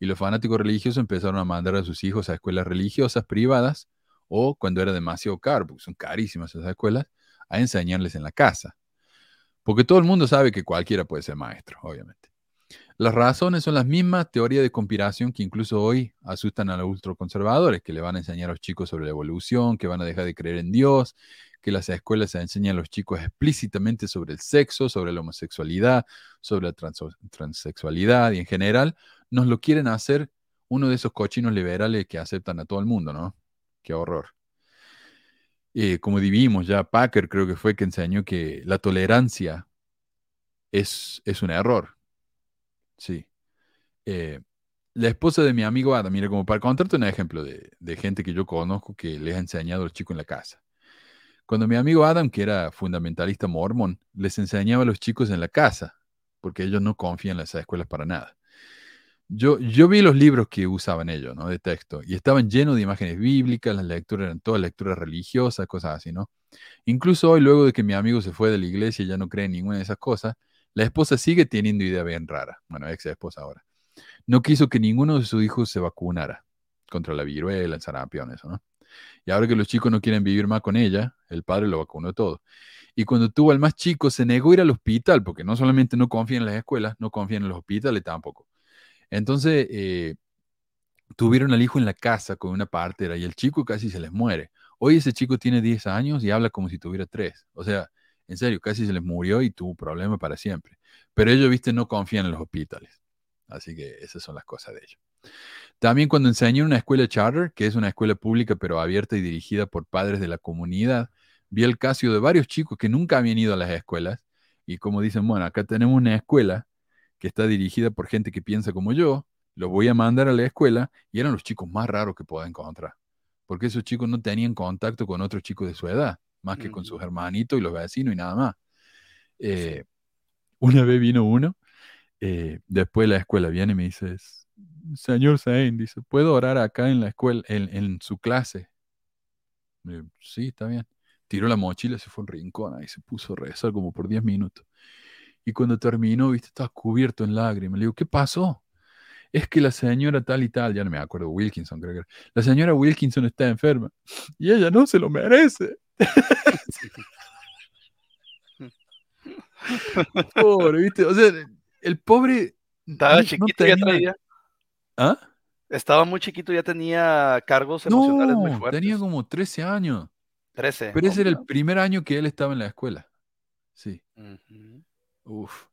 Y los fanáticos religiosos empezaron a mandar a sus hijos a escuelas religiosas privadas o cuando era demasiado caro, porque son carísimas esas escuelas, a enseñarles en la casa. Porque todo el mundo sabe que cualquiera puede ser maestro, obviamente. Las razones son las mismas teorías de conspiración que incluso hoy asustan a los ultraconservadores, que le van a enseñar a los chicos sobre la evolución, que van a dejar de creer en Dios, que las escuelas enseñan a los chicos explícitamente sobre el sexo, sobre la homosexualidad, sobre la transo- transexualidad y en general nos lo quieren hacer uno de esos cochinos liberales que aceptan a todo el mundo, ¿no? Qué horror. Eh, como vimos ya, Packer creo que fue que enseñó que la tolerancia es, es un error. Sí. Eh, la esposa de mi amigo Adam, mira, como para contarte un ejemplo de, gente que yo conozco que les ha enseñado a los chicos en la casa. Cuando mi amigo Adam, que era fundamentalista mormón, les enseñaba a los chicos en la casa, porque ellos no confían en las escuelas para nada. Yo, yo vi los libros que usaban ellos, ¿no? De texto, y estaban llenos de imágenes bíblicas, las lecturas eran todas lecturas religiosas, cosas así, ¿no? Incluso hoy, luego de que mi amigo se fue de la iglesia y ya no cree en ninguna de esas cosas, la esposa sigue teniendo idea bien rara, bueno, ex esposa ahora. No quiso que ninguno de sus hijos se vacunara contra la viruela, el sarampión, eso, ¿no? Y ahora que los chicos no quieren vivir más con ella, el padre lo vacunó todo. Y cuando tuvo al más chico, se negó a ir al hospital, porque no solamente no confía en las escuelas, no confía en los hospitales tampoco. Entonces, eh, tuvieron al hijo en la casa con una partera y el chico casi se les muere. Hoy ese chico tiene 10 años y habla como si tuviera 3. O sea, en serio, casi se les murió y tuvo problemas para siempre. Pero ellos, viste, no confían en los hospitales. Así que esas son las cosas de ellos. También cuando enseñé en una escuela charter, que es una escuela pública pero abierta y dirigida por padres de la comunidad, vi el caso de varios chicos que nunca habían ido a las escuelas y como dicen, bueno, acá tenemos una escuela que está dirigida por gente que piensa como yo, los voy a mandar a la escuela y eran los chicos más raros que pueda encontrar, porque esos chicos no tenían contacto con otros chicos de su edad, más que con sus hermanitos y los vecinos y nada más. Eh, Una vez vino uno, eh, después de la escuela viene y me dice, señor Zane, dice, ¿puedo orar acá en la escuela, en, en su clase? Sí, está bien. Tiró la mochila, se fue a un rincón y se puso a rezar como por 10 minutos. Y cuando terminó, viste, estaba cubierto en lágrimas. Le digo, ¿qué pasó? Es que la señora tal y tal, ya no me acuerdo, Wilkinson creo que era. La señora Wilkinson está enferma y ella no se lo merece. Pobre, ¿viste? O sea, el pobre Estaba no- chiquito, ya tenía- traía. ¿Ah? Estaba muy chiquito, ya tenía cargos emocionales muy fuertes. tenía como 13 años. 13. Pero ese era el primer año que él estaba en la escuela. Sí. Ujú. Uf,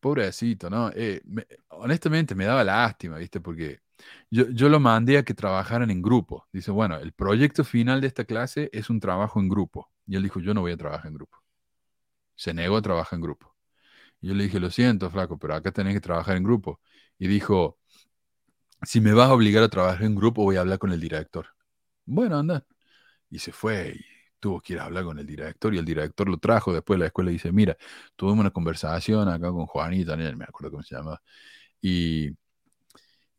pobrecito, ¿no? Eh, me- honestamente me daba lástima, ¿viste? Porque yo, yo lo mandé a que trabajaran en grupo. Dice, bueno, el proyecto final de esta clase es un trabajo en grupo. Y él dijo, yo no voy a trabajar en grupo. Se negó a trabajar en grupo. Y yo le dije, lo siento, flaco, pero acá tenés que trabajar en grupo. Y dijo, si me vas a obligar a trabajar en grupo, voy a hablar con el director. Bueno, anda. Y se fue y tuvo que ir a hablar con el director y el director lo trajo después de la escuela y dice, mira, tuvimos una conversación acá con Juanita, me acuerdo cómo se llama, y,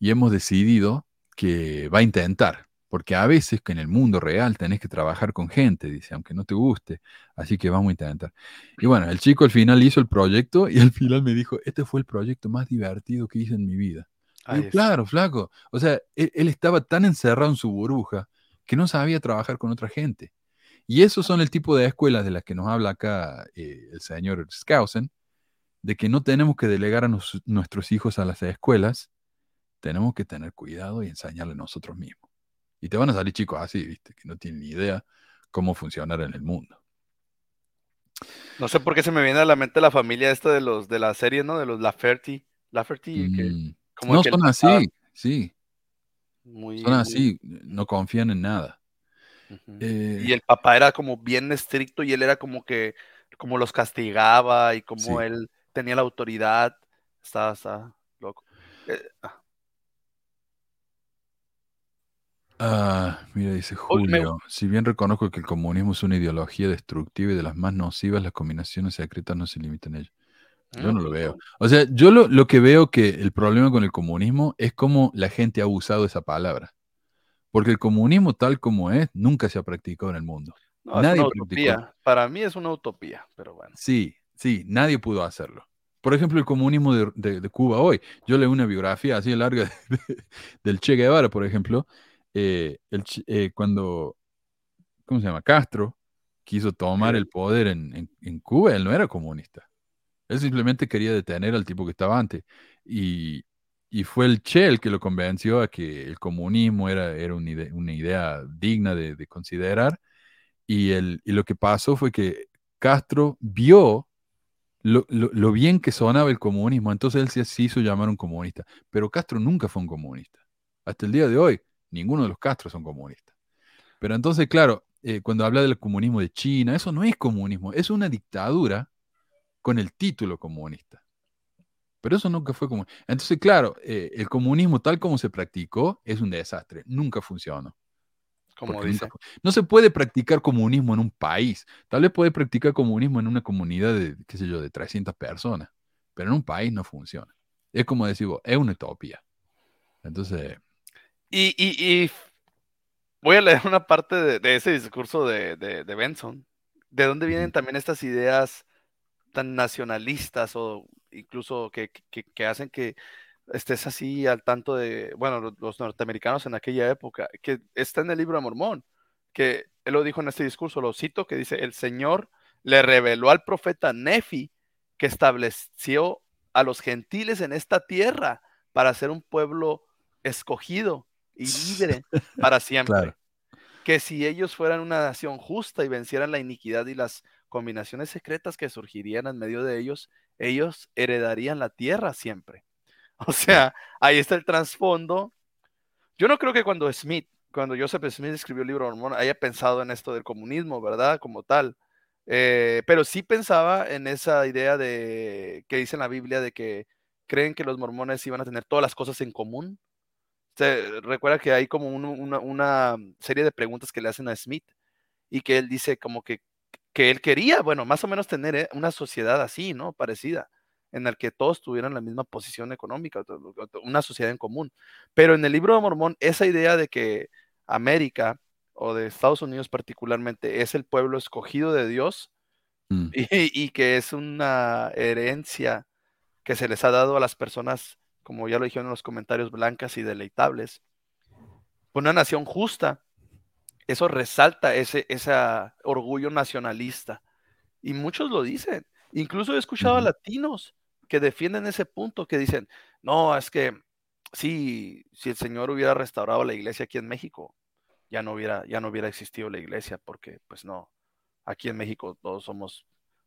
y hemos decidido que va a intentar, porque a veces que en el mundo real tenés que trabajar con gente, dice, aunque no te guste, así que vamos a intentar. Y bueno, el chico al final hizo el proyecto y al final me dijo, este fue el proyecto más divertido que hice en mi vida. Yo, claro, flaco. O sea, él, él estaba tan encerrado en su burbuja que no sabía trabajar con otra gente. Y esos son el tipo de escuelas de las que nos habla acá eh, el señor Skousen, de que no tenemos que delegar a nos- nuestros hijos a las escuelas, tenemos que tener cuidado y enseñarle nosotros mismos. Y te van a salir chicos así, ¿viste? Que no tienen ni idea cómo funcionar en el mundo. No sé por qué se me viene a la mente la familia esta de los de la serie, ¿no? De los Lafferty. Lafferty, que Mm, como No, que son así, sí, muy- son muy- así, no confían en nada. Eh, Y el papá era como bien estricto y él era como que, como los castigaba y como Sí. él tenía la autoridad. Estaba, estaba loco. Eh, ah, Ah, mira, dice Julio, si bien reconozco que el comunismo es una ideología destructiva y de las más nocivas, las combinaciones secretas no se limitan a ello. Yo no lo veo. O sea, yo lo, lo que veo que el problema con el comunismo es cómo la gente ha usado esa palabra. Porque el comunismo tal como es, nunca se ha practicado en el mundo. No, es Nadie una practicó. Para mí es una utopía, pero bueno. Sí, sí, nadie pudo hacerlo. Por ejemplo, el comunismo de, de- de Cuba hoy. Yo leí una biografía así larga de- del Che Guevara, por ejemplo, eh, el eh, cuando, ¿cómo se llama? Castro quiso tomar el poder en, en- en Cuba, él no era comunista. Él simplemente quería detener al tipo que estaba antes. Y, y fue el Che el que lo convenció a que el comunismo era, era una, ide- una idea digna de, de considerar. Y, el, y lo que pasó fue que Castro vio lo, lo- lo bien que sonaba el comunismo, entonces él se hizo llamar un comunista. Pero Castro nunca fue un comunista. Hasta el día de hoy, ninguno de los Castros son comunistas. Pero entonces, claro, eh, cuando habla del comunismo de China, eso no es comunismo, es una dictadura con el título comunista. Pero eso nunca fue como. Entonces, claro, eh, el comunismo tal como se practicó es un desastre, nunca funcionó. Como dice. nunca no se puede practicar comunismo en un país. Tal vez puede practicar comunismo en una comunidad de, qué sé yo, de 300 personas, pero en un país no funciona. Es como decir, vos, es una utopía. Entonces, Y, y, y voy a leer una parte de, de ese discurso de, de- de Benson. ¿De dónde vienen también estas ideas tan nacionalistas o incluso que, que- que hacen que estés así al tanto de, bueno, los, los norteamericanos en aquella época, que está en el libro de Mormón, que él lo dijo en este discurso, lo cito, que dice, el Señor le reveló al profeta Nefi que estableció a los gentiles en esta tierra para ser un pueblo escogido y libre para siempre. Claro. Que si ellos fueran una nación justa y vencieran la iniquidad y las combinaciones secretas que surgirían en medio de ellos, ellos heredarían la tierra siempre. O sea, ahí está el trasfondo. Yo no creo que cuando Smith, cuando Joseph Smith escribió el libro Mormón, haya pensado en esto del comunismo, ¿verdad? Como tal. Eh, pero sí pensaba en esa idea de que dice en la Biblia de que creen que los mormones iban a tener todas las cosas en común. Se recuerda que hay como un- una, una serie de preguntas que le hacen a Smith y que él dice como que, que él quería, bueno, más o menos tener eh, una sociedad así, ¿no? Parecida, en la que todos tuvieran la misma posición económica, una sociedad en común. Pero en el libro de Mormón, esa idea de que América o de Estados Unidos particularmente es el pueblo escogido de Dios mm, y, y que es una herencia que se les ha dado a las personas, como ya lo dijeron en los comentarios, blancas y deleitables. Una nación justa, eso resalta ese, ese orgullo nacionalista. Y muchos lo dicen. Incluso he escuchado a latinos que defienden ese punto, que dicen, no, es que sí, si el Señor hubiera restaurado la iglesia aquí en México, ya no hubiera, ya no hubiera existido la iglesia, porque pues no, aquí en México todos somos,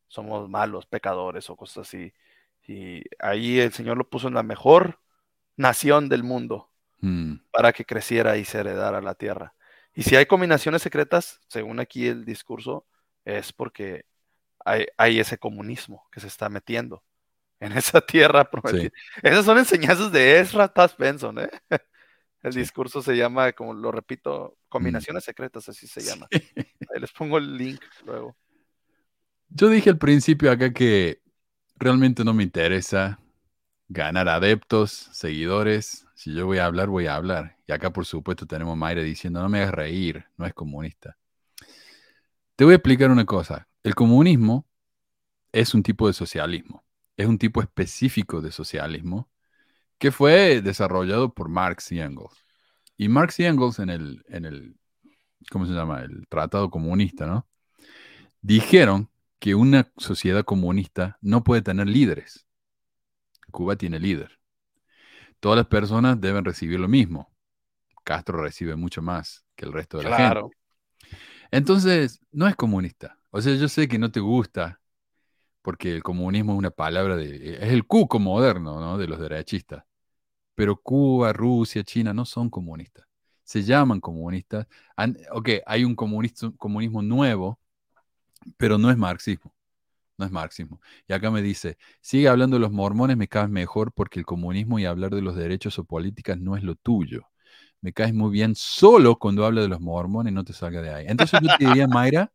somos malos, pecadores o cosas así. Y ahí el Señor lo puso en la mejor nación del mundo mm, para que creciera y se heredara la tierra. Y si hay combinaciones secretas, según aquí el discurso, es porque hay, hay ese comunismo que se está metiendo en esa tierra prometida. Esas son enseñanzas de Ezra Taft Benson, ¿eh? El Sí. discurso se llama, como lo repito, combinaciones secretas, así se llama. Ahí les pongo el link luego. Yo dije al principio acá que realmente no me interesa ganar adeptos, seguidores. Si yo voy a hablar, voy a hablar. Y acá, por supuesto, tenemos a diciendo, no me hagas reír, no es comunista. Te voy a explicar una cosa. El comunismo es un tipo de socialismo. Es un tipo específico de socialismo que fue desarrollado por Marx y Engels. Y Marx y Engels en el, en el ¿cómo se llama? El Tratado Comunista, ¿no? Dijeron que una sociedad comunista no puede tener líderes. Cuba tiene líder. Todas las personas deben recibir lo mismo. Castro recibe mucho más que el resto de la gente. Entonces, no es comunista. O sea, yo sé que no te gusta porque el comunismo es una palabra de... Es el cuco moderno, ¿no? De los derechistas. Pero Cuba, Rusia, China no son comunistas. Se llaman comunistas. Ok, hay un comunismo nuevo, pero no es marxismo. No es marxismo. Y acá me dice, sigue hablando de los mormones, me cae mejor porque el comunismo y hablar de los derechos o políticas no es lo tuyo. Me caes muy bien solo cuando hablo de los mormones, no te salga de ahí. Entonces yo te diría, Mayra,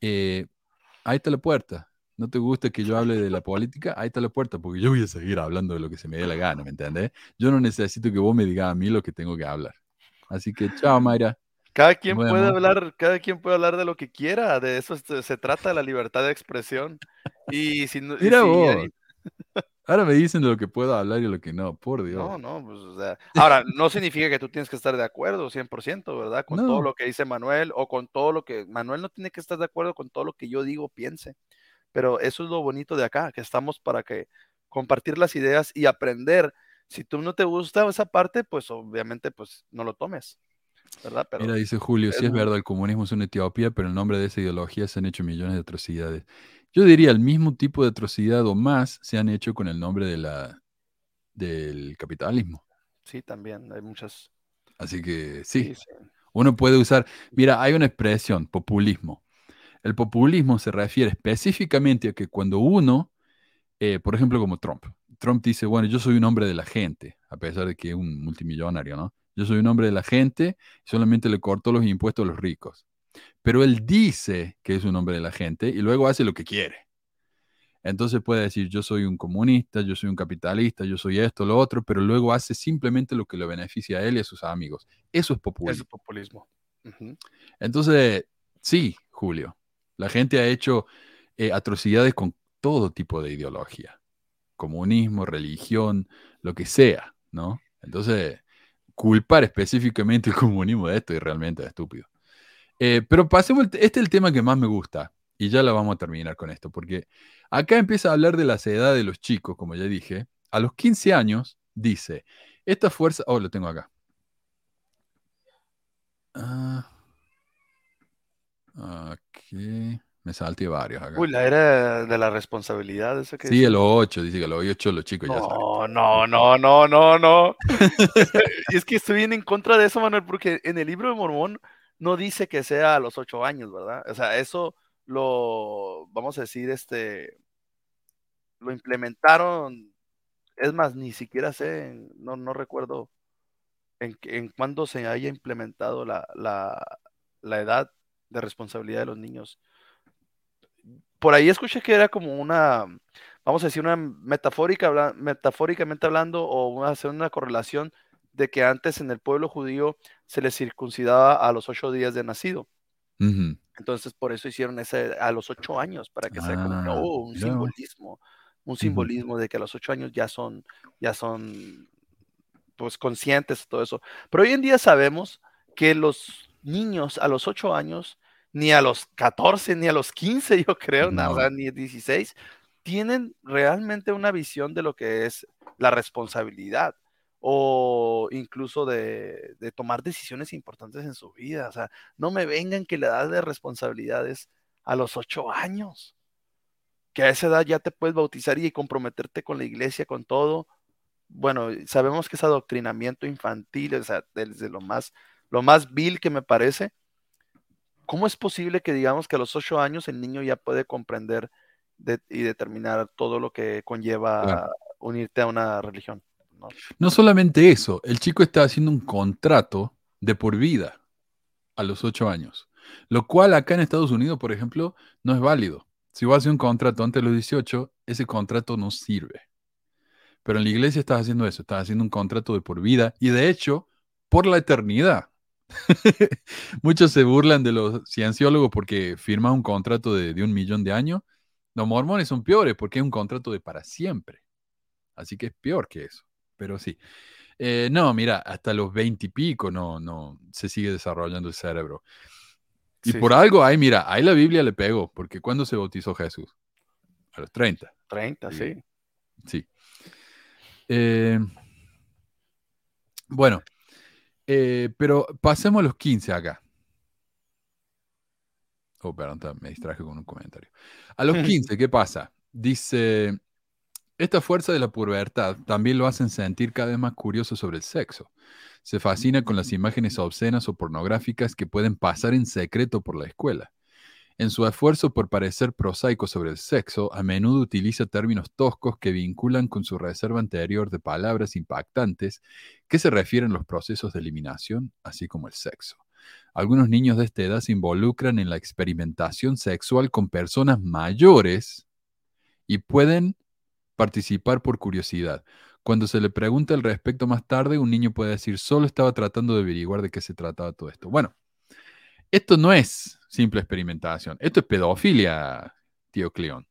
eh, ahí está la puerta. No te gusta que yo hable de la política, ahí está la puerta, porque yo voy a seguir hablando de lo que se me dé la gana, ¿me entiendes? Yo no necesito que vos me digas a mí lo que tengo que hablar. Así que chao, Mayra. Cada quien puede hablar, cada quien puede hablar de lo que quiera, de eso se, trata la libertad de expresión. Y si no, Mira vos. Ahora me dicen de lo que puedo hablar y lo que no, por Dios. No, no, pues, o sea, ahora, no significa que tú tienes que estar de acuerdo 100%, ¿verdad? Con todo lo que dice Manuel o con todo lo que, Manuel no tiene que estar de acuerdo con todo lo que yo digo, piense. Pero eso es lo bonito de acá, que estamos para que compartir las ideas y aprender. Si tú no te gusta esa parte, pues obviamente, pues no lo tomes. ¿Verdad? Mira, dice Julio, sí es verdad, el comunismo es una Etiopía, pero en nombre de esa ideología se han hecho millones de atrocidades. Yo diría el mismo tipo de atrocidad o más se han hecho con el nombre de la, del capitalismo. Sí, también, hay muchas. Así que sí, uno puede usar, mira, hay una expresión, populismo. El populismo se refiere específicamente a que cuando uno, eh, por ejemplo, como Trump, Trump dice, bueno, yo soy un hombre de la gente, a pesar de que es un multimillonario, ¿no? Yo soy un hombre de la gente, solamente le corto los impuestos a los ricos. Pero él dice que es un hombre de la gente y luego hace lo que quiere. Entonces puede decir, yo soy un comunista, yo soy un capitalista, yo soy esto, lo otro, pero luego hace simplemente lo que le beneficia a él y a sus amigos. Eso es populismo. Eso es populismo. Entonces, sí, Julio, la gente ha hecho eh, atrocidades con todo tipo de ideología, comunismo, religión, lo que sea, ¿no? Entonces, culpar específicamente el comunismo de esto es realmente estúpido. Eh, pero pasemos, este es el tema que más me gusta, y ya lo vamos a terminar con esto, porque acá empieza a hablar de la edad de los chicos, como ya dije. A los 15 años, dice, esta fuerza, oh, lo tengo acá. Ah, ok, me salté varios acá. Uy, la era de la responsabilidad. Esa que sí, el 8, dice que los 8 los chicos no, ya saben. No, no, no, no, no. es que estoy bien en contra de eso, Manuel, porque en el libro de Mormón no dice que sea a los ocho años, ¿verdad? O sea, eso lo, vamos a decir, este, lo implementaron, es más, ni siquiera sé, no, no recuerdo en, en cuándo se haya implementado la, la, edad de responsabilidad de los niños. Por ahí escuché que era como una, vamos a decir, una metafórica, metafóricamente hablando, o hacer una correlación de que antes en el pueblo judío se les circuncidaba a los ocho días de nacido. Entonces, por eso hicieron ese a los ocho años, para que sea como ah, oh, un simbolismo, un simbolismo de que a los ocho años ya son, ya son, pues, conscientes de todo eso. Pero hoy en día sabemos que los niños a los ocho años, ni a los 14, ni a los 15, yo creo, nada, ni a 16, tienen realmente una visión de lo que es la responsabilidad o incluso de, tomar decisiones importantes en su vida. O sea, no me vengan que la edad de responsabilidades a los ocho años, que a esa edad ya te puedes bautizar y comprometerte con la iglesia, con todo. Bueno, sabemos que es adoctrinamiento infantil, o sea, desde lo más, lo más vil que me parece. ¿Cómo es posible que digamos que a los ocho años el niño ya puede comprender y determinar todo lo que conlleva unirte a una religión? ¿no? solamente eso, el chico está haciendo un contrato de por vida a los 8 años, lo cual acá en Estados Unidos, por ejemplo, no es válido. Si vos haces un contrato antes de los 18, ese contrato no sirve. Pero en la iglesia estás haciendo eso, estás haciendo un contrato de por vida y de hecho, por la eternidad. Muchos se burlan de los cienciólogos porque firman un contrato de, de, un millón de años. Los mormones son peores porque es un contrato de para siempre. Así que es peor que eso pero sí. Eh, no, mira, hasta los veintipico no, no se sigue desarrollando el cerebro. Y por algo, ahí, mira, ahí la Biblia le pegó, porque ¿cuándo se bautizó Jesús? A los 30. 30, sí. Sí. Eh, bueno, eh, pero pasemos a los 15 acá. Oh, perdón, me distraje con un comentario. A los 15, ¿qué pasa? Dice, esta fuerza de la pubertad también lo hacen sentir cada vez más curioso sobre el sexo. Se fascina con las imágenes obscenas o pornográficas que pueden pasar en secreto por la escuela. En su esfuerzo por parecer prosaico sobre el sexo, a menudo utiliza términos toscos que vinculan con su reserva anterior de palabras impactantes que se refieren a los procesos de eliminación, así como el sexo. Algunos niños de esta edad se involucran en la experimentación sexual con personas mayores y pueden participar por curiosidad. Cuando se le pregunta al respecto más tarde, un niño puede decir, solo estaba tratando de averiguar de qué se trataba todo esto. Bueno, esto no es simple experimentación, esto es pedofilia, tío Cleón.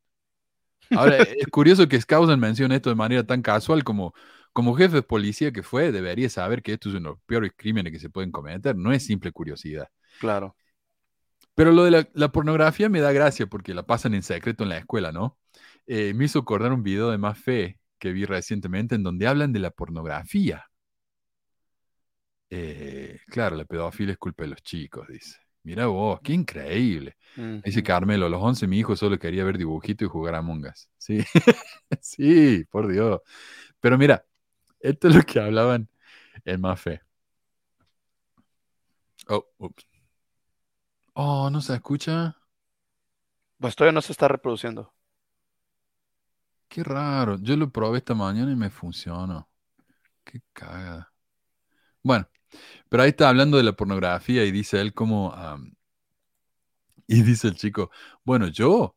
Ahora, es curioso que Skousen mencione esto de manera tan casual como, como jefe de policía que fue, debería saber que esto es uno de los peores crímenes que se pueden cometer, no es simple curiosidad. Claro. Pero lo de la, la pornografía me da gracia porque la pasan en secreto en la escuela, ¿no? Eh, me hizo acordar un video de Más Fe que vi recientemente en donde hablan de la pornografía. Eh, claro, la pedofilia es culpa de los chicos, dice. Mira vos, qué increíble. Dice Carmelo, a los 11 mi hijo solo quería ver dibujitos y jugar a mongas. Sí, sí, por Dios. Pero mira, esto es lo que hablaban en Más Fe. Oh, ups. Oh, ¿no se escucha? Pues todavía no se está reproduciendo. Qué raro. Yo lo probé esta mañana y me funcionó. Qué cagada. Bueno, pero ahí está hablando de la pornografía y dice él como... y dice el chico, bueno, yo,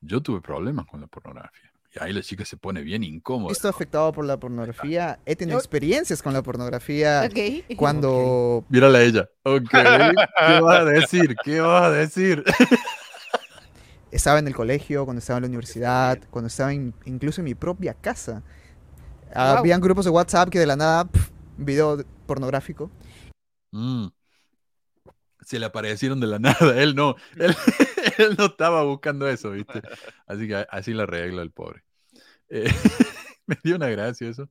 yo tuve problemas con la pornografía. Y ahí la chica se pone bien incómoda. Esto ¿no? afectado por la pornografía. He tenido experiencias con la pornografía Ok. cuando Mírala a ella. Ok, ¿qué vas a decir? ¿Qué vas a decir? estaba en el colegio, cuando estaba en la universidad, cuando estaba in- incluso en mi propia casa. Wow. Habían grupos de WhatsApp que de la nada, pf, video de- pornográfico. Mm. Se le aparecieron de la nada. Él no. Él, él no estaba buscando eso, ¿viste? Así que así la arregla el pobre. Eh, me dio una gracia eso.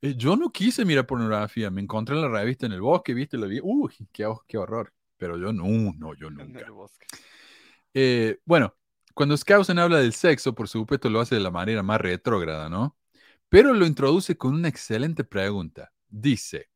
Eh, yo no quise mirar pornografía. Me encontré en la revista en el bosque, ¿viste? Lo vi. Uy, qué, ho- qué horror. Pero yo no, no, yo En nunca. el bosque. Eh, bueno, cuando Skousen habla del sexo, por supuesto lo hace de la manera más retrógrada, ¿no? Pero lo introduce con una excelente pregunta. Dice,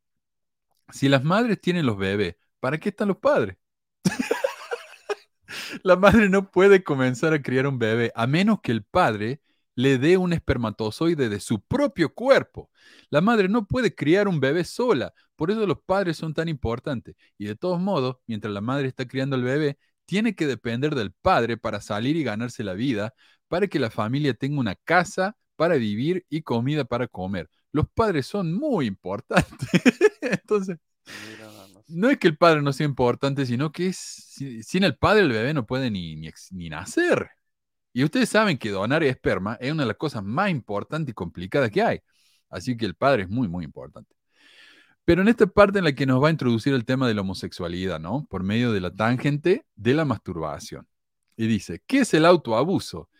si las madres tienen los bebés, ¿para qué están los padres? la madre no puede comenzar a criar un bebé a menos que el padre le dé un espermatozoide de su propio cuerpo. La madre no puede criar un bebé sola, por eso los padres son tan importantes. Y de todos modos, mientras la madre está criando al bebé, tiene que depender del padre para salir y ganarse la vida, para que la familia tenga una casa para vivir y comida para comer. Los padres son muy importantes. Entonces, no es que el padre no sea importante, sino que es, si- sin el padre el bebé no puede ni, ni nacer. Y ustedes saben que donar esperma es una de las cosas más importantes y complicadas que hay. Así que el padre es muy, muy importante. Pero en esta parte en la que nos va a introducir el tema de la homosexualidad, ¿no? Por medio de la tangente de la masturbación. Y dice, ¿qué es el autoabuso?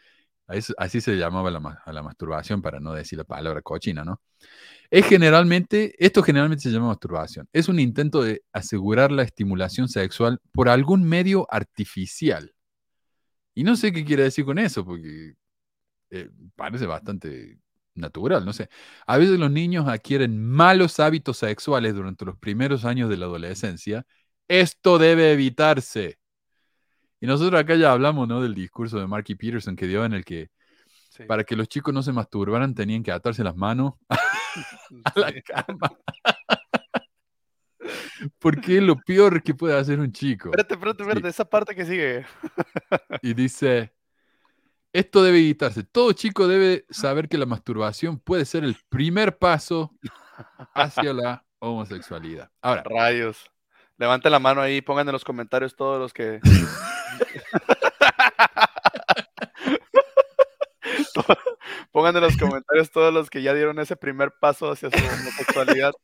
Eso- Así se llamaba la a la masturbación para no decir la palabra cochina, ¿no? Es generalmente, esto generalmente se llama masturbación. Es un intento de asegurar la estimulación sexual por algún medio artificial. Y no sé qué quiere decir con eso, porque eh, parece bastante natural, no sé. A veces los niños adquieren malos hábitos sexuales durante los primeros años de la adolescencia. Esto debe evitarse. Y nosotros acá ya hablamos, ¿no? Del discurso de Marky Peterson que dio en el que Sí. para que los chicos no se masturbaran tenían que atarse las manos a la cama. Porque es lo peor que puede hacer un chico. Espérate, espérate, espérate, esa parte que sigue. Y dice, esto debe evitarse. Todo chico debe saber que la masturbación puede ser el primer paso hacia la homosexualidad. Ahora, Rayos. Levanten la mano ahí, pongan en los comentarios todos los que. Pongan en los comentarios todos los que ya dieron ese primer paso hacia su homosexualidad.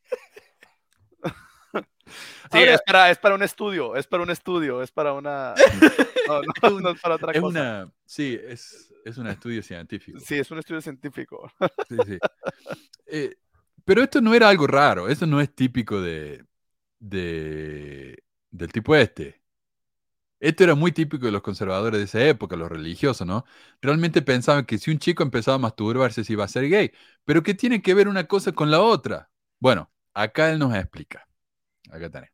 Sí, Ahora- es para, es para un estudio, es para un estudio, es para una. No, no, no es para otra es cosa. una, sí, es, es un estudio científico. Sí, es un estudio científico. Sí, sí. Eh, pero esto no era algo raro, esto no es típico de, de- del tipo este. Esto era muy típico de los conservadores de esa época, los religiosos, ¿no? Realmente pensaban que si un chico empezaba a masturbarse se iba a ser gay. Pero ¿qué tiene que ver una cosa con la otra? Bueno, acá él nos explica. Acá tenés.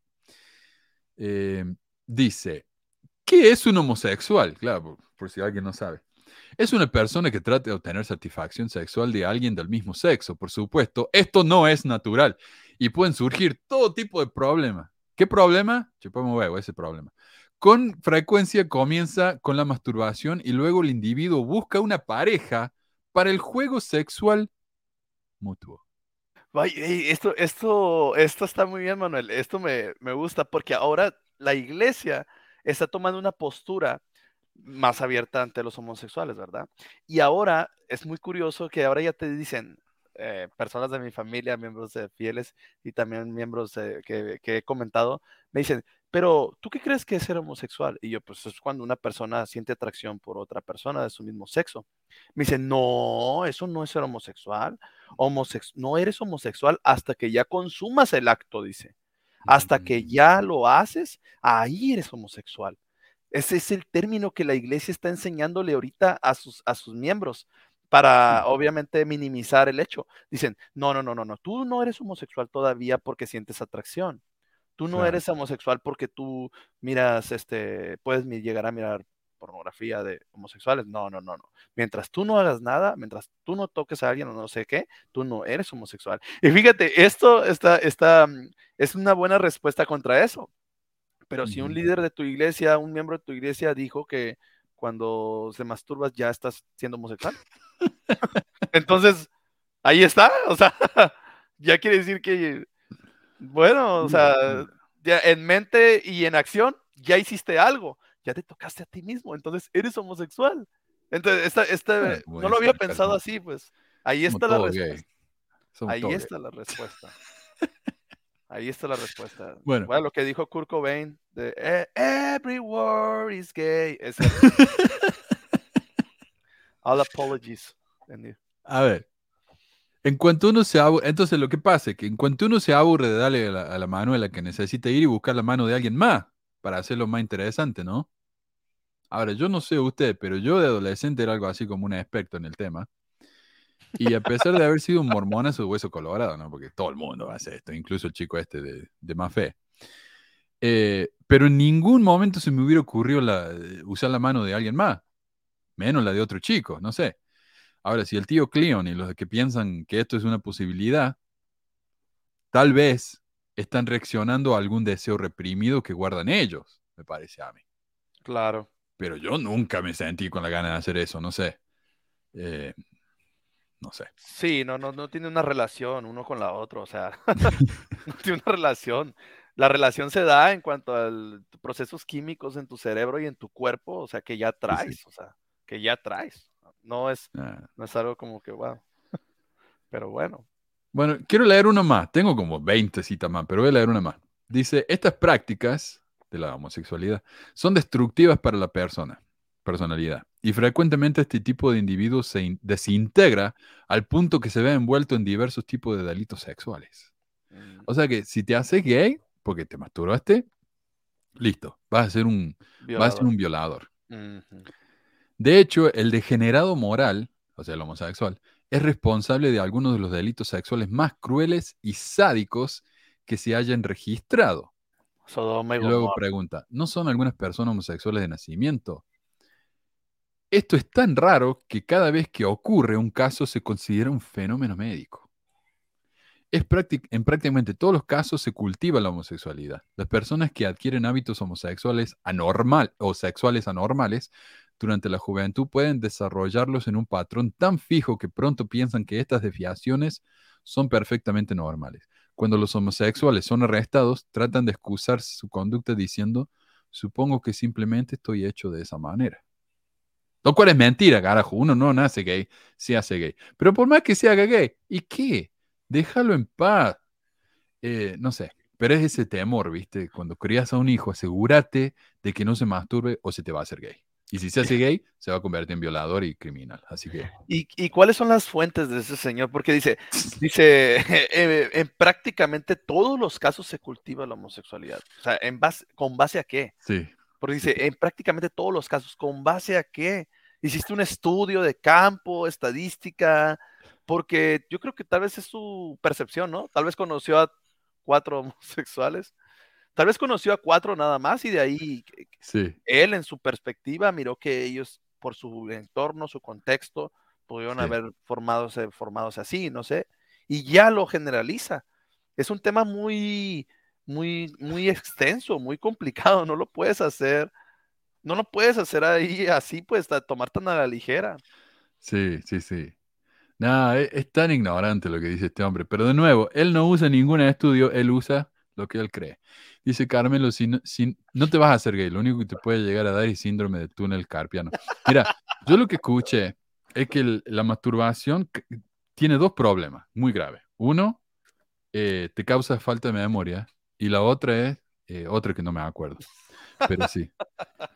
Eh, dice, ¿Qué es un homosexual? Claro, por, si alguien no sabe. Es una persona que trata de obtener satisfacción sexual de alguien del mismo sexo, por supuesto. Esto no es natural y pueden surgir todo tipo de problemas. ¿Qué problema? Chupamos huevo, ese problema. Con frecuencia comienza con la masturbación y luego el individuo busca una pareja para el juego sexual mutuo. Esto, esto, esto está muy bien, Manuel. Esto me, me gusta porque ahora la iglesia está tomando una postura más abierta ante los homosexuales, ¿verdad? Y ahora es muy curioso que ahora ya te dicen eh, personas de mi familia, miembros de fieles y también miembros de- que, que he comentado, me dicen, pero ¿tú qué crees que es ser homosexual? Y yo, pues es cuando una persona siente atracción por otra persona de su mismo sexo. Me dicen, no, eso no es ser homosexual. Homosex no eres homosexual hasta que ya consumas el acto, dice. Hasta que ya lo haces, ahí eres homosexual. Ese es el término que la iglesia está enseñándole ahorita a sus, a sus miembros para obviamente minimizar el hecho. Dicen, no, no, no, no, no, tú no eres homosexual todavía porque sientes atracción. Tú no Claro. eres homosexual porque tú miras, este, puedes llegar a mirar pornografía de homosexuales. No, no, no, no. Mientras tú no hagas nada, mientras tú no toques a alguien o no sé qué, tú no eres homosexual. Y fíjate, esto está, está, mm, es una buena respuesta contra eso. Pero si un líder de tu iglesia, un miembro de tu iglesia dijo que cuando se masturbas ya estás siendo homosexual. Entonces, ahí está. O sea, ya quiere decir que, bueno, o sea, ya en mente y en acción, ya hiciste algo. Ya te tocaste a ti mismo. Entonces, eres homosexual. Entonces, esta, esta, Eh, no bueno, lo había pensado somos- así, pues. Ahí está la todos gay. respuesta. Ahí está la respuesta. Ahí está la respuesta. Bueno. lo que dijo Kurt Cobain de "E- Every word is gay. Es. All apologies. Andy. A ver, en cuanto uno se aburre, entonces lo que pasa es que en cuanto uno se aburre de darle a la, a la mano a la que necesita ir y buscar la mano de alguien más para hacerlo más interesante, ¿no? Ahora, yo no sé usted, pero yo de adolescente era algo así como un experto en el tema. Y a pesar de haber sido un mormonazo de hueso colorado, ¿no? Porque todo el mundo hace esto, incluso el chico este de, de más fe. Eh, pero en ningún momento se me hubiera ocurrido la- usar la mano de alguien más, menos la de otro chico, no sé. Ahora, si el tío Cleon y los que piensan que esto es una posibilidad, tal vez están reaccionando a algún deseo reprimido que guardan ellos, me parece a mí. Claro. Pero yo nunca me sentí con la gana de hacer eso, no sé. Eh, no sé. Sí, no, no, no tiene una relación uno con la otra, o sea, no tiene una relación. La relación se da en cuanto a procesos químicos en tu cerebro y en tu cuerpo, o sea, que ya traes, o sea, que ya traes. No es, Ah. no es algo como que, wow. Pero bueno. Bueno, quiero leer uno más. Tengo como 20 citas más, pero voy a leer una más. Dice, estas prácticas de la homosexualidad son destructivas para la persona, personalidad. Y frecuentemente este tipo de individuos se in- desintegra al punto que se ve envuelto en diversos tipos de delitos sexuales. mm, O sea que si te haces gay, porque te masturbaste, listo, vas a ser un, vas a ser violador. un violador. De hecho, el degenerado moral, o sea, el homosexual, es responsable de algunos de los delitos sexuales más crueles y sádicos que se hayan registrado. Sodoma y luego pregunta, ¿no son algunas personas homosexuales de nacimiento? Esto es tan raro que cada vez que ocurre un caso se considera un fenómeno médico. Es en prácticamente todos los casos se cultiva la homosexualidad. Las personas que adquieren hábitos homosexuales anormal o sexuales anormales durante la juventud pueden desarrollarlos en un patrón tan fijo que pronto piensan que estas desviaciones son perfectamente normales. Cuando los homosexuales son arrestados, tratan de excusar su conducta diciendo, supongo que simplemente estoy hecho de esa manera. Lo cual es mentira, carajo. Uno no nace gay, se hace gay. Pero por más que se haga gay, ¿y qué? Déjalo en paz. Eh, no sé, pero es ese temor, ¿viste? Cuando crías a un hijo, asegúrate de que no se masturbe o se te va a hacer gay. Y si se hace gay, se va a convertir en violador y criminal. Así que, ¿Y, y cuáles son las fuentes de ese señor? Porque dice, dice, eh, en prácticamente todos los casos se cultiva la homosexualidad. O sea, en base, ¿con base a qué? sí. Porque dice, en prácticamente todos los casos, ¿con base a qué? Hiciste un estudio de campo, estadística, porque yo creo que tal vez es su percepción, ¿no? Tal vez conoció a cuatro homosexuales Tal vez conoció a cuatro nada más y de ahí Sí, él en su perspectiva miró que ellos por su entorno, su contexto, pudieron Sí. haber formados, formados así, no sé, y ya lo generaliza. Es un tema muy, muy, muy extenso, muy complicado, no lo puedes hacer, no lo puedes hacer ahí así, pues, a tomar tan a la ligera. sí, sí, sí. Nada, es, es tan ignorante lo que dice este hombre. Pero de nuevo, él no usa ningún estudio, él usa lo que él cree. Dice Carmelo, si no, si no te vas a hacer gay, lo único que te puede llegar a dar es síndrome de túnel carpiano. Mira, yo lo que escuché es que la masturbación tiene dos problemas muy graves. Uno, eh, te causa falta de memoria y la otra es, eh, otra que no me acuerdo, pero sí.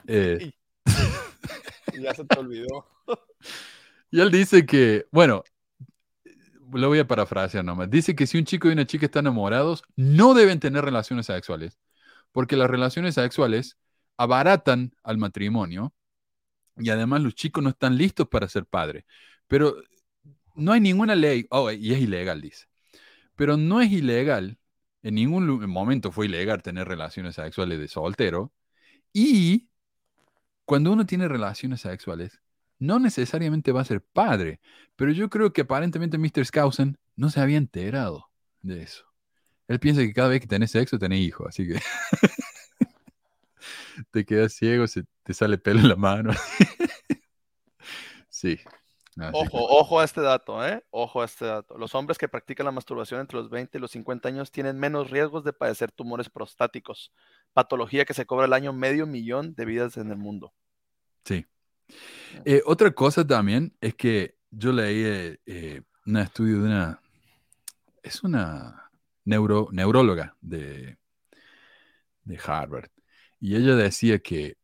Eh, Ya se te olvidó. y él dice que, bueno, lo voy a parafrasear nomás. Dice que si un chico y una chica están enamorados, no deben tener relaciones sexuales, porque las relaciones sexuales abaratan al matrimonio y además los chicos no están listos para ser padres. Pero no hay ninguna ley, oh, y es ilegal, dice. Pero no es ilegal, en ningún momento fue ilegal tener relaciones sexuales de soltero. Y cuando uno tiene relaciones sexuales, no necesariamente va a ser padre. Pero yo creo que aparentemente Mr. Skousen no se había enterado de eso. Él piensa que cada vez que tenés sexo tenés hijos, así que te quedas ciego, se te sale pelo en la mano. sí. Así Ojo, que- ojo a este dato, ¿eh? Ojo a este dato. Los hombres que practican la masturbación entre los 20 y los 50 años tienen menos riesgos de padecer tumores prostáticos, patología que se cobra al año medio millón de vidas en el mundo. Sí. Eh, otra cosa también es que yo leí eh, eh, un estudio de una, es una neuro, neuróloga de, de Harvard, y ella decía que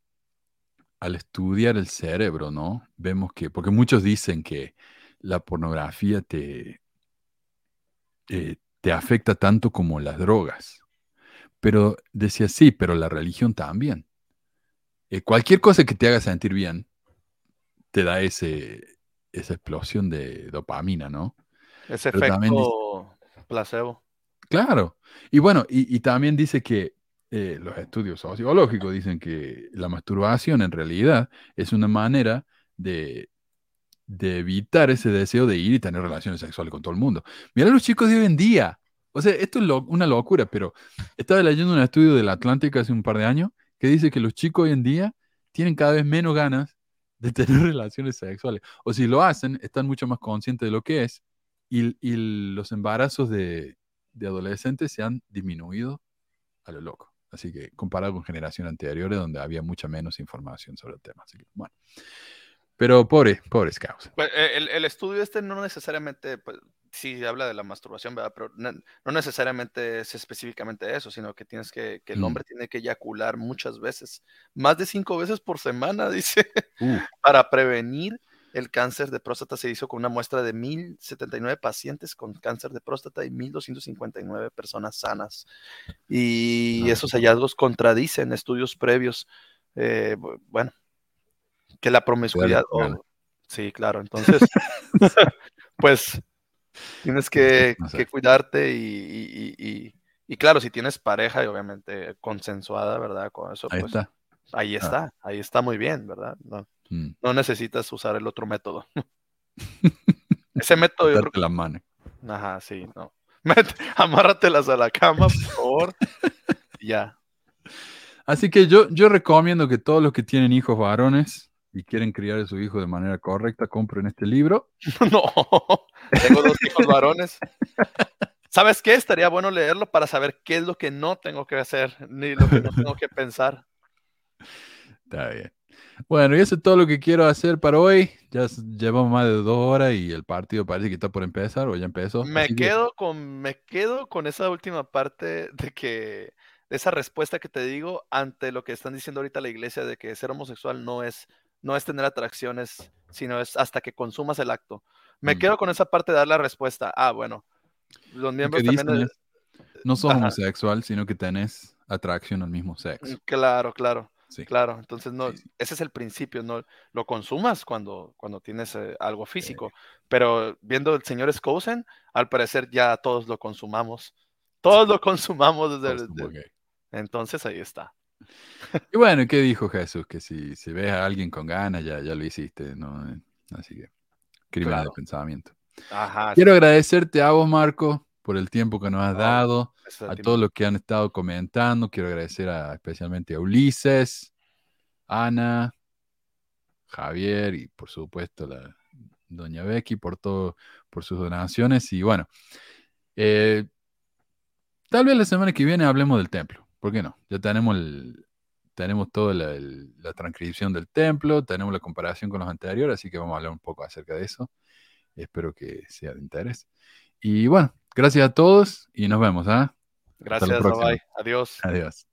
al estudiar el cerebro, ¿no? Vemos que, porque muchos dicen que la pornografía te, eh, te afecta tanto como las drogas, pero decía sí, pero la religión también. Eh, cualquier cosa que te haga sentir bien te da ese, esa explosión de dopamina, ¿no? Ese Pero también efecto placebo. Claro. Y bueno, y, y también dice que eh, los estudios sociológicos dicen que la masturbación en realidad es una manera de, de evitar ese deseo de ir y tener relaciones sexuales con todo el mundo. Mira los chicos de hoy en día. O sea, esto es lo- una locura, pero estaba leyendo un estudio del Atlántico hace un par de años que dice que los chicos hoy en día tienen cada vez menos ganas de tener relaciones sexuales. O si lo hacen, están mucho más conscientes de lo que es y, y los embarazos de, de adolescentes se han disminuido a lo loco. Así que comparado con generaciones anteriores donde había mucha menos información sobre el tema. Así que, bueno. Pero pobre, pobres causas. Pues, eh, el, el estudio este no necesariamente, pues, sí habla de la masturbación, ¿verdad? Pero no, no necesariamente es específicamente eso, sino que tienes que, que el Mm. hombre tiene que eyacular muchas veces, más de cinco veces por semana, dice, Uh, para prevenir el cáncer de próstata. Se hizo con una muestra de 1079 pacientes con cáncer de próstata y 1259 personas sanas. Y Ah. esos hallazgos contradicen estudios previos. eh, bu- bueno, que la promiscuidad. o- sí, claro. Entonces, pues tienes que, No sé. que cuidarte y, y- y- y- y claro, si tienes pareja y obviamente consensuada, ¿verdad? Con eso, ahí pues está. Ahí está, ahí está muy bien, ¿verdad? No, Mm. no necesitas usar el otro método. Ese método, yo creo Darte la mano. que, ajá, sí, no. Amárratelas a la cama, por favor. ya. Así que yo, yo recomiendo que todos los que tienen hijos varones y quieren criar a su hijo de manera correcta, compren este libro. No, tengo dos hijos varones. ¿Sabes qué? Estaría bueno leerlo para saber qué es lo que no tengo que hacer, ni lo que no tengo que pensar. Está bien. Bueno, y eso es todo lo que quiero hacer para hoy. Ya llevamos más de dos horas y el partido parece que está por empezar o ya empezó. Me que- quedo con, me quedo con esa última parte de que, de esa respuesta que te digo ante lo que están diciendo ahorita la iglesia de que ser homosexual no es, no es tener atracciones, sino es hasta que consumas el acto. Me Mm. quedo con esa parte de dar la respuesta. Ah, bueno, los Lo miembros también. dicen de- es, no sos Ajá. homosexual, sino que tenés atracción al mismo sexo. Claro, claro. Sí. Claro, entonces no, Sí, sí. ese es el principio, no lo consumas cuando, cuando tienes eh, algo físico, pero viendo el señor Skousen, al parecer ya todos lo consumamos, todos lo consumamos desde el, de-. Entonces ahí está. Y bueno, ¿qué dijo Jesús? Que si, si ves a alguien con ganas, ya, ya lo hiciste, ¿no? Así que, crimen Claro. de pensamiento. Ajá. Quiero agradecerte a vos, Marco, por el tiempo que nos has dado, a todos los que han estado comentando. Quiero agradecer a, especialmente a Ulises, Ana, Javier y por supuesto la doña Becky por todo, por sus donaciones. Y bueno, eh, tal vez la semana que viene hablemos del templo. ¿Por qué no? Ya tenemos el- tenemos toda la, el- la transcripción del templo, tenemos la comparación con los anteriores, así que vamos a hablar un poco acerca de eso. Espero que sea de interés. Y bueno, gracias a todos y nos vemos. ¿ah? Gracias, bye. Adiós. Adiós.